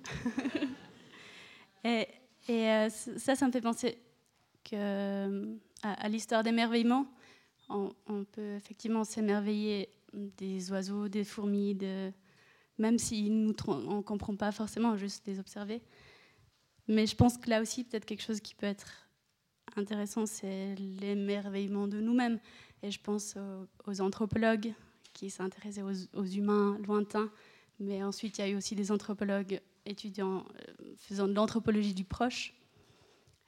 et, et euh, ça, ça me fait penser que, euh, à, l'histoire d'émerveillement. On, on, peut effectivement s'émerveiller des oiseaux, des fourmis, de, même si nous, on ne comprend pas forcément, juste les observer. Mais je pense que là aussi, peut-être quelque chose qui peut être intéressant, c'est l'émerveillement de nous-mêmes. Et je pense aux, anthropologues qui s'intéressaient aux, humains lointains. Mais ensuite, il y a eu aussi des anthropologues étudiants euh, faisant de l'anthropologie du proche.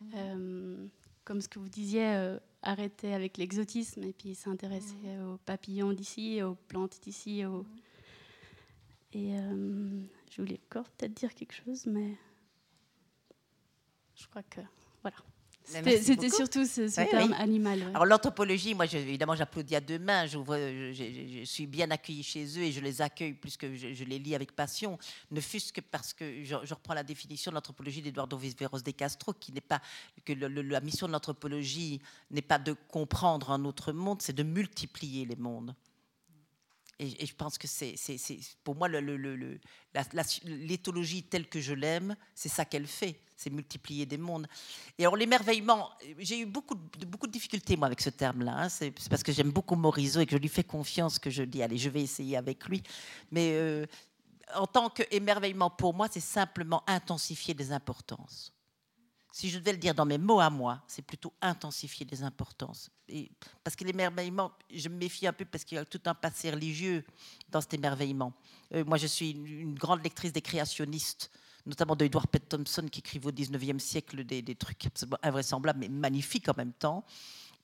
Mmh. Euh, comme ce que vous disiez, euh, arrêter avec l'exotisme et puis s'intéresser mmh. aux papillons d'ici, aux plantes d'ici. Aux... Mmh. Et je voulais encore peut-être dire quelque chose, mais je crois que voilà. C'était surtout ce, terme animal. Alors l'anthropologie, moi évidemment j'applaudis à deux mains, je, je, suis bien accueillie chez eux et je les accueille plus que je, les lis avec passion, ne fût-ce que parce que je, reprends la définition de l'anthropologie d'Eduardo Vizveros de Castro, qui n'est pas que la mission de l'anthropologie n'est pas de comprendre un autre monde, c'est de multiplier les mondes. Et, je pense que c'est, pour moi, l'éthologie telle que je l'aime, c'est ça qu'elle fait, c'est multiplier des mondes. Et alors l'émerveillement, j'ai eu beaucoup de, beaucoup de difficultés, moi, avec ce terme-là. Hein. C'est, parce que j'aime beaucoup Morisot et que je lui fais confiance que je dis, allez, je vais essayer avec lui. Mais euh, en tant qu'émerveillement, pour moi, c'est simplement intensifier des importances si je devais le dire dans mes mots à moi, c'est plutôt intensifier les importances. Parce que l'émerveillement, je me méfie un peu parce qu'il y a tout un passé religieux dans cet émerveillement. Euh, moi, je suis une, grande lectrice des créationnistes, notamment de Edward Pett Thompson, qui écrivait au 19e siècle des, trucs invraisemblables, mais magnifiques en même temps.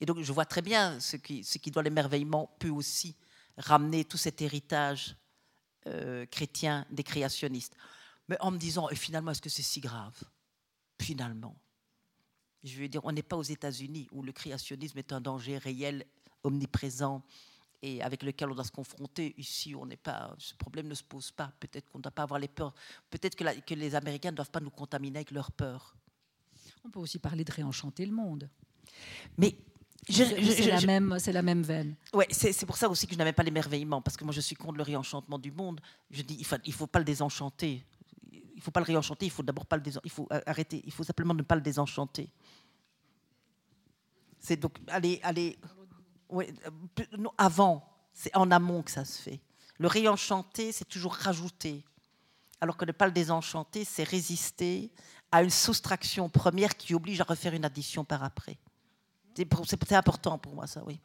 Et donc, je vois très bien ce qui, ce qui dans l'émerveillement peut aussi ramener tout cet héritage euh, chrétien des créationnistes. Mais en me disant, et finalement, est-ce que c'est si grave? Finalement. Je veux dire, on n'est pas aux États-Unis où le créationnisme est un danger réel, omniprésent et avec lequel on doit se confronter. Ici, on n'est pas, ce problème ne se pose pas. Peut-être qu'on ne doit pas avoir les peurs. Peut-être que, que, les Américains ne doivent pas nous contaminer avec leurs peurs. On peut aussi parler de réenchanter le monde. Mais c'est la, même, la même veine. Ouais, c'est pour ça aussi que je n'avais pas l'émerveillement, parce que moi je suis contre le réenchantement du monde. Je dis, il ne faut, il faut pas le désenchanter il faut pas le réenchanter, il faut d'abord pas le il faut arrêter, il faut simplement ne pas le désenchanter. C'est donc aller, aller, ouais, avant, c'est en amont que ça se fait. Le réenchanter, c'est toujours rajouter, alors que ne pas le désenchanter, c'est résister à une soustraction première qui oblige à refaire une addition par après. C'est important pour moi, ça, oui.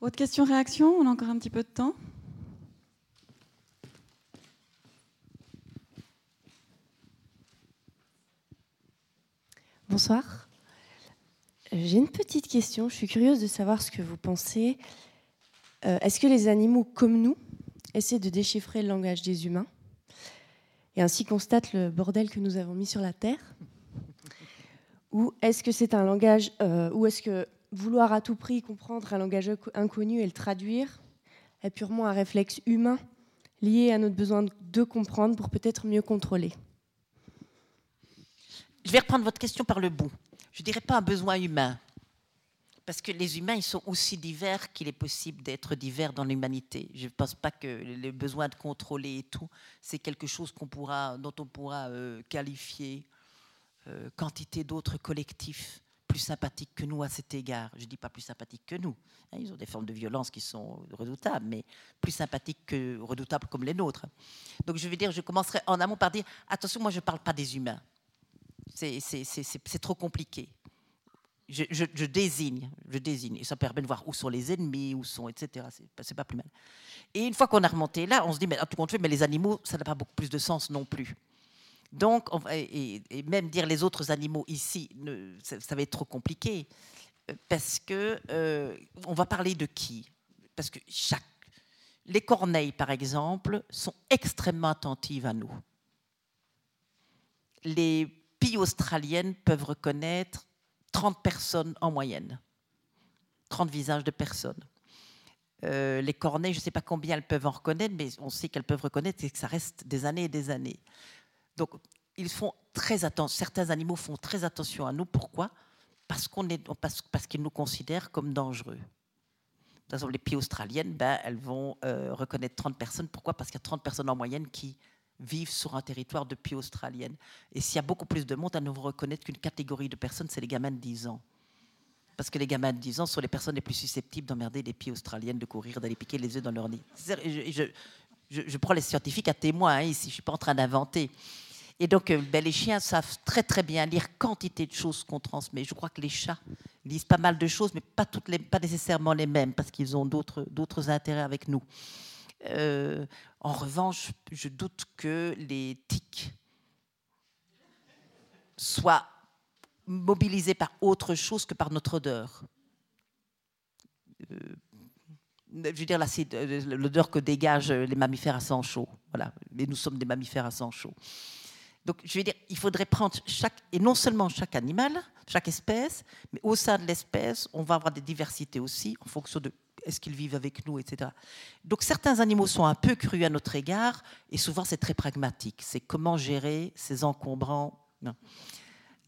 Autre question, réaction? On a encore un petit peu de temps. Bonsoir. J'ai une petite question. Je suis curieuse de savoir ce que vous pensez. Euh, est-ce que les animaux comme nous essaient de déchiffrer le langage des humains et ainsi constatent le bordel que nous avons mis sur la Terre? Ou est-ce que c'est un langage, euh, ou est-ce que vouloir à tout prix comprendre un langage inconnu et le traduire est purement un réflexe humain lié à notre besoin de comprendre pour peut-être mieux contrôler? Je vais reprendre votre question par le bout. Je ne dirais pas un besoin humain, parce que les humains, ils sont aussi divers qu'il est possible d'être divers dans l'humanité. Je ne pense pas que le besoin de contrôler et tout, c'est quelque chose qu'on pourra, dont on pourra euh, qualifier euh, quantité d'autres collectifs plus sympathiques que nous à cet égard. Je ne dis pas plus sympathiques que nous. Hein, ils ont des formes de violence qui sont redoutables, mais plus sympathiques que redoutables comme les nôtres. Donc je veux dire, je commencerai en amont par dire, attention, moi je ne parle pas des humains c'est trop compliqué. Je, désigne, je désigne, et ça permet de voir où sont les ennemis, où sont, etc. C'est pas plus mal. Et une fois qu'on a remonté là, on se dit, mais tout compte fait, mais les animaux, ça n'a pas beaucoup plus de sens non plus. Donc, et, même dire les autres animaux ici, ça, va être trop compliqué, parce que euh, on va parler de qui? Parce que chaque, les corneilles, par exemple, sont extrêmement attentives à nous. Les australiennes peuvent reconnaître 30 personnes en moyenne. 30 visages de personnes. Euh, les corneilles, je ne sais pas combien elles peuvent en reconnaître, mais on sait qu'elles peuvent reconnaître et que ça reste des années et des années. Donc, ils font très attention. Certains animaux font très attention à nous. Pourquoi? Parce qu'on parce, parce qu'ils nous considèrent comme dangereux. Par exemple, les pieds australiennes, ben, elles vont euh, reconnaître 30 personnes. Pourquoi? Parce qu'il y a 30 personnes en moyenne qui vivent sur un territoire de pieds australiennes. Et s'il y a beaucoup plus de monde, ne vont reconnaître qu'une catégorie de personnes, c'est les gamins de 10 ans. Parce que les gamins de 10 ans sont les personnes les plus susceptibles d'emmerder des pieds australiennes, de courir, d'aller piquer les œufs dans leur nid. Je, je, prends les scientifiques à témoin hein, ici, je ne suis pas en train d'inventer. Et donc, euh, ben, les chiens savent très très bien lire quantité de choses qu'on transmet. Je crois que les chats lisent pas mal de choses, mais pas, toutes les, pas nécessairement les mêmes, parce qu'ils ont d'autres intérêts avec nous. Euh, en revanche, je doute que les tiques soient mobilisés par autre chose que par notre odeur. Euh, je veux dire, euh, l'odeur que dégagent les mammifères à sang chaud. Voilà. Mais nous sommes des mammifères à sang chaud. Donc, je veux dire, il faudrait prendre chaque, et non seulement chaque animal, chaque espèce, mais au sein de l'espèce, on va avoir des diversités aussi, en fonction de est-ce qu'ils vivent avec nous, etc. Donc, certains animaux sont un peu crus à notre égard, et souvent c'est très pragmatique. C'est comment gérer ces encombrants.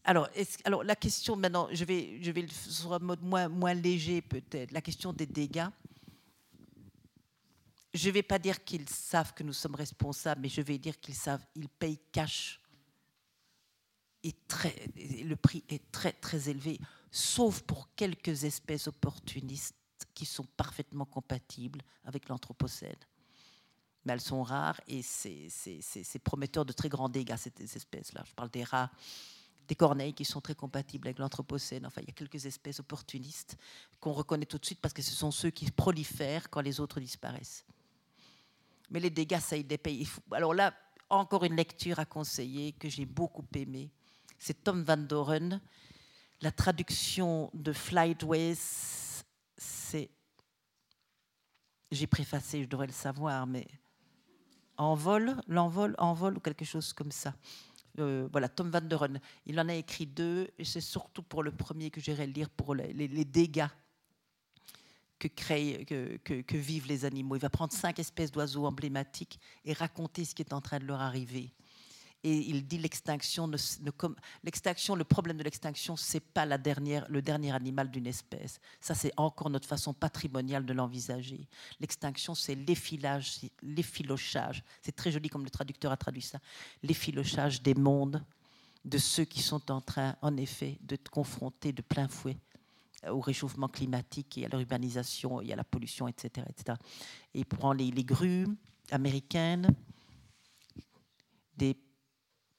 Alors, alors, la question maintenant, je vais, je vais sur un mode moins, moins léger peut-être, la question des dégâts. Je ne vais pas dire qu'ils savent que nous sommes responsables, mais je vais dire qu'ils savent, ils payent cash. Et très, le prix est très très élevé, sauf pour quelques espèces opportunistes qui sont parfaitement compatibles avec l'anthropocène. Mais elles sont rares et c'est prometteur de très grands dégâts, ces espèces-là. Je parle des rats, des corneilles qui sont très compatibles avec l'Anthropocène. Enfin, il y a quelques espèces opportunistes qu'on reconnaît tout de suite parce que ce sont ceux qui prolifèrent quand les autres disparaissent. Mais les dégâts, ça, ils les Alors là, encore une lecture à conseiller que j'ai beaucoup aimée. C'est Tom Van Doren. La traduction de Flightways, c'est. J'ai préfacé, je devrais le savoir, mais. Envol, l'envol, envol ou quelque chose comme ça. Euh, voilà, Tom Van Der Il en a écrit deux, et c'est surtout pour le premier que j'irai lire pour les, dégâts que, créent, que, vivent les animaux. Il va prendre cinq espèces d'oiseaux emblématiques et raconter ce qui est en train de leur arriver et il dit l'extinction, l'extinction, le problème de l'extinction, c'est pas la dernière, le dernier animal d'une espèce. Ça, c'est encore notre façon patrimoniale de l'envisager. L'extinction, c'est l'effilage, l'effilochage. C'est très joli comme le traducteur a traduit ça. L'effilochage des mondes, de ceux qui sont en train, en effet, de confronter de plein fouet au réchauffement climatique et à l'urbanisation et à la pollution, etc. etc. Et il prend les, les grues américaines, des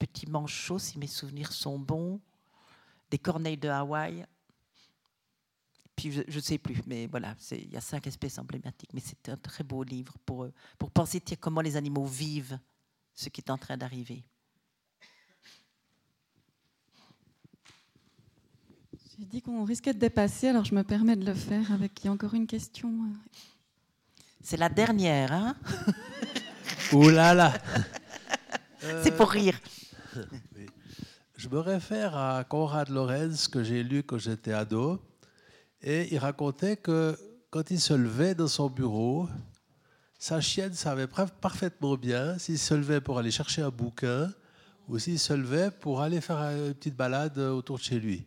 petits manchots, si mes souvenirs sont bons, des corneilles de Hawaï. Puis je ne sais plus, mais voilà, il y a cinq espèces emblématiques. Mais c'est un très beau livre pour, pour penser comment les animaux vivent ce qui est en train d'arriver. J'ai dit qu'on risquait de dépasser, alors je me permets de le faire avec. Il y a encore une question. C'est la dernière, hein? Ouh là là C'est pour rire. Je me réfère à Konrad Lorenz que j'ai lu quand j'étais ado. Et il racontait que quand il se levait dans son bureau, sa chienne savait parfaitement bien s'il se levait pour aller chercher un bouquin ou s'il se levait pour aller faire une petite balade autour de chez lui.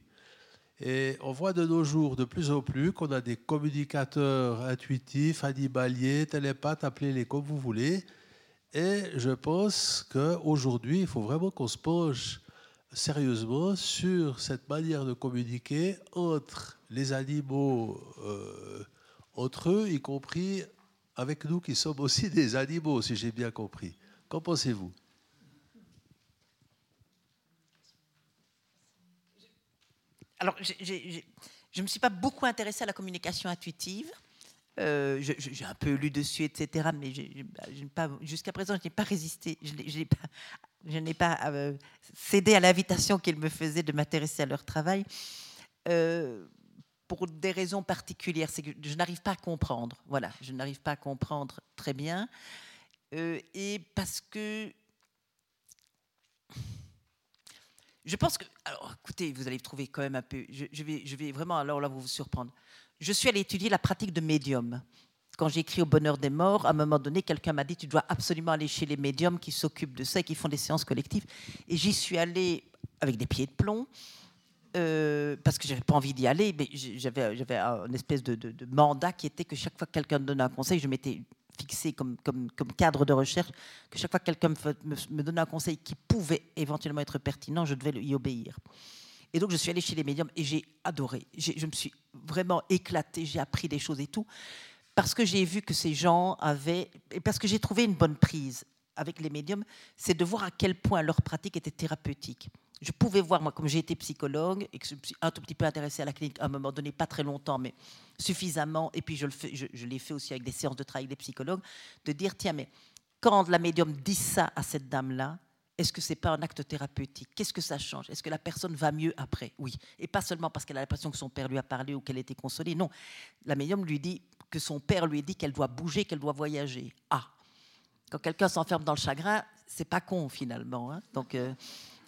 Et on voit de nos jours de plus en plus qu'on a des communicateurs intuitifs, animaliers, télépathes, appelez-les comme vous voulez, et je pense qu'aujourd'hui, il faut vraiment qu'on se penche sérieusement sur cette manière de communiquer entre les animaux, euh, entre eux, y compris avec nous qui sommes aussi des animaux, si j'ai bien compris. Qu'en pensez-vous? Alors, je ne me suis pas beaucoup intéressée à la communication intuitive. Euh, j'ai un peu lu dessus, etc. Mais jusqu'à présent, je n'ai pas résisté. Je n'ai pas, euh, cédé à l'invitation qu'ils me faisaient de m'intéresser à leur travail. Euh, pour des raisons particulières, c'est que je n'arrive pas à comprendre. Voilà, je n'arrive pas à comprendre très bien. et parce que Je pense que. Alors, écoutez, vous allez trouver quand même un peu. Je, vais, je vais vraiment, alors là, vous vous surprendre. Je suis allée étudier la pratique de médium. Quand j'ai écrit Au bonheur des morts, à un moment donné, quelqu'un m'a dit Tu dois absolument aller chez les médiums qui s'occupent de ça et qui font des séances collectives. Et j'y suis allée avec des pieds de plomb. euh, parce que j'avais pas envie d'y aller, mais j'avais, j'avais un espèce de, mandat qui était que chaque fois que quelqu'un me donnait un conseil, je m'étais fixé comme, cadre de recherche, que chaque fois que quelqu'un me, me donnait un conseil qui pouvait éventuellement être pertinent, je devais y obéir. Et donc je suis allée chez les médiums et j'ai adoré. Je me suis vraiment éclatée, j'ai appris des choses et tout, parce que j'ai vu que ces gens avaient, et parce que j'ai trouvé une bonne prise avec les médiums, c'est de voir à quel point leur pratique était thérapeutique. Je pouvais voir, moi, comme j'ai été psychologue et que je me suis un tout petit peu intéressée à la clinique à un moment donné, pas très longtemps, mais suffisamment, et puis je, je l'ai fait aussi avec des séances de travail avec des psychologues, de dire, tiens, mais quand la médium dit ça à cette dame-là, est-ce que c'est pas un acte thérapeutique? Qu'est-ce que ça change? Est-ce que la personne va mieux après? Oui. Et pas seulement parce qu'elle a l'impression que son père lui a parlé ou qu'elle a été consolée. Non. La médium lui dit que son père lui dit qu'elle doit bouger, qu'elle doit voyager. Ah Quand quelqu'un s'enferme dans le chagrin, c'est pas con finalement. hein. Donc euh,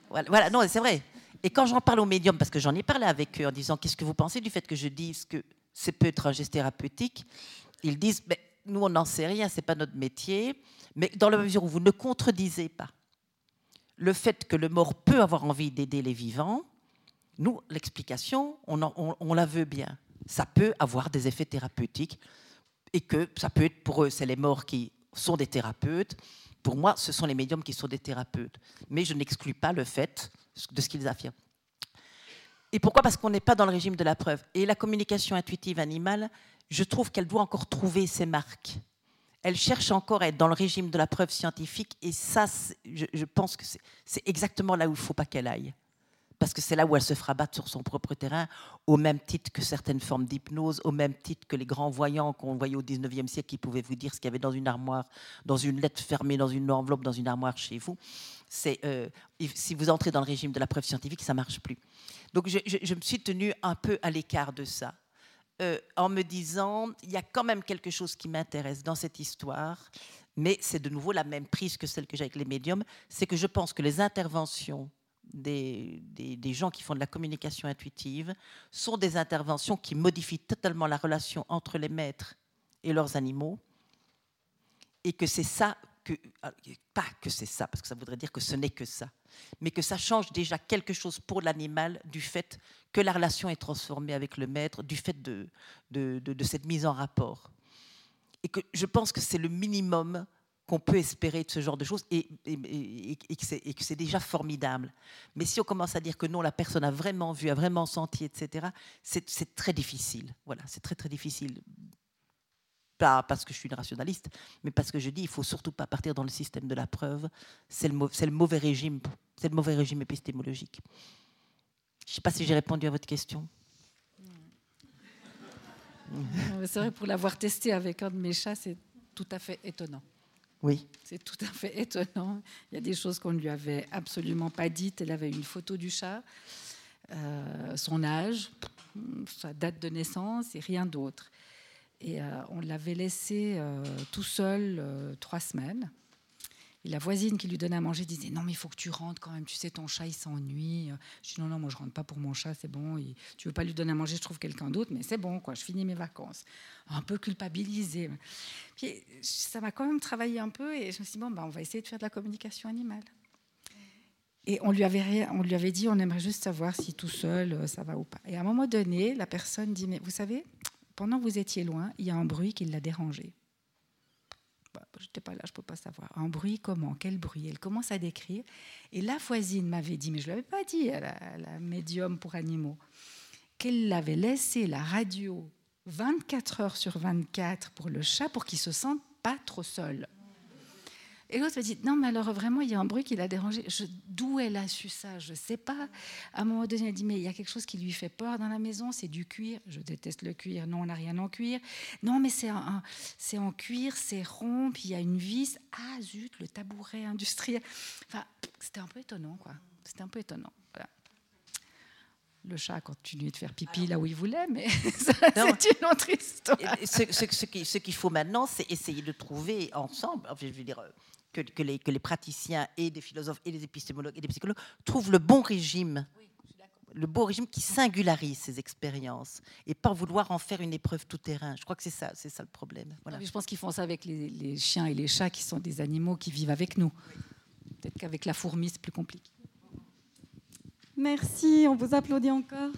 voilà, voilà. non, c'est vrai. Et quand j'en parle aux médiums, parce que j'en ai parlé avec eux en disant qu'est-ce que vous pensez du fait que je dise que c'est peut être un geste thérapeutique, ils disent ben, nous on n'en sait rien, c'est pas notre métier, mais dans la mesure où vous ne contredisez pas le fait que le mort peut avoir envie d'aider les vivants, nous, l'explication, on, la veut bien. Ça peut avoir des effets thérapeutiques et que ça peut être pour eux, c'est les morts qui sont des thérapeutes. Pour moi, ce sont les médiums qui sont des thérapeutes. Mais je n'exclus pas le fait de ce qu'ils affirment. Et pourquoi? Parce qu'on n'est pas dans le régime de la preuve. Et la communication intuitive animale, je trouve qu'elle doit encore trouver ses marques. Elle cherche encore à être dans le régime de la preuve scientifique. Et ça, je, pense que c'est- exactement là où il ne faut pas qu'elle aille. Parce que c'est là où elle se fera battre sur son propre terrain, au même titre que certaines formes d'hypnose, au même titre que les grands voyants qu'on voyait au 19e siècle qui pouvaient vous dire ce qu'il y avait dans une armoire, dans une lettre fermée, dans une enveloppe, dans une armoire chez vous. Euh, si vous entrez dans le régime de la preuve scientifique, ça marche plus. Donc je- je me suis tenue un peu à l'écart de ça, euh, en me disant il y a quand même quelque chose qui m'intéresse dans cette histoire, mais c'est de nouveau la même prise que celle que j'ai avec les médiums, c'est que je pense que les interventions des, des- des gens qui font de la communication intuitive sont des interventions qui modifient totalement la relation entre les maîtres et leurs animaux, et que c'est ça ah, pas que c'est ça parce que ça voudrait dire que ce n'est que ça, mais que ça change déjà quelque chose pour l'animal du fait que la relation est transformée avec le maître, du fait de, de, cette mise en rapport. Et que je pense que c'est le minimum qu'on peut espérer de ce genre de choses et, que c'est- déjà formidable. Mais si on commence à dire que non, la personne a vraiment vu, a vraiment senti, etc., c'est très difficile. Voilà, c'est très très difficile. Pas parce que je suis une rationaliste, mais parce que je dis il faut surtout pas partir dans le système de la preuve. C'est le, mauvais régime, c'est le mauvais régime épistémologique. Je ne sais pas si j'ai répondu à votre question. C'est vrai, pour l'avoir testé avec un de mes chats, c'est tout à fait étonnant. Oui. C'est tout à fait étonnant. Il y a des choses qu'on ne lui avait absolument pas dites. Elle avait une photo du chat, euh, son âge, sa date de naissance et rien d'autre. Et euh, on l'avait laissé euh, tout seul euh, trois semaines. Et la voisine qui lui donnait à manger disait Non, mais il faut que tu rentres quand même. Tu sais, ton chat, il s'ennuie. Je dis Non, non, moi, je rentre pas pour mon chat, c'est bon. Il- tu veux pas lui donner à manger, je trouve quelqu'un d'autre, mais c'est bon, quoi. Je finis mes vacances. Un peu culpabilisée. Puis ça m'a quand même travaillé un peu et je me suis dit, bon, bah, on va essayer de faire de la communication animale. Et on lui, avait, on lui avait dit, on aimerait juste savoir si tout seul, ça va ou pas. Et à un moment donné, la personne dit, mais vous savez, pendant que vous étiez loin, il y a un bruit qui l'a dérangé. Bah, je n'étais pas là, je ne peux pas savoir. Un bruit comment? Quel bruit? Elle commence à décrire. Et la voisine m'avait dit, mais je ne l'avais pas dit à la, médium pour animaux, qu'elle l'avait laissé la radio 24 heures sur 24 pour le chat pour qu'il se sente pas trop seul. Et l'autre me dit non mais alors vraiment il y a un bruit qui l'a dérangé. D'où elle a su ça? Je sais pas. À un moment donné elle dit mais il y a quelque chose qui lui fait peur dans la maison, c'est du cuir. Je déteste le cuir. Non on n'a rien en cuir. Non mais c'est en cuir, c'est rond, puis il y a une vis. Ah zut le tabouret industriel. Enfin c'était un peu étonnant quoi. C'était un peu étonnant. Voilà. Le chat a continué de faire pipi là où il voulait, mais c'est une autre histoire. Ce, ce- ce qui- ce qu'il faut maintenant, c'est essayer de trouver ensemble, enfin, je veux dire, euh, que, que les, que les praticiens et des philosophes et des épistémologues et des psychologues trouvent le bon régime le beau régime qui singularise ces expériences et pas vouloir en faire une épreuve tout terrain. Je crois que c'est ça, c'est ça le problème. Voilà. Je pense qu'ils font ça avec les, les, chiens et les chats qui sont des animaux qui vivent avec nous. Peut-être qu'avec la fourmi, c'est plus compliqué. Merci, on vous applaudit encore.